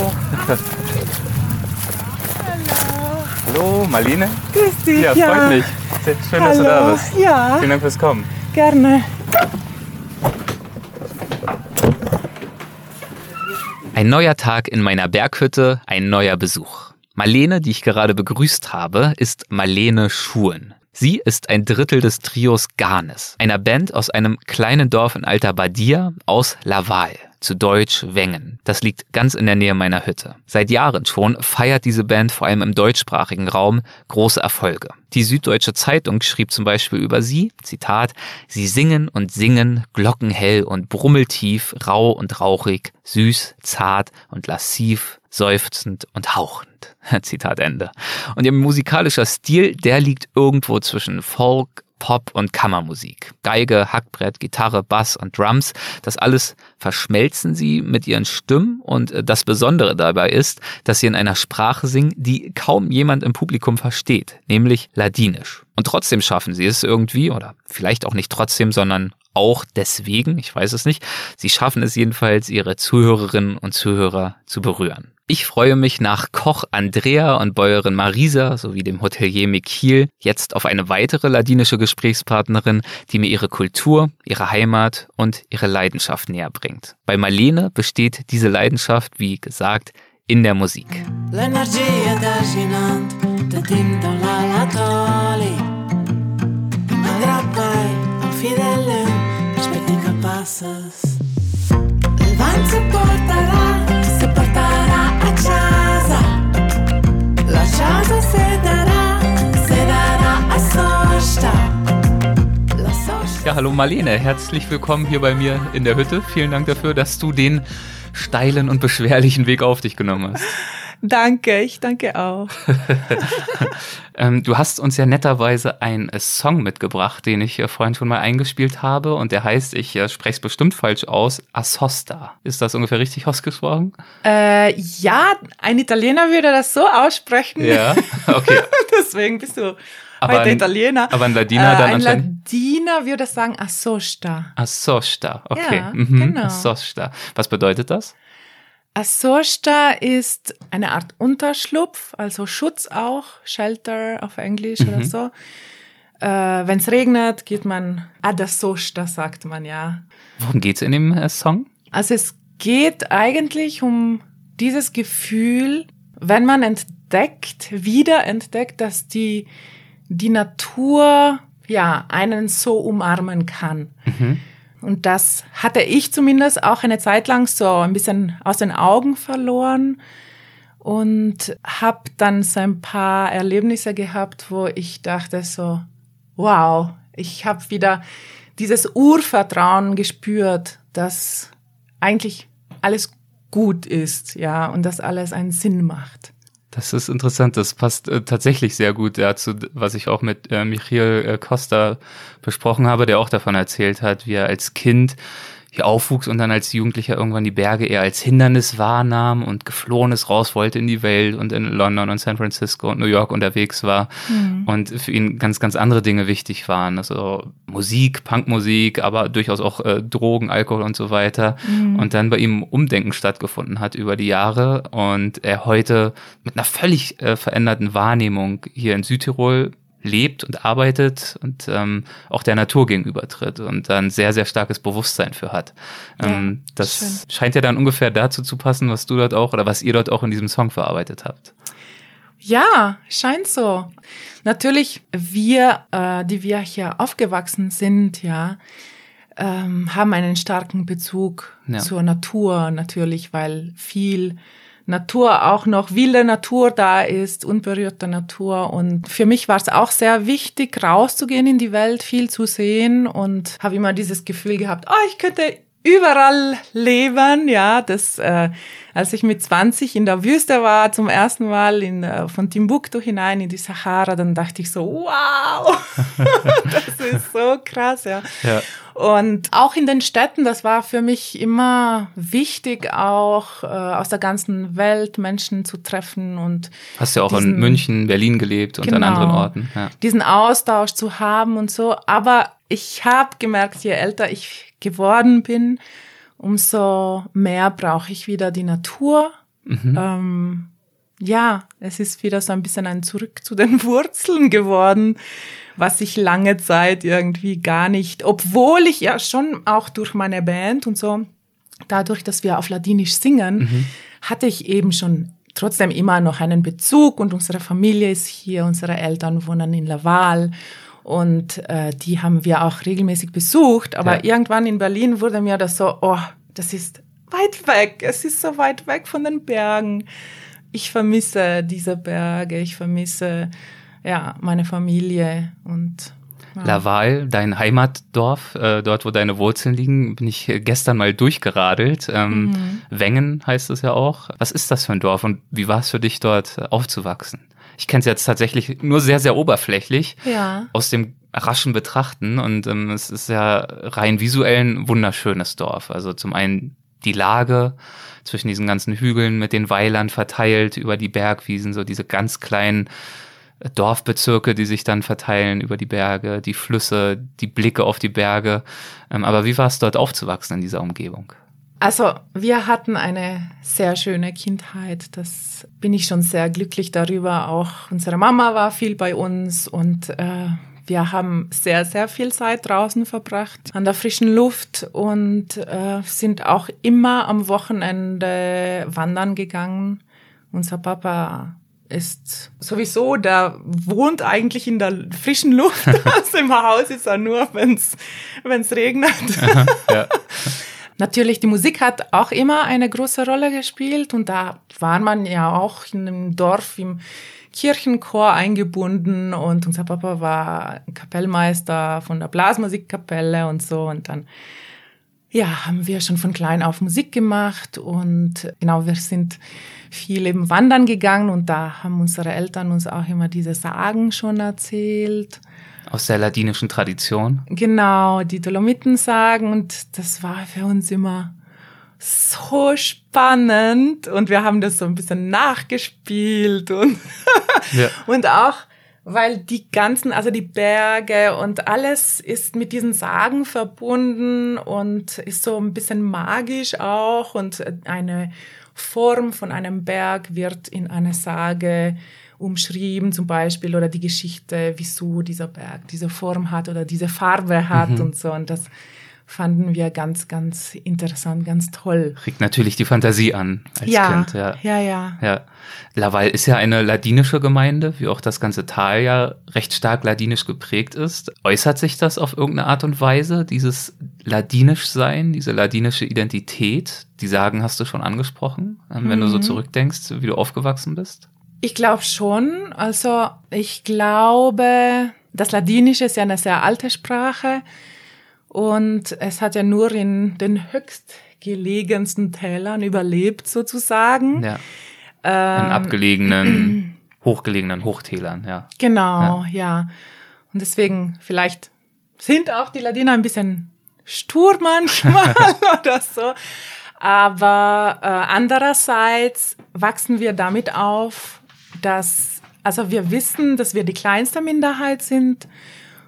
Hallo, Marlene. Grüß dich. Ja, freut ja. mich. Schön, Hallo. dass du da bist. Ja. Vielen Dank fürs Kommen. Gerne. Ein neuer Tag in meiner Berghütte, ein neuer Besuch. Marlene, die ich gerade begrüßt habe, ist Marlene Schuhen. Sie ist ein Drittel des Trios Garnes, einer Band aus einem kleinen Dorf in Alta Badia aus Laval, zu Deutsch Wengen. Das liegt ganz in der Nähe meiner Hütte. Seit Jahren schon feiert diese Band vor allem im deutschsprachigen Raum große Erfolge. Die Süddeutsche Zeitung schrieb zum Beispiel über sie, Zitat, sie singen und singen, glockenhell und brummeltief, rau und rauchig, süß, zart und lassiv, seufzend und hauchend. Zitat Ende. Und ihr musikalischer Stil, der liegt irgendwo zwischen Folk, Pop und Kammermusik. Geige, Hackbrett, Gitarre, Bass und Drums, das alles verschmelzen sie mit ihren Stimmen und äh, das Besondere dabei ist, dass sie in einer Sprache singen, die kaum jemand im Publikum versteht, nämlich Ladinisch. Und trotzdem schaffen sie es irgendwie, oder vielleicht auch nicht trotzdem, sondern auch deswegen, ich weiß es nicht, sie schaffen es jedenfalls, ihre Zuhörerinnen und Zuhörer zu berühren. Ich freue mich nach Koch Andrea und Bäuerin Marisa sowie dem Hotelier Mikil jetzt auf eine weitere ladinische Gesprächspartnerin, die mir ihre Kultur, ihre Heimat und ihre Leidenschaft näher bringt. Bei Marlene besteht diese Leidenschaft, wie gesagt, in der Musik. Il vent se porterà, se porterà Ja, hallo Marlene, herzlich willkommen hier bei mir in der Hütte. Vielen Dank dafür, dass du den steilen und beschwerlichen Weg auf dich genommen hast. Danke, ich danke auch. ähm, du hast uns ja netterweise einen Song mitgebracht, den ich äh, vorhin schon mal eingespielt habe und der heißt, ich äh, spreche es bestimmt falsch aus, Assosta. Ist das ungefähr richtig ausgesprochen? Äh, ja, ein Italiener würde das so aussprechen. Ja, okay. Deswegen bist du aber heute ein, Italiener. Aber ein Ladiner äh, dann Ein Ladiner würde sagen Assosta. Assosta, okay. Ja, mhm. genau. Assosta. Was bedeutet das? Asorsta ist eine Art Unterschlupf, also Schutz auch, Shelter auf Englisch mhm. oder so. Äh, Wenn es regnet, geht man ad Asorsta, sagt man ja. Worum geht's in dem äh, Song? Also es geht eigentlich um dieses Gefühl, wenn man entdeckt, wieder entdeckt, dass die, die Natur ja einen so umarmen kann. Mhm. Und das hatte ich zumindest auch eine Zeit lang so ein bisschen aus den Augen verloren und habe dann so ein paar Erlebnisse gehabt, wo ich dachte so, wow, ich habe wieder dieses Urvertrauen gespürt, dass eigentlich alles gut ist, ja, und dass alles einen Sinn macht. Das ist interessant, das passt äh, tatsächlich sehr gut dazu, was ich auch mit äh, Michael äh, Costa besprochen habe, der auch davon erzählt hat, wie er als Kind hier aufwuchs und dann als Jugendlicher irgendwann die Berge eher als Hindernis wahrnahm und geflohen ist, raus wollte in die Welt und in London und San Francisco und New York unterwegs war mhm. und für ihn ganz, ganz andere Dinge wichtig waren. Also Musik, Punkmusik, aber durchaus auch äh, Drogen, Alkohol und so weiter. Mhm. Und dann bei ihm Umdenken stattgefunden hat über die Jahre und er heute mit einer völlig äh, veränderten Wahrnehmung hier in Südtirol lebt und arbeitet und ähm, auch der Natur gegenübertritt und dann sehr, sehr starkes Bewusstsein für hat. Ähm, ja, das schön. scheint ja dann ungefähr dazu zu passen, was du dort auch oder was ihr dort auch in diesem Song verarbeitet habt. Ja, scheint so. Natürlich, wir, äh, die wir hier aufgewachsen sind, ja, ähm, haben einen starken Bezug ja. zur Natur natürlich, weil viel Natur auch noch wilde Natur da ist, unberührte Natur. Und für mich war es auch sehr wichtig, rauszugehen in die Welt, viel zu sehen und habe immer dieses Gefühl gehabt, oh, ich könnte überall leben, ja, das, äh, als ich mit 20 in der Wüste war, zum ersten Mal in, äh, von Timbuktu hinein in die Sahara, dann dachte ich so, wow, das ist so krass, ja. ja. Und auch in den Städten, das war für mich immer wichtig, auch äh, aus der ganzen Welt Menschen zu treffen und hast ja auch diesen, in München, Berlin gelebt und genau, an anderen Orten. Ja. Diesen Austausch zu haben und so. Aber ich habe gemerkt, je älter ich geworden bin, umso mehr brauche ich wieder die Natur. Mhm. Ähm, ja, es ist wieder so ein bisschen ein Zurück zu den Wurzeln geworden, was ich lange Zeit irgendwie gar nicht, obwohl ich ja schon auch durch meine Band und so, dadurch, dass wir auf Ladinisch singen, mhm. hatte ich eben schon trotzdem immer noch einen Bezug und unsere Familie ist hier, unsere Eltern wohnen in Laval und äh, die haben wir auch regelmäßig besucht. Aber ja. irgendwann in Berlin wurde mir das so, oh, das ist weit weg. Es ist so weit weg von den Bergen. Ich vermisse diese Berge. Ich vermisse ja meine Familie und ja. Laval, dein Heimatdorf, äh, dort wo deine Wurzeln liegen, bin ich gestern mal durchgeradelt. Ähm, mhm. Wengen heißt es ja auch. Was ist das für ein Dorf und wie war es für dich dort aufzuwachsen? Ich kenne es jetzt tatsächlich nur sehr, sehr oberflächlich ja. aus dem raschen Betrachten und ähm, es ist ja rein visuell ein wunderschönes Dorf. Also zum einen die Lage zwischen diesen ganzen Hügeln mit den Weilern verteilt über die Bergwiesen, so diese ganz kleinen Dorfbezirke, die sich dann verteilen über die Berge, die Flüsse, die Blicke auf die Berge. Ähm, aber wie war es dort aufzuwachsen in dieser Umgebung? Also wir hatten eine sehr schöne Kindheit. Das bin ich schon sehr glücklich darüber. Auch unsere Mama war viel bei uns und äh, wir haben sehr, sehr viel Zeit draußen verbracht, an der frischen Luft und äh, sind auch immer am Wochenende wandern gegangen. Unser Papa ist sowieso, der wohnt eigentlich in der frischen Luft. also im Haus ist er nur, wenn es regnet. Aha, ja. Natürlich, die Musik hat auch immer eine große Rolle gespielt und da war man ja auch in einem Dorf im Kirchenchor eingebunden und unser Papa war Kapellmeister von der Blasmusikkapelle und so und dann ja, haben wir schon von klein auf Musik gemacht und genau, wir sind viel eben wandern gegangen und da haben unsere Eltern uns auch immer diese Sagen schon erzählt. Aus der ladinischen Tradition. Genau, die Dolomiten sagen und das war für uns immer so spannend und wir haben das so ein bisschen nachgespielt und, ja. und auch weil die ganzen, also die Berge und alles ist mit diesen Sagen verbunden und ist so ein bisschen magisch auch und eine Form von einem Berg wird in einer Sage umschrieben zum Beispiel oder die Geschichte, wieso dieser Berg diese Form hat oder diese Farbe hat mhm. und so. Und das fanden wir ganz, ganz interessant, ganz toll. Regt natürlich die Fantasie an als ja, Kind. Ja, ja, ja. ja. Laval ist ja eine ladinische Gemeinde, wie auch das ganze Tal ja recht stark ladinisch geprägt ist. Äußert sich das auf irgendeine Art und Weise, dieses ladinisch sein, diese ladinische Identität? Die Sagen hast du schon angesprochen, mhm. wenn du so mhm. zurückdenkst, wie du aufgewachsen bist? Ich glaube schon. Also ich glaube, das Ladinische ist ja eine sehr alte Sprache und es hat ja nur in den höchstgelegensten Tälern überlebt sozusagen. Ja. Ähm, in abgelegenen, hochgelegenen Hochtälern, ja. Genau, ja. ja. Und deswegen vielleicht sind auch die Ladiner ein bisschen stur manchmal oder so. Aber äh, andererseits wachsen wir damit auf, dass, also wir wissen, dass wir die kleinste Minderheit sind.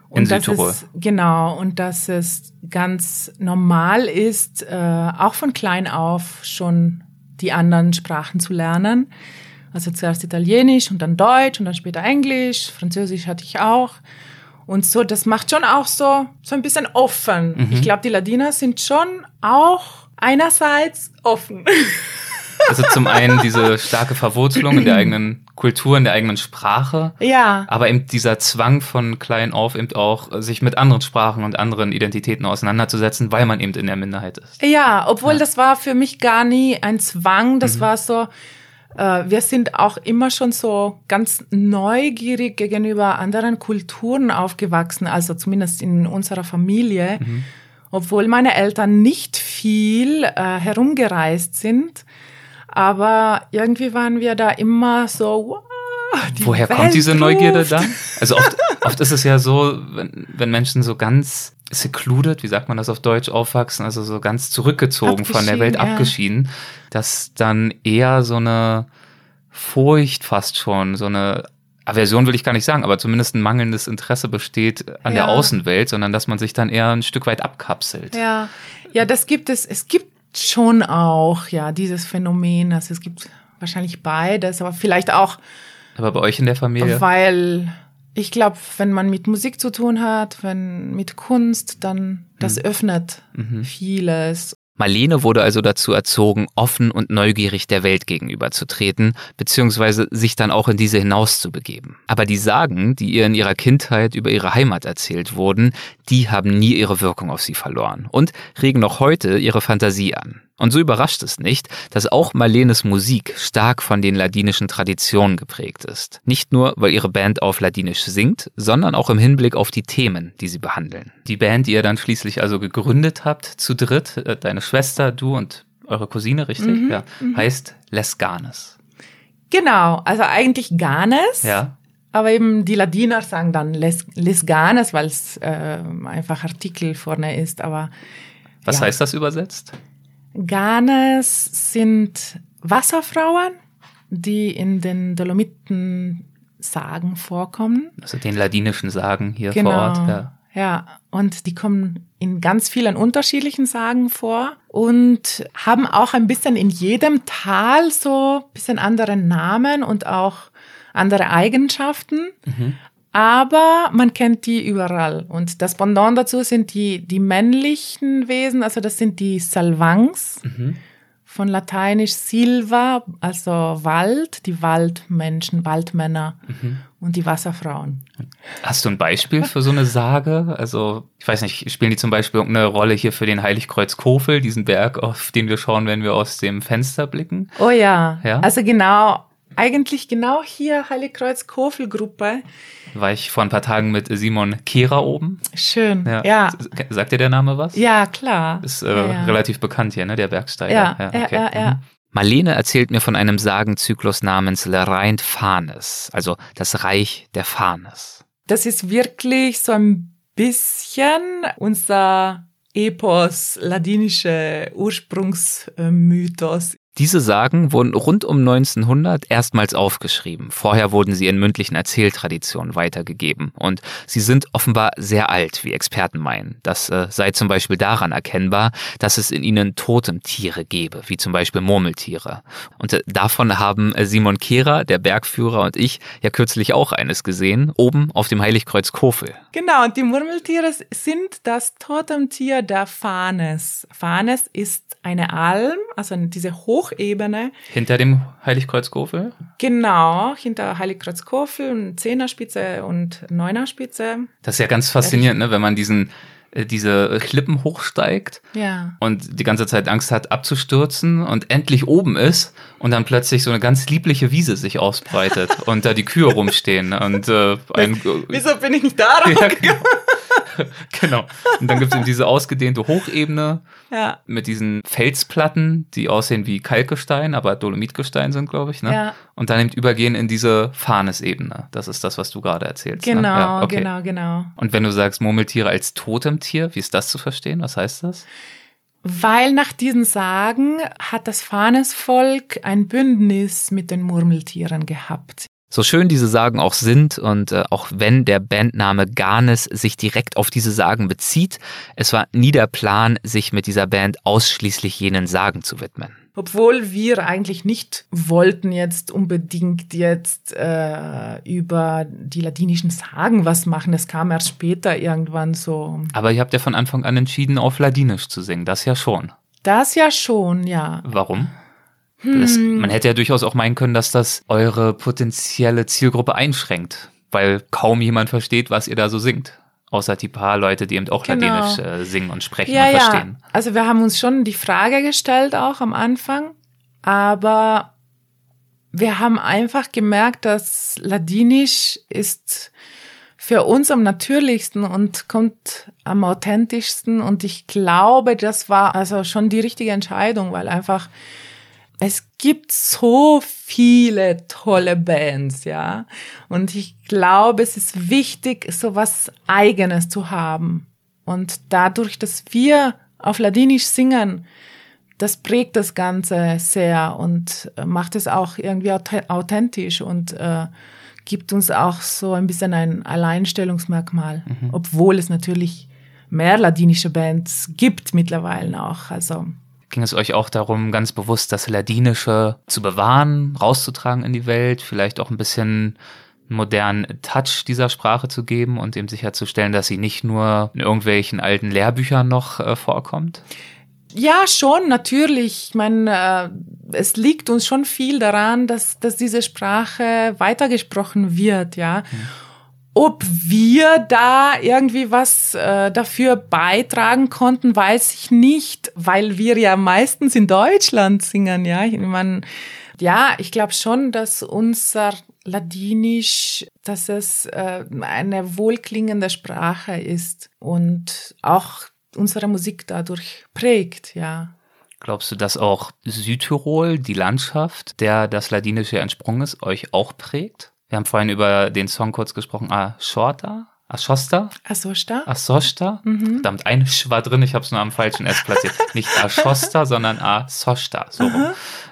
Und In Südtirol. Es, genau, und dass es ganz normal ist, äh, auch von klein auf schon die anderen Sprachen zu lernen. Also zuerst Italienisch und dann Deutsch und dann später Englisch, Französisch hatte ich auch. Und so, das macht schon auch so, so ein bisschen offen. Mhm. Ich glaube, die Ladiner sind schon auch einerseits offen. Also zum einen diese starke Verwurzelung in der eigenen Kultur, in der eigenen Sprache. Ja. Aber eben dieser Zwang von klein auf eben auch, sich mit anderen Sprachen und anderen Identitäten auseinanderzusetzen, weil man eben in der Minderheit ist. Ja, obwohl ja. das war für mich gar nie ein Zwang. Das mhm. war so, äh, wir sind auch immer schon so ganz neugierig gegenüber anderen Kulturen aufgewachsen, also zumindest in unserer Familie. Mhm. obwohl meine Eltern nicht viel äh, herumgereist sind. Aber irgendwie waren wir da immer so, die Woher Welt kommt diese ruft. Neugierde dann? Also oft, oft ist es ja so, wenn, wenn Menschen so ganz secluded, wie sagt man das auf Deutsch, aufwachsen, also so ganz zurückgezogen von der Welt, ja. abgeschieden, dass dann eher so eine Furcht fast schon, so eine Aversion will ich gar nicht sagen, aber zumindest ein mangelndes Interesse besteht an ja. der Außenwelt, sondern dass man sich dann eher ein Stück weit abkapselt. Ja, ja, das gibt es. Es gibt schon auch, ja, dieses Phänomen. Also es gibt wahrscheinlich beides, aber vielleicht auch. Aber bei euch in der Familie? Weil ich glaube, wenn man mit Musik zu tun hat, wenn mit Kunst, dann das mhm. öffnet mhm. vieles. Marlene wurde also dazu erzogen, offen und neugierig der Welt gegenüberzutreten, beziehungsweise sich dann auch in diese hinauszubegeben. Aber die Sagen, die ihr in ihrer Kindheit über ihre Heimat erzählt wurden, die haben nie ihre Wirkung auf sie verloren und regen noch heute ihre Fantasie an. Und so überrascht es nicht, dass auch Marlenes Musik stark von den ladinischen Traditionen geprägt ist. Nicht nur, weil ihre Band auf Ladinisch singt, sondern auch im Hinblick auf die Themen, die sie behandeln. Die Band, die ihr dann schließlich also gegründet habt, zu dritt, äh, deine Schwester, du und eure Cousine, richtig? Mhm, ja. Mhm. Heißt Les Ganes. Genau, also eigentlich Ganes. Ja. Aber eben die Ladiner sagen dann Les, Les Ganes, weil es äh, einfach Artikel vorne ist. Aber was ja. heißt das übersetzt? Ganes sind Wasserfrauen, die in den Dolomiten Sagen vorkommen. Also den ladinischen Sagen hier genau. vor Ort. Ja. ja, und die kommen in ganz vielen unterschiedlichen Sagen vor und haben auch ein bisschen in jedem Tal so ein bisschen andere Namen und auch andere Eigenschaften. Mhm aber man kennt die überall. Und das Pendant dazu sind die, die männlichen Wesen, also das sind die Salvangs, mhm. von lateinisch Silva, also Wald, die Waldmenschen, Waldmänner mhm. Und die Wasserfrauen. Hast du ein Beispiel für so eine Sage? Also, ich weiß nicht, spielen die zum Beispiel irgendeine Rolle hier für den Heiligkreuz Kofel, diesen Berg, auf den wir schauen, wenn wir aus dem Fenster blicken? Oh ja. ja? Also genau, eigentlich genau hier Heiligkreuz Kofel Gruppe war ich vor ein paar Tagen mit Simon Kehrer oben. Schön, ja. ja. Sagt dir der Name was? Ja, klar. Ist äh, ja, relativ bekannt hier, ne, der Bergsteiger. Ja, ja, okay. ja, ja, mhm. Marlene erzählt mir von einem Sagenzyklus namens Le Rhein Fanes, also das Reich der Fanes. Das ist wirklich so ein bisschen unser Epos, ladinische Ursprungsmythos diese Sagen wurden rund um 1900 erstmals aufgeschrieben. Vorher wurden sie in mündlichen Erzähltraditionen weitergegeben. Und sie sind offenbar sehr alt, wie Experten meinen. Das äh, sei zum Beispiel daran erkennbar, dass es in ihnen Totemtiere gebe, wie zum Beispiel Murmeltiere. Und äh, davon haben äh, Simon Kehrer, der Bergführer und ich ja kürzlich auch eines gesehen, oben auf dem Heiligkreuz Kofel. Genau, und die Murmeltiere sind das Totemtier der Fanes. Fanes ist eine Alm, also diese hoch Hochebene. Hinter dem Heiligkreuz Kofel? Genau, hinter Heiligkreuz Kofel, Zehnerspitze und Neunerspitze. Das ist ja ganz faszinierend, ne, wenn man diesen diese Klippen hochsteigt ja. und die ganze Zeit Angst hat abzustürzen und endlich oben ist und dann plötzlich so eine ganz liebliche Wiese sich ausbreitet und da die Kühe rumstehen und äh, ein, Wieso bin ich nicht da? Ja, genau. genau. Und dann gibt es eben diese ausgedehnte Hochebene ja. mit diesen Felsplatten, die aussehen wie Kalkgestein, aber Dolomitgestein sind, glaube ich. Ne? Ja. Und dann eben übergehen in diese Farnesebene. Das ist das, was du gerade erzählst. Genau, ne? ja, okay. genau, genau. Und wenn du sagst Murmeltiere als Totemtier, wie ist das zu verstehen? Was heißt das? Weil nach diesen Sagen hat das Fahnesvolk ein Bündnis mit den Murmeltieren gehabt. So schön diese Sagen auch sind und äh, auch wenn der Bandname Garnes sich direkt auf diese Sagen bezieht, es war nie der Plan, sich mit dieser Band ausschließlich jenen Sagen zu widmen. Obwohl wir eigentlich nicht wollten jetzt unbedingt jetzt äh, über die ladinischen Sagen was machen. Es kam erst später irgendwann so. Aber ihr habt ja von Anfang an entschieden, auf Ladinisch zu singen. Das ja schon. Das ja schon, ja. Warum? Das, hm. man hätte ja durchaus auch meinen können, dass das eure potenzielle Zielgruppe einschränkt, weil kaum jemand versteht, was ihr da so singt. Außer die paar Leute, die eben auch genau. Ladinisch äh, singen und sprechen ja, und verstehen. Ja. Also wir haben uns schon die Frage gestellt, auch am Anfang, aber wir haben einfach gemerkt, dass Ladinisch ist für uns am natürlichsten und kommt am authentischsten. Und ich glaube, das war also schon die richtige Entscheidung, weil einfach es gibt so viele tolle Bands, ja. Und ich glaube, es ist wichtig, so was Eigenes zu haben. Und dadurch, dass wir auf Ladinisch singen, das prägt das Ganze sehr und äh, macht es auch irgendwie authentisch und äh, gibt uns auch so ein bisschen ein Alleinstellungsmerkmal, mhm. obwohl es natürlich mehr ladinische Bands gibt mittlerweile auch. Also ging es euch auch darum, ganz bewusst das Ladinische zu bewahren, rauszutragen in die Welt, vielleicht auch ein bisschen modernen Touch dieser Sprache zu geben und eben sicherzustellen, dass sie nicht nur in irgendwelchen alten Lehrbüchern noch äh, vorkommt? Ja, schon, natürlich. Ich meine, äh, es liegt uns schon viel daran, dass, dass diese Sprache weitergesprochen wird, ja. Mhm. Ob wir da irgendwie was äh, dafür beitragen konnten, weiß ich nicht, weil wir ja meistens in Deutschland singen, ja. Ich meine, ja, ich glaube schon, dass unser Ladinisch, dass es äh, eine wohlklingende Sprache ist und auch unsere Musik dadurch prägt, ja. Glaubst du, dass auch Südtirol, die Landschaft, der das Ladinische entsprungen ist, euch auch prägt? Wir haben vorhin über den Song kurz gesprochen, Ashorta, Aschosta? Asosta? Asosta? Mhm. Verdammt, ein Sch war drin, ich habe es nur am falschen S platziert. Nicht Aschosta, sondern Asosta. So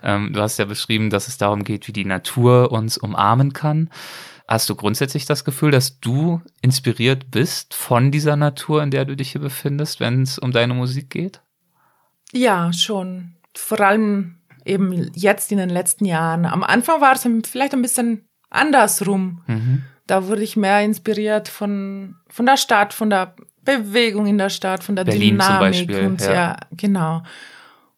ähm, du hast ja beschrieben, dass es darum geht, wie die Natur uns umarmen kann. Hast du grundsätzlich das Gefühl, dass du inspiriert bist von dieser Natur, in der du dich hier befindest, wenn es um deine Musik geht? Ja, schon. Vor allem eben jetzt in den letzten Jahren. Am Anfang war es vielleicht ein bisschen andersrum. Mhm. Da wurde ich mehr inspiriert von, von der Stadt, von der Bewegung in der Stadt, von der Berlin Dynamik. Beispiel, und ja. ja. genau.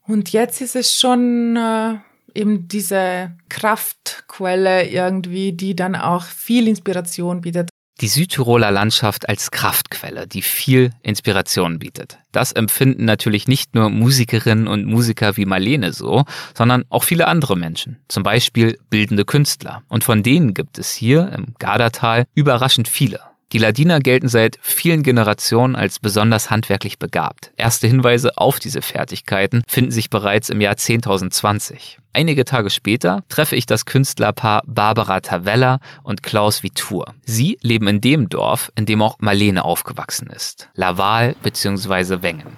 Und jetzt ist es schon äh, eben diese Kraftquelle irgendwie, die dann auch viel Inspiration bietet. Die Südtiroler Landschaft als Kraftquelle, die viel Inspiration bietet. Das empfinden natürlich nicht nur Musikerinnen und Musiker wie Marlene so, sondern auch viele andere Menschen, zum Beispiel bildende Künstler. Und von denen gibt es hier im Gardatal überraschend viele. Die Ladiner gelten seit vielen Generationen als besonders handwerklich begabt. Erste Hinweise auf diese Fertigkeiten finden sich bereits im Jahr 10.020. Einige Tage später treffe ich das Künstlerpaar Barbara Tavella und Klaus Vitur. Sie leben in dem Dorf, in dem auch Marlene aufgewachsen ist. Laval bzw. Wengen.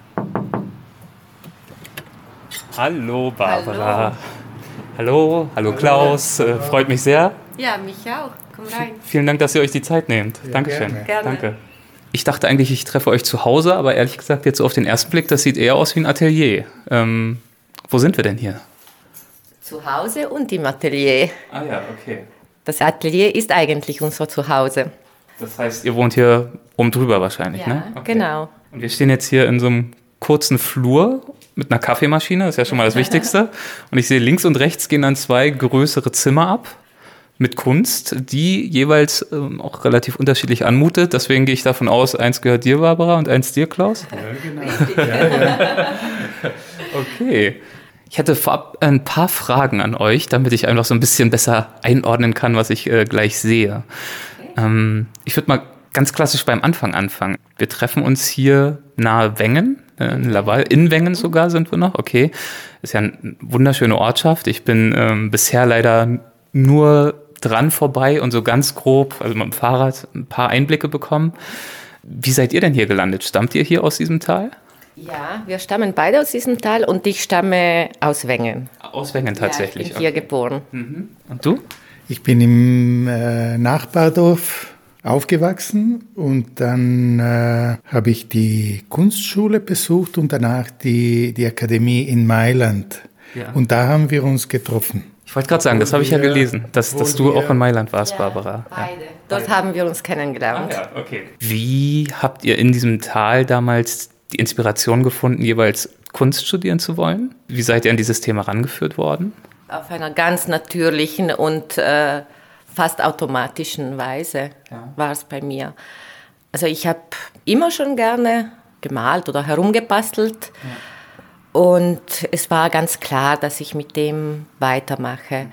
Hallo Barbara. Hallo, hallo, hallo Klaus. Äh, freut mich sehr. Ja, mich auch. Komm rein. Vielen Dank, dass ihr euch die Zeit nehmt. Ja, Dankeschön. Gerne. gerne. Danke. Ich dachte eigentlich, ich treffe euch zu Hause, aber ehrlich gesagt, jetzt so auf den ersten Blick, das sieht eher aus wie ein Atelier. Ähm, wo sind wir denn hier? Zu Hause und im Atelier. Ah ja, okay. Das Atelier ist eigentlich unser Zuhause. Das heißt, ihr wohnt hier oben drüber wahrscheinlich, ja, ne? Okay. genau. Und wir stehen jetzt hier in so einem kurzen Flur mit einer Kaffeemaschine, das ist ja schon mal das Wichtigste. Und ich sehe links und rechts gehen dann zwei größere Zimmer ab mit Kunst, die jeweils ähm, auch relativ unterschiedlich anmutet. Deswegen gehe ich davon aus, eins gehört dir, Barbara, und eins dir, Klaus. Ja, genau. ja, ja. Okay. Ich hätte vorab ein paar Fragen an euch, damit ich einfach so ein bisschen besser einordnen kann, was ich äh, gleich sehe. Ähm, ich würde mal ganz klassisch beim Anfang anfangen. Wir treffen uns hier nahe Wengen, äh, in Laval, in Wengen sogar sind wir noch, okay. Ist ja eine wunderschöne Ortschaft. Ich bin ähm, bisher leider nur dran vorbei und so ganz grob, also mit dem Fahrrad, ein paar Einblicke bekommen. Wie seid ihr denn hier gelandet? Stammt ihr hier aus diesem Tal? Ja, wir stammen beide aus diesem Tal und ich stamme aus Wengen. Aus Wengen tatsächlich. Ja, ich bin hier okay. geboren. Mhm. Und du? Ich bin im äh, Nachbardorf aufgewachsen und dann äh, habe ich die Kunstschule besucht und danach die, die Akademie in Mailand. Ja. Und da haben wir uns getroffen. Ich wollte gerade sagen, das habe ich ja gelesen, dass, dass du auch in Mailand warst, ja, Barbara. Beide. Ja. Dort beide. haben wir uns kennengelernt. Ah, ja, okay. Wie habt ihr in diesem Tal damals die Inspiration gefunden, jeweils Kunst studieren zu wollen? Wie seid ihr an dieses Thema rangeführt worden? Auf einer ganz natürlichen und äh, fast automatischen Weise ja. war es bei mir. Also ich habe immer schon gerne gemalt oder herumgebastelt. Ja und es war ganz klar, dass ich mit dem weitermache.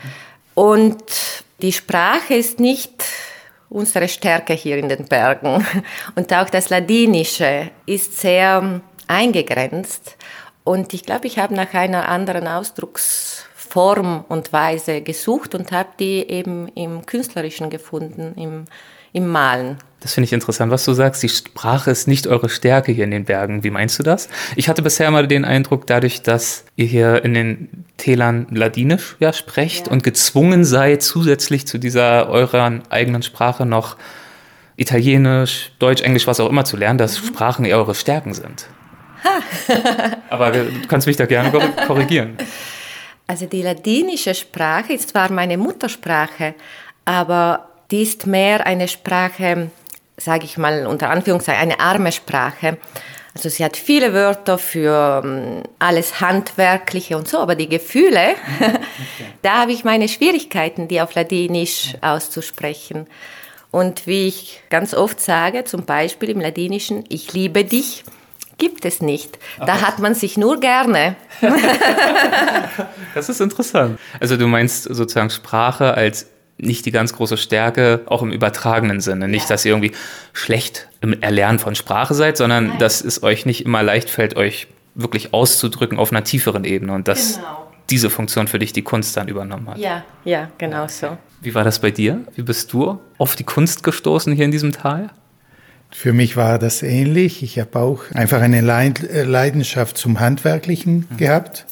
Und die Sprache ist nicht unsere Stärke hier in den Bergen. Und auch das Ladinische ist sehr eingegrenzt. Und ich glaube, ich habe nach einer anderen Ausdrucksform und Weise gesucht und habe die eben im Künstlerischen gefunden, im, im Malen. Das finde ich interessant, was du sagst. Die Sprache ist nicht eure Stärke hier in den Bergen. Wie meinst du das? Ich hatte bisher immer den Eindruck, dadurch, dass ihr hier in den Tälern Ladinisch ja sprecht ja. und gezwungen seid, zusätzlich zu dieser eurer eigenen Sprache noch Italienisch, Deutsch, Englisch, was auch immer zu lernen, dass mhm. Sprachen eher eure Stärken sind. Aber du kannst mich da gerne korrigieren. Also die ladinische Sprache ist zwar meine Muttersprache, aber die ist mehr eine Sprache, sage ich mal unter Anführungszeichen, eine arme Sprache. Also sie hat viele Wörter für um, alles Handwerkliche und so, aber die Gefühle, okay. da habe ich meine Schwierigkeiten, die auf Ladinisch auszusprechen. Und wie ich ganz oft sage, zum Beispiel im Ladinischen, ich liebe dich, gibt es nicht. Da Ach. hat man sich nur gerne. das ist interessant. Also du meinst sozusagen Sprache als nicht die ganz große Stärke, auch im übertragenen Sinne. Nicht, ja. dass ihr irgendwie schlecht im Erlernen von Sprache seid, sondern Nein. dass es euch nicht immer leicht fällt, euch wirklich auszudrücken auf einer tieferen Ebene und dass genau. diese Funktion für dich die Kunst dann übernommen hat. Ja, ja, genau so. Wie war das bei dir? Wie bist du auf die Kunst gestoßen hier in diesem Tal? Für mich war das ähnlich. Ich habe auch einfach eine Leidenschaft zum Handwerklichen mhm. gehabt.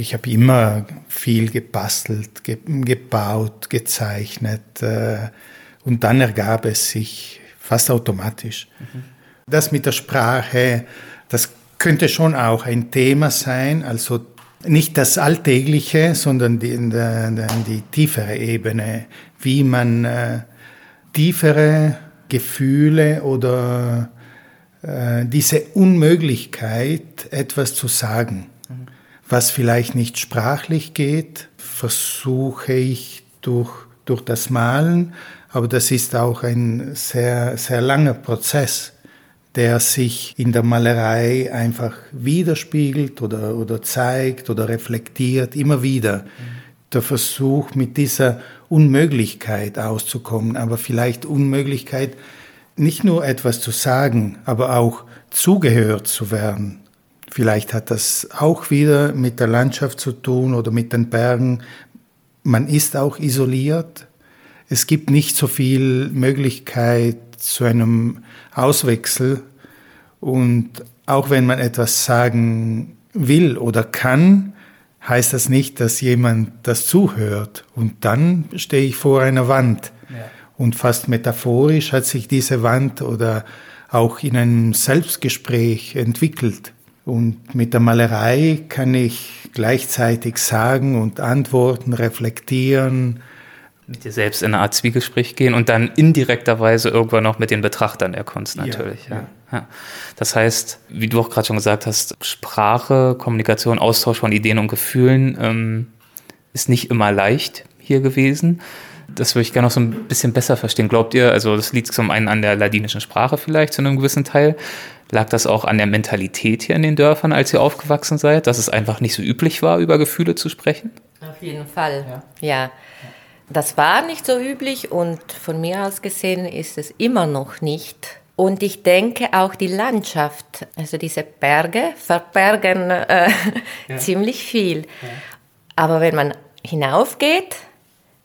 Ich habe immer viel gebastelt, ge gebaut, gezeichnet äh, und dann ergab es sich fast automatisch. Mhm. Das mit der Sprache, das könnte schon auch ein Thema sein, also nicht das Alltägliche, sondern die, die, die tiefere Ebene, wie man äh, tiefere Gefühle oder äh, diese Unmöglichkeit, etwas zu sagen was vielleicht nicht sprachlich geht, versuche ich durch, durch das Malen, aber das ist auch ein sehr, sehr langer Prozess, der sich in der Malerei einfach widerspiegelt oder, oder zeigt oder reflektiert, immer wieder. Der Versuch, mit dieser Unmöglichkeit auszukommen, aber vielleicht Unmöglichkeit, nicht nur etwas zu sagen, aber auch zugehört zu werden Vielleicht hat das auch wieder mit der Landschaft zu tun oder mit den Bergen. Man ist auch isoliert. Es gibt nicht so viel Möglichkeit zu einem Auswechsel. Und auch wenn man etwas sagen will oder kann, heißt das nicht, dass jemand das zuhört. Und dann stehe ich vor einer Wand. Ja. Und fast metaphorisch hat sich diese Wand oder auch in einem Selbstgespräch entwickelt. Und mit der Malerei kann ich gleichzeitig sagen und antworten, reflektieren. Mit dir selbst in eine Art Zwiegespräch gehen und dann indirekterweise irgendwann noch mit den Betrachtern der Kunst natürlich. Ja, ja. ja. Das heißt, wie du auch gerade schon gesagt hast, Sprache, Kommunikation, Austausch von Ideen und Gefühlen ähm, ist nicht immer leicht hier gewesen. Das würde ich gerne noch so ein bisschen besser verstehen. Glaubt ihr, also das liegt zum einen an der ladinischen Sprache vielleicht zu einem gewissen Teil, Lag das auch an der Mentalität hier in den Dörfern, als ihr aufgewachsen seid, dass es einfach nicht so üblich war, über Gefühle zu sprechen? Auf jeden Fall, ja. ja. Das war nicht so üblich und von mir aus gesehen ist es immer noch nicht. Und ich denke auch die Landschaft, also diese Berge, verbergen äh, ja. ziemlich viel. Ja. Aber wenn man hinaufgeht,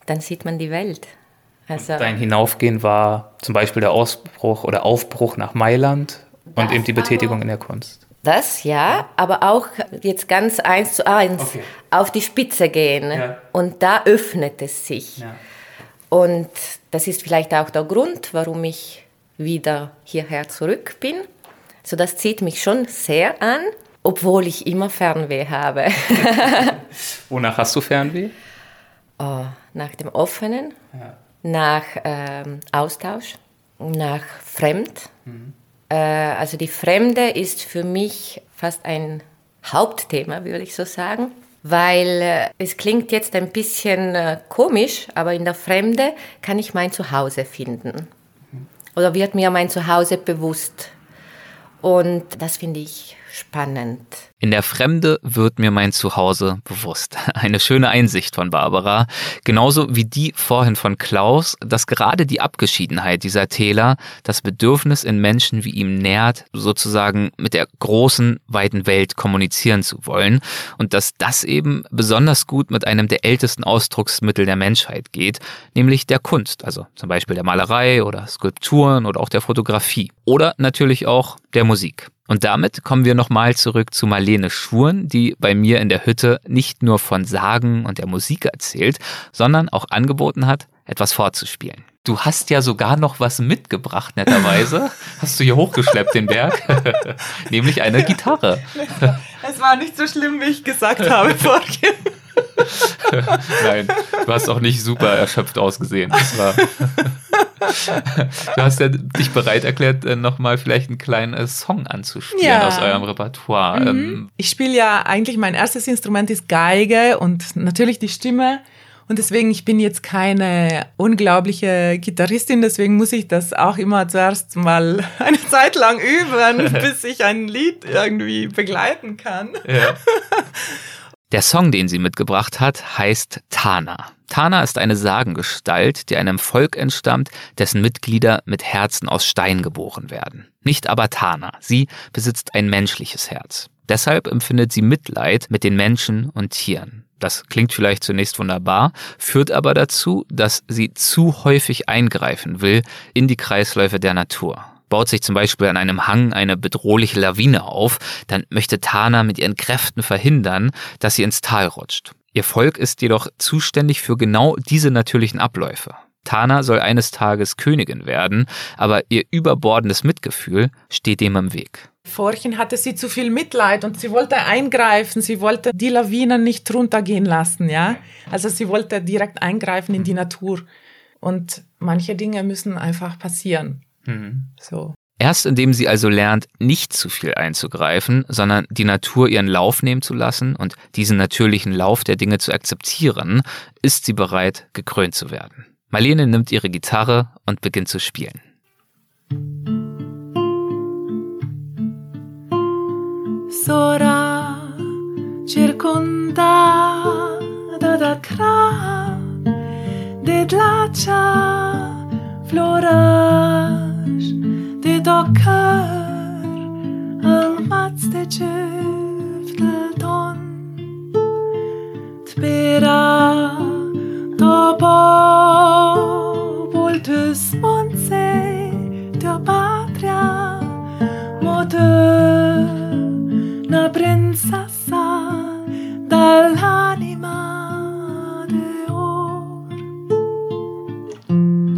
dann sieht man die Welt. Also, Dein Hinaufgehen war zum Beispiel der Ausbruch oder Aufbruch nach Mailand und eben die Betätigung in der Kunst. Das ja, aber auch jetzt ganz eins zu eins okay. auf die Spitze gehen. Ja. Und da öffnet es sich. Ja. Und das ist vielleicht auch der Grund, warum ich wieder hierher zurück bin. So, das zieht mich schon sehr an, obwohl ich immer Fernweh habe. Wonach hast du Fernweh? Oh, nach dem Offenen, ja. nach ähm, Austausch, nach Fremd. Mhm äh, also die Fremde ist für mich fast ein Hauptthema, würde ich so sagen, weil äh, es klingt jetzt ein bisschen äh, komisch, aber in der Fremde kann ich mein Zuhause finden. Oder wird mir mein Zuhause bewusst. Und das finde ich spannend. In der Fremde wird mir mein Zuhause bewusst. Eine schöne Einsicht von Barbara. Genauso wie die vorhin von Klaus, dass gerade die Abgeschiedenheit dieser Täler das Bedürfnis in Menschen wie ihm nährt, sozusagen mit der großen, weiten Welt kommunizieren zu wollen. Und dass das eben besonders gut mit einem der ältesten Ausdrucksmittel der Menschheit geht, nämlich der Kunst. Also zum Beispiel der Malerei oder Skulpturen oder auch der Fotografie. Oder natürlich auch der Musik. Und damit kommen wir nochmal zurück zu Marlene Schuren, die bei mir in der Hütte nicht nur von Sagen und der Musik erzählt, sondern auch angeboten hat, etwas vorzuspielen. Du hast ja sogar noch was mitgebracht, netterweise. Hast du hier hochgeschleppt, den Berg? Nämlich eine Gitarre. Es war nicht so schlimm, wie ich gesagt habe vorhin. Nein, du hast auch nicht super erschöpft ausgesehen. War, du hast ja dich bereit erklärt, äh, nochmal vielleicht einen kleinen äh, Song anzuspielen ja. aus eurem Repertoire. Mhm. Ähm, ich spiele ja eigentlich, mein erstes Instrument ist Geige und natürlich die Stimme. Und deswegen, ich bin jetzt keine unglaubliche Gitarristin, deswegen muss ich das auch immer zuerst mal eine Zeit lang üben, bis ich ein Lied irgendwie begleiten kann. Ja. Der Song, den sie mitgebracht hat, heißt Tana. Tana ist eine Sagengestalt, die einem Volk entstammt, dessen Mitglieder mit Herzen aus Stein geboren werden. Nicht aber Tana. Sie besitzt ein menschliches Herz. Deshalb empfindet sie Mitleid mit den Menschen und Tieren. Das klingt vielleicht zunächst wunderbar, führt aber dazu, dass sie zu häufig eingreifen will in die Kreisläufe der Natur. Baut sich zum Beispiel an einem Hang eine bedrohliche Lawine auf, dann möchte Tana mit ihren Kräften verhindern, dass sie ins Tal rutscht. Ihr Volk ist jedoch zuständig für genau diese natürlichen Abläufe. Tana soll eines Tages Königin werden, aber ihr überbordendes Mitgefühl steht dem im Weg. Vorhin hatte sie zu viel Mitleid und sie wollte eingreifen, sie wollte die Lawinen nicht runtergehen lassen, ja. Also sie wollte direkt eingreifen in die Natur. Und manche Dinge müssen einfach passieren. Mhm. So. Erst indem sie also lernt, nicht zu viel einzugreifen, sondern die Natur ihren Lauf nehmen zu lassen und diesen natürlichen Lauf der Dinge zu akzeptieren, ist sie bereit, gekrönt zu werden. Marlene nimmt ihre Gitarre und beginnt zu spielen. Sora circondata da cra de dlacia florage دیداکر المدست چفتلدان تبیرا دابا بولتوس منسه دو پاتریا مودو na princesa dall'anima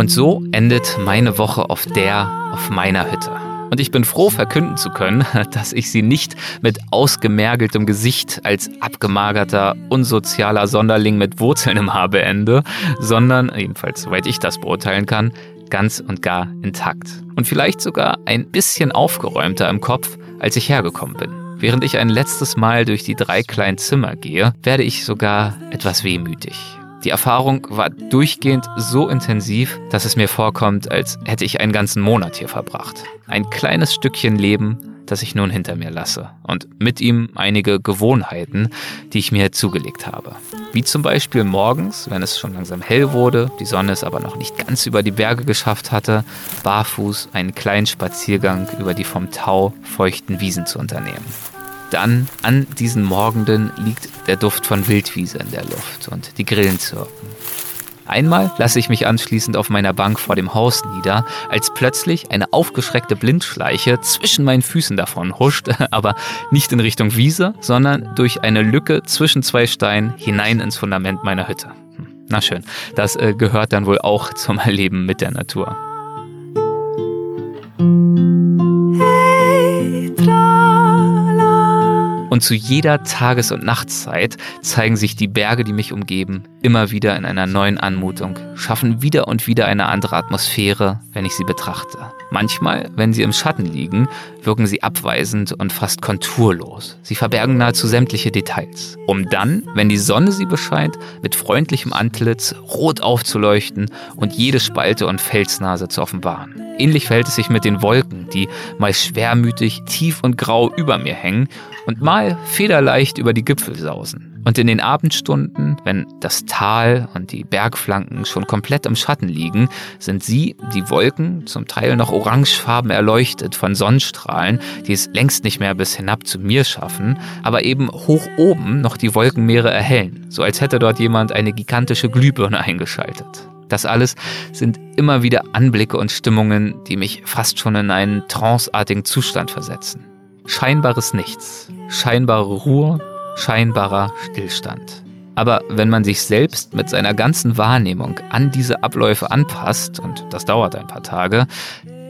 Und so endet meine Woche auf der, auf meiner Hütte. Und ich bin froh, verkünden zu können, dass ich sie nicht mit ausgemergeltem Gesicht als abgemagerter, unsozialer Sonderling mit Wurzeln im Haar beende, sondern, jedenfalls soweit ich das beurteilen kann, ganz und gar intakt. Und vielleicht sogar ein bisschen aufgeräumter im Kopf, als ich hergekommen bin. Während ich ein letztes Mal durch die drei kleinen Zimmer gehe, werde ich sogar etwas wehmütig. Die Erfahrung war durchgehend so intensiv, dass es mir vorkommt, als hätte ich einen ganzen Monat hier verbracht. Ein kleines Stückchen Leben, das ich nun hinter mir lasse. Und mit ihm einige Gewohnheiten, die ich mir zugelegt habe. Wie zum Beispiel morgens, wenn es schon langsam hell wurde, die Sonne es aber noch nicht ganz über die Berge geschafft hatte, barfuß einen kleinen Spaziergang über die vom Tau feuchten Wiesen zu unternehmen. Dann an diesen Morgenden liegt der Duft von Wildwiese in der Luft und die Grillen zirpen. Einmal lasse ich mich anschließend auf meiner Bank vor dem Haus nieder, als plötzlich eine aufgeschreckte Blindschleiche zwischen meinen Füßen davon huscht, aber nicht in Richtung Wiese, sondern durch eine Lücke zwischen zwei Steinen hinein ins Fundament meiner Hütte. Hm, na schön, das äh, gehört dann wohl auch zum Erleben mit der Natur. Und zu jeder Tages- und Nachtzeit zeigen sich die Berge, die mich umgeben, immer wieder in einer neuen Anmutung, schaffen wieder und wieder eine andere Atmosphäre, wenn ich sie betrachte. Manchmal, wenn sie im Schatten liegen, wirken sie abweisend und fast konturlos. Sie verbergen nahezu sämtliche Details, um dann, wenn die Sonne sie bescheint, mit freundlichem Antlitz rot aufzuleuchten und jede Spalte und Felsnase zu offenbaren. Ähnlich verhält es sich mit den Wolken, die mal schwermütig, tief und grau über mir hängen und mal federleicht über die Gipfel sausen. Und in den Abendstunden, wenn das Tal und die Bergflanken schon komplett im Schatten liegen, sind sie, die Wolken, zum Teil noch orangefarben erleuchtet von Sonnenstrahlen, die es längst nicht mehr bis hinab zu mir schaffen, aber eben hoch oben noch die Wolkenmeere erhellen, so als hätte dort jemand eine gigantische Glühbirne eingeschaltet. Das alles sind immer wieder Anblicke und Stimmungen, die mich fast schon in einen tranceartigen Zustand versetzen. Scheinbares Nichts, scheinbare Ruhe scheinbarer Stillstand. Aber wenn man sich selbst mit seiner ganzen Wahrnehmung an diese Abläufe anpasst, und das dauert ein paar Tage,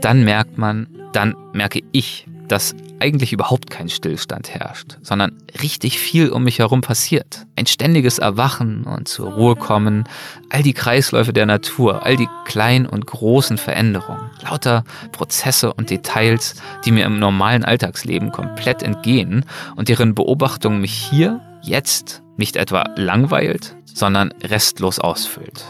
dann merkt man, dann merke ich, dass eigentlich überhaupt kein Stillstand herrscht, sondern richtig viel um mich herum passiert. Ein ständiges Erwachen und zur Ruhe kommen, all die Kreisläufe der Natur, all die kleinen und großen Veränderungen, lauter Prozesse und Details, die mir im normalen Alltagsleben komplett entgehen und deren Beobachtung mich hier, jetzt, nicht etwa langweilt, sondern restlos ausfüllt.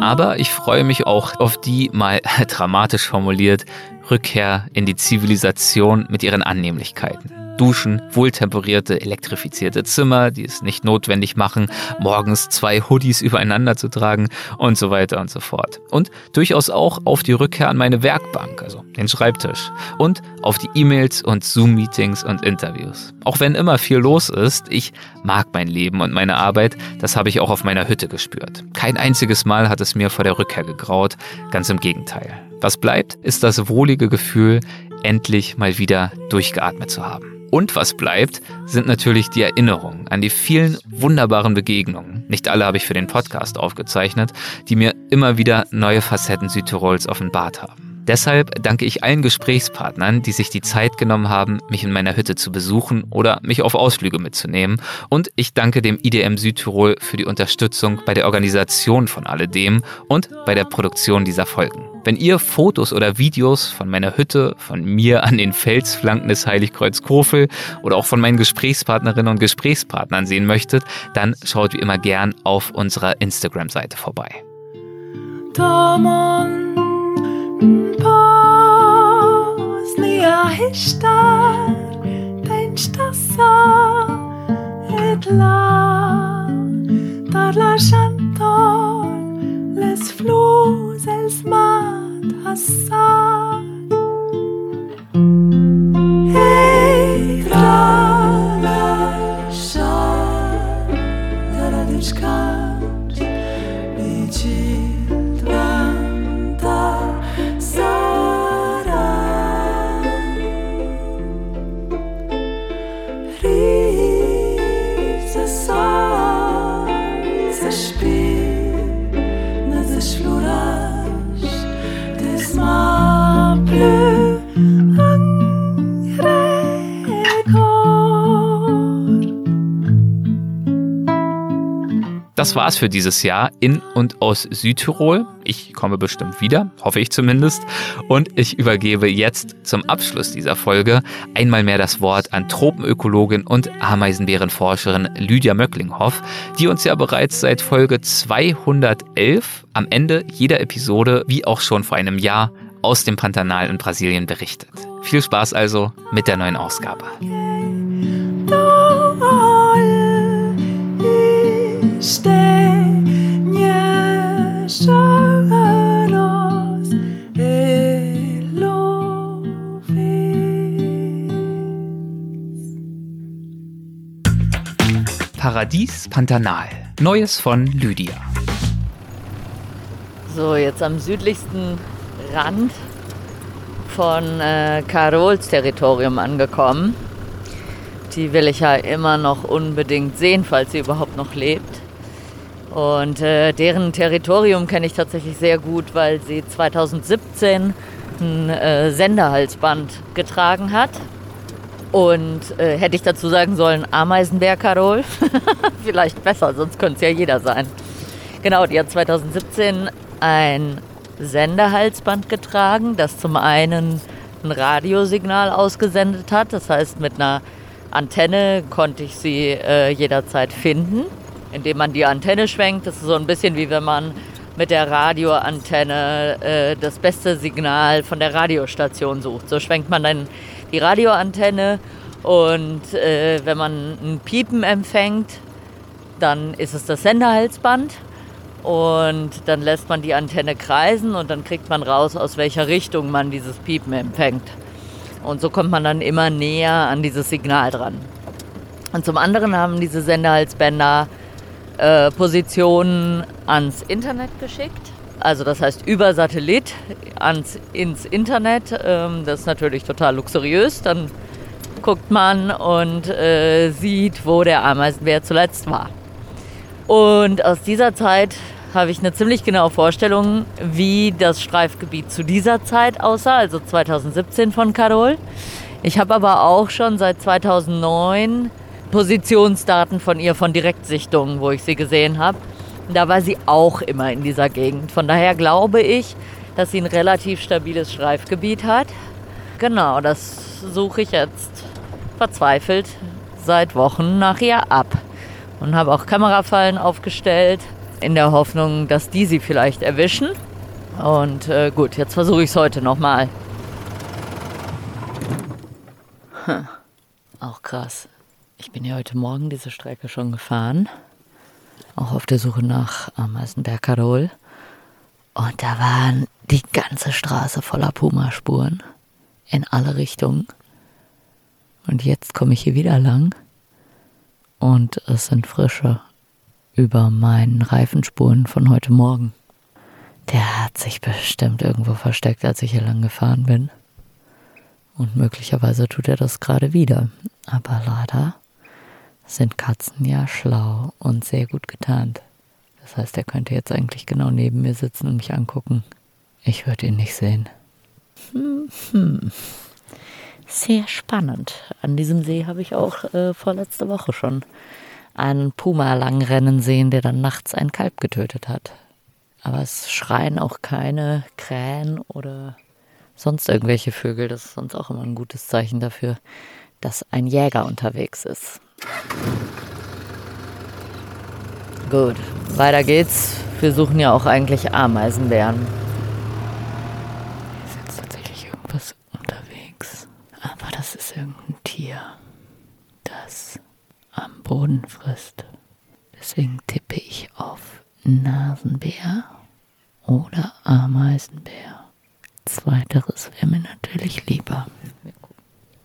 Aber ich freue mich auch auf die, mal dramatisch formuliert, Rückkehr in die Zivilisation mit ihren Annehmlichkeiten. Duschen, wohltemperierte, elektrifizierte Zimmer, die es nicht notwendig machen, morgens zwei Hoodies übereinander zu tragen und so weiter und so fort. Und durchaus auch auf die Rückkehr an meine Werkbank, also den Schreibtisch. Und auf die E-Mails und Zoom-Meetings und Interviews. Auch wenn immer viel los ist, ich mag mein Leben und meine Arbeit, das habe ich auch auf meiner Hütte gespürt. Kein einziges Mal hat es mir vor der Rückkehr gegraut, ganz im Gegenteil. Was bleibt, ist das wohlige Gefühl, endlich mal wieder durchgeatmet zu haben. Und was bleibt, sind natürlich die Erinnerungen an die vielen wunderbaren Begegnungen. Nicht alle habe ich für den Podcast aufgezeichnet, die mir immer wieder neue Facetten Südtirols offenbart haben. Deshalb danke ich allen Gesprächspartnern, die sich die Zeit genommen haben, mich in meiner Hütte zu besuchen oder mich auf Ausflüge mitzunehmen. Und ich danke dem IDM Südtirol für die Unterstützung bei der Organisation von alledem und bei der Produktion dieser Folgen. Wenn ihr Fotos oder Videos von meiner Hütte, von mir an den Felsflanken des Heiligkreuz Kofel oder auch von meinen Gesprächspartnerinnen und Gesprächspartnern sehen möchtet, dann schaut wie immer gern auf unserer Instagram-Seite vorbei. Domon. Poznia histar, penstassa et la, dar la chantor, les flus els mat assar. Hey, Das war's für dieses Jahr in und aus Südtirol. Ich komme bestimmt wieder, hoffe ich zumindest. Und ich übergebe jetzt zum Abschluss dieser Folge einmal mehr das Wort an Tropenökologin und Ameisenbärenforscherin Lydia Möcklinghoff, die uns ja bereits seit Folge 211 am Ende jeder Episode, wie auch schon vor einem Jahr, aus dem Pantanal in Brasilien berichtet. Viel Spaß also mit der neuen Ausgabe. Paradies Pantanal. Neues von Lydia. So, jetzt am südlichsten Rand von äh, Carols Territorium angekommen. Die will ich ja immer noch unbedingt sehen, falls sie überhaupt noch lebt. Und äh, deren Territorium kenne ich tatsächlich sehr gut, weil sie 2017 ein äh, Senderhalsband getragen hat. Und äh, hätte ich dazu sagen sollen, Ameisenbär Vielleicht besser, sonst könnte es ja jeder sein. Genau, die hat 2017 ein Sendehalsband getragen, das zum einen ein Radiosignal ausgesendet hat. Das heißt, mit einer Antenne konnte ich sie äh, jederzeit finden, indem man die Antenne schwenkt. Das ist so ein bisschen wie wenn man mit der Radioantenne äh, das beste Signal von der Radiostation sucht. So schwenkt man dann die Radioantenne und äh, wenn man ein Piepen empfängt, dann ist es das Senderhalsband und dann lässt man die Antenne kreisen und dann kriegt man raus, aus welcher Richtung man dieses Piepen empfängt. Und so kommt man dann immer näher an dieses Signal dran. Und zum anderen haben diese Senderhalsbänder äh, Positionen ans Internet geschickt. Also das heißt über Satellit ans, ins Internet. Ähm, das ist natürlich total luxuriös. Dann guckt man und äh, sieht, wo der Ameisenbär zuletzt war. Und aus dieser Zeit habe ich eine ziemlich genaue Vorstellung, wie das Streifgebiet zu dieser Zeit aussah, also 2017 von Carol. Ich habe aber auch schon seit 2009 Positionsdaten von ihr von Direktsichtungen, wo ich sie gesehen habe. Da war sie auch immer in dieser Gegend. Von daher glaube ich, dass sie ein relativ stabiles Streifgebiet hat. Genau, das suche ich jetzt verzweifelt seit Wochen nach ihr ab und habe auch Kamerafallen aufgestellt, in der Hoffnung, dass die sie vielleicht erwischen. Und äh, gut, jetzt versuche ich es heute nochmal. Hm. Auch krass. Ich bin ja heute Morgen diese Strecke schon gefahren. Auch auf der Suche nach Ameisenberg Karol. Und da waren die ganze Straße voller Pumaspuren. In alle Richtungen. Und jetzt komme ich hier wieder lang und es sind frische über meinen Reifenspuren von heute Morgen. Der hat sich bestimmt irgendwo versteckt, als ich hier lang gefahren bin. Und möglicherweise tut er das gerade wieder. Aber leider sind Katzen ja schlau und sehr gut getarnt. Das heißt, er könnte jetzt eigentlich genau neben mir sitzen und mich angucken. Ich würde ihn nicht sehen. Hm, hm sehr spannend. An diesem See habe ich auch äh, vorletzte Woche schon einen Puma langrennen sehen, der dann nachts ein Kalb getötet hat. Aber es schreien auch keine Krähen oder sonst irgendwelche Vögel. Das ist sonst auch immer ein gutes Zeichen dafür, dass ein Jäger unterwegs ist. Gut, weiter geht's. Wir suchen ja auch eigentlich Ameisenbären. Ist jetzt tatsächlich irgendwas aber das ist irgendein Tier, das am Boden frisst. Deswegen tippe ich auf Nasenbär oder Ameisenbär. Zweiteres wäre mir natürlich lieber.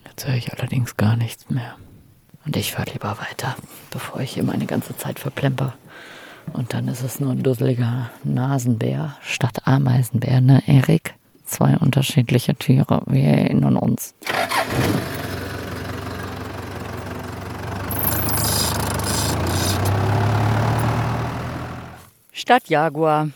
Jetzt höre ich allerdings gar nichts mehr. Und ich fahre lieber weiter, bevor ich hier meine ganze Zeit verplemper. Und dann ist es nur ein dusseliger Nasenbär statt Ameisenbär, ne, Erik? Zwei unterschiedliche Tiere, wir erinnern uns. Statt Jaguar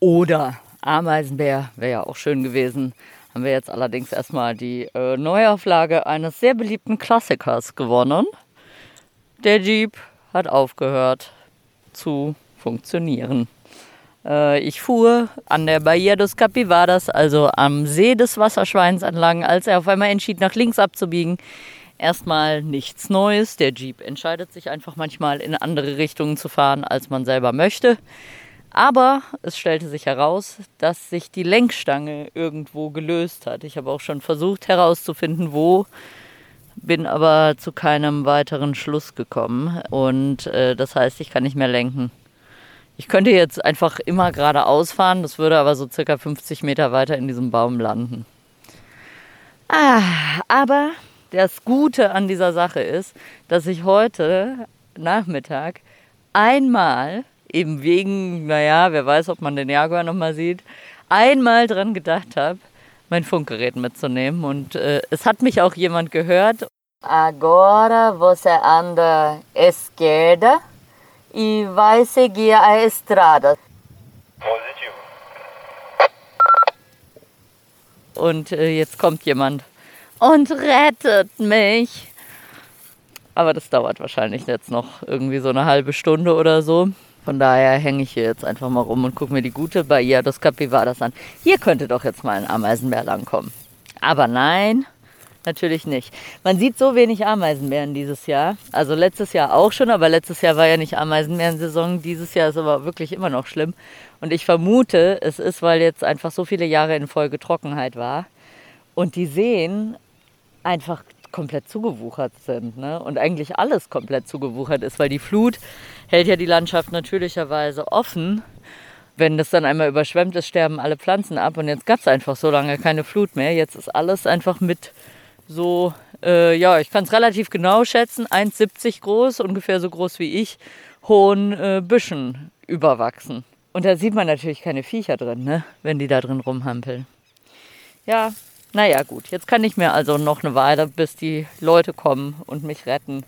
oder Ameisenbär wäre ja auch schön gewesen. Haben wir jetzt allerdings erstmal die äh, Neuauflage eines sehr beliebten Klassikers gewonnen. Der Jeep hat aufgehört zu funktionieren. Äh, ich fuhr an der Bahia dos Capivaras, also am See des Wasserschweins entlang, als er auf einmal entschied, nach links abzubiegen. Erstmal nichts Neues. Der Jeep entscheidet sich einfach manchmal in andere Richtungen zu fahren, als man selber möchte. Aber es stellte sich heraus, dass sich die Lenkstange irgendwo gelöst hat. Ich habe auch schon versucht herauszufinden, wo, bin aber zu keinem weiteren Schluss gekommen. Und äh, das heißt, ich kann nicht mehr lenken. Ich könnte jetzt einfach immer geradeaus fahren, das würde aber so circa 50 Meter weiter in diesem Baum landen. Ah, aber das Gute an dieser Sache ist, dass ich heute Nachmittag einmal, eben wegen, naja, wer weiß, ob man den Jaguar nochmal sieht, einmal dran gedacht habe, mein Funkgerät mitzunehmen. Und äh, es hat mich auch jemand gehört. Agora você anda esquerda e vai seguir a estrada. Positivo. Und äh, jetzt kommt jemand und rettet mich. Aber das dauert wahrscheinlich jetzt noch irgendwie so eine halbe Stunde oder so. Von daher hänge ich hier jetzt einfach mal rum und gucke mir die gute Bahia dos Capivaras an. Hier könnte doch jetzt mal ein Ameisenbär langkommen. Aber nein, natürlich nicht. Man sieht so wenig Ameisenbären dieses Jahr. Also letztes Jahr auch schon, aber letztes Jahr war ja nicht Ameisenbärensaison. Dieses Jahr ist aber wirklich immer noch schlimm. Und ich vermute, es ist, weil jetzt einfach so viele Jahre in Folge Trockenheit war und die Seen einfach komplett zugewuchert sind. Ne? Und eigentlich alles komplett zugewuchert ist, weil die Flut hält ja die Landschaft natürlicherweise offen. Wenn das dann einmal überschwemmt ist, sterben alle Pflanzen ab. Und jetzt gab es einfach so lange keine Flut mehr. Jetzt ist alles einfach mit so, äh, ja, ich kann es relativ genau schätzen, 1,70 groß, ungefähr so groß wie ich, hohen äh, Büschen überwachsen. Und da sieht man natürlich keine Viecher drin, ne? wenn die da drin rumhampeln. Ja, naja, gut. Jetzt kann ich mir also noch eine Weile, bis die Leute kommen und mich retten,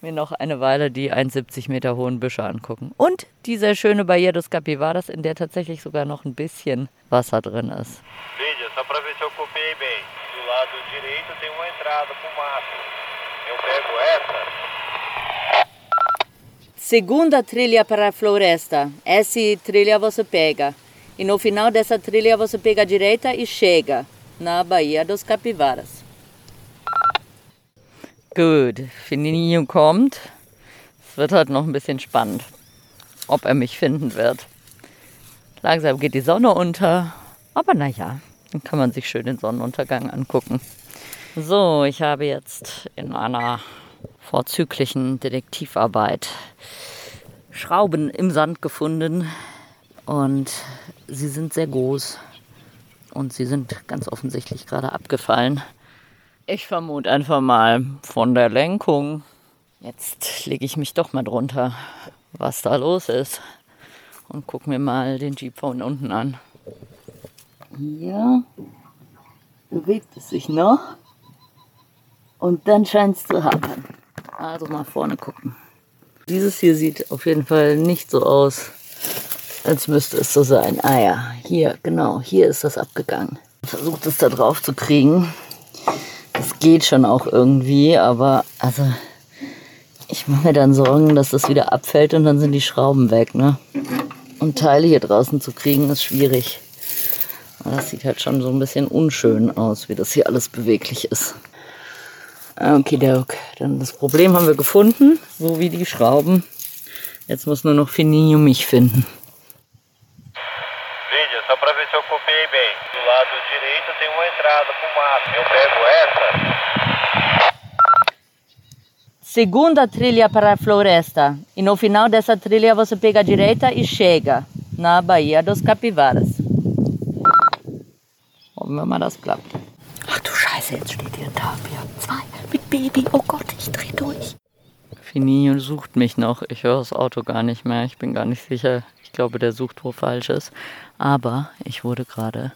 mir noch eine Weile die 1,70 Meter hohen Büsche angucken. Und die sehr schöne Baía dos Capivaras, in der tatsächlich sogar noch ein bisschen Wasser drin ist. Veja, só para ver se eu copiei bem. Do lado direito tem uma entrada pro mato. Eu pego essa. Segunda trilha para a floresta. Essa trilha você pega. E no final dessa trilha você pega a direita e chega na Baía dos Capivaras. Gut, Fininho kommt. Es wird halt noch ein bisschen spannend, ob er mich finden wird. Langsam geht die Sonne unter, aber naja, dann kann man sich schön den Sonnenuntergang angucken. So, ich habe jetzt in einer vorzüglichen Detektivarbeit Schrauben im Sand gefunden und sie sind sehr groß und sie sind ganz offensichtlich gerade abgefallen. Ich vermute einfach mal von der Lenkung. Jetzt lege ich mich doch mal drunter, was da los ist. Und gucke mir mal den Jeep von unten an. Hier bewegt es sich noch. Und dann scheint es zu haben. Also mal vorne gucken. Dieses hier sieht auf jeden Fall nicht so aus, als müsste es so sein. Ah ja, hier, genau, hier ist das abgegangen. Versucht es da drauf zu kriegen. Das geht schon auch irgendwie, aber also ich mache mir dann Sorgen, dass das wieder abfällt und dann sind die Schrauben weg, ne? Und Teile hier draußen zu kriegen ist schwierig. Das sieht halt schon so ein bisschen unschön aus, wie das hier alles beweglich ist. Okay, dann das Problem haben wir gefunden, so wie die Schrauben. Jetzt muss nur noch Fininho mich finden. Só para ver se eu copiei bem. Do lado direito tem uma entrada para o mato. Eu pego essa. Segunda trilha para a floresta. E no final dessa trilha você pega a direita e chega na Baía dos Capivaras. Hoffen wir mal, das klappt. Ach du Scheiße, jetzt steht hier ein Tapir. Zwei mit Baby. Oh Gott, ich dreh durch. Fininho sucht mich noch. Ich höre das Auto gar nicht mehr. Ich bin gar nicht sicher. Ich glaube, der sucht wo Falsches. Aber ich wurde gerade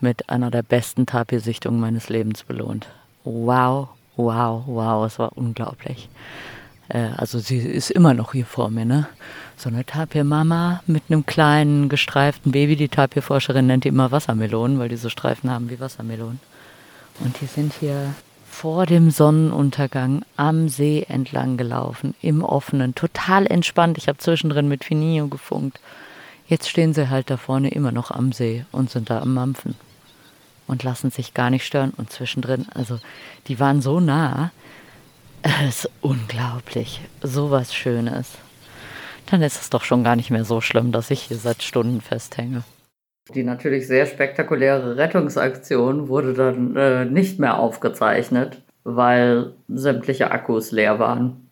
mit einer der besten Tapirsichtungen meines Lebens belohnt. Wow, wow, wow, es war unglaublich. Äh, also sie ist immer noch hier vor mir, ne? So eine Tapirmama mit einem kleinen gestreiften Baby. Die Tapirforscherin nennt die immer Wassermelonen, weil die so Streifen haben wie Wassermelonen. Und die sind hier vor dem Sonnenuntergang am See entlang gelaufen, im Offenen, total entspannt. Ich habe zwischendrin mit Finio gefunkt. Jetzt stehen sie halt da vorne immer noch am See und sind da am Mampfen und lassen sich gar nicht stören. Und zwischendrin, also die waren so nah, es ist unglaublich, so was Schönes. Dann ist es doch schon gar nicht mehr so schlimm, dass ich hier seit Stunden festhänge. Die natürlich sehr spektakuläre Rettungsaktion wurde dann äh, nicht mehr aufgezeichnet, weil sämtliche Akkus leer waren.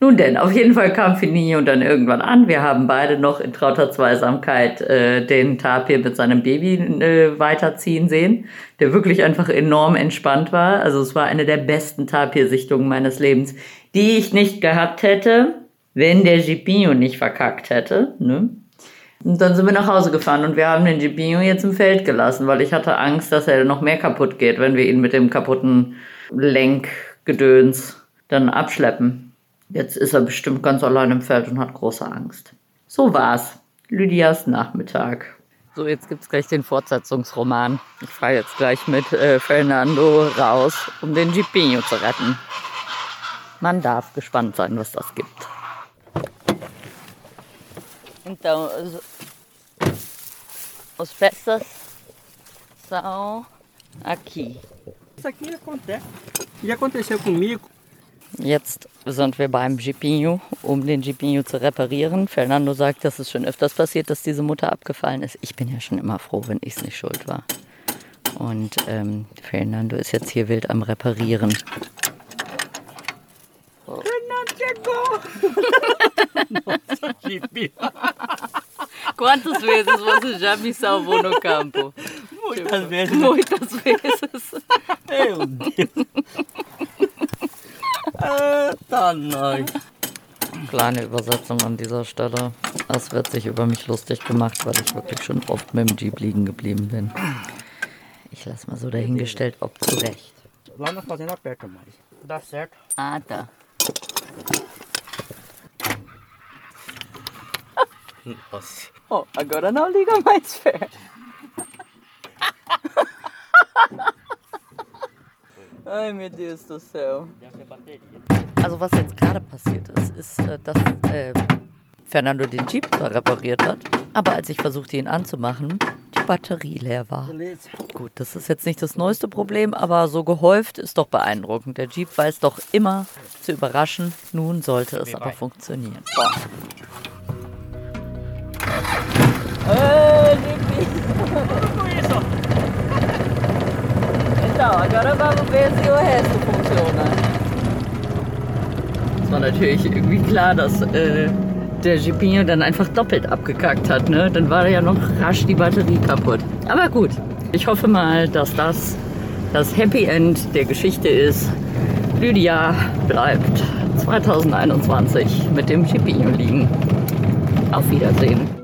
Nun denn, auf jeden Fall kam Finino dann irgendwann an. Wir haben beide noch in trauter Zweisamkeit äh, den Tapir mit seinem Baby äh, weiterziehen sehen, der wirklich einfach enorm entspannt war. Also es war eine der besten Tapirsichtungen meines Lebens, die ich nicht gehabt hätte, wenn der Gipinho nicht verkackt hätte. Ne? Und dann sind wir nach Hause gefahren und wir haben den Gipinho jetzt im Feld gelassen, weil ich hatte Angst, dass er noch mehr kaputt geht, wenn wir ihn mit dem kaputten Lenkgedöns dann abschleppen. Jetzt ist er bestimmt ganz allein im Feld und hat große Angst. So war's. Lydias Nachmittag. So, jetzt gibt's gleich den Fortsetzungsroman. Ich fahre jetzt gleich mit äh, Fernando raus, um den Gipinho zu retten. Man darf gespannt sein, was das gibt. Então, os, os peças são aqui. Isso aqui acontece. Já aconteceu comigo. Jetzt sind wir beim Jeepinho, um den Jeepinho zu reparieren. Fernando sagt, dass es schon öfters passiert, dass diese Mutter abgefallen ist. Ich bin ja schon immer froh, wenn ich es nicht schuld war. Und ähm, Fernando ist jetzt hier wild am Reparieren. Oh. Quantas vezes você já me salvou no campo? Muitas vezes. Muitas vezes. Meu Deus. Eita, nós. Kleine Übersetzung an dieser Stelle. Es wird sich über mich lustig gemacht, weil ich wirklich schon oft mit dem Jeep liegen geblieben bin. Ich lasse mal so dahingestellt, ob zurecht. Lá na fazenda aperta mais. Dá certo. Ah, tá. Nossa. Ai, meu Deus do céu. Also was jetzt gerade passiert ist, ist, äh, dass äh, Fernando den Jeep zwar repariert hat, aber als ich versuchte, ihn anzumachen, die Batterie leer war. Gut, das ist jetzt nicht das neueste Problem, aber so gehäuft ist doch beeindruckend. Der Jeep weiß doch immer zu überraschen. Nun sollte es aber funktionieren. Boah. Hey, Então, agora vamos ver se o resto funciona. Es war natürlich irgendwie klar, dass äh, der Jeepinho dann einfach doppelt abgekackt hat. Ne? Dann war ja noch rasch die Batterie kaputt. Aber gut, ich hoffe mal, dass das das Happy End der Geschichte ist. Lydia bleibt 2021 mit dem Jeepinho liegen. Auf Wiedersehen.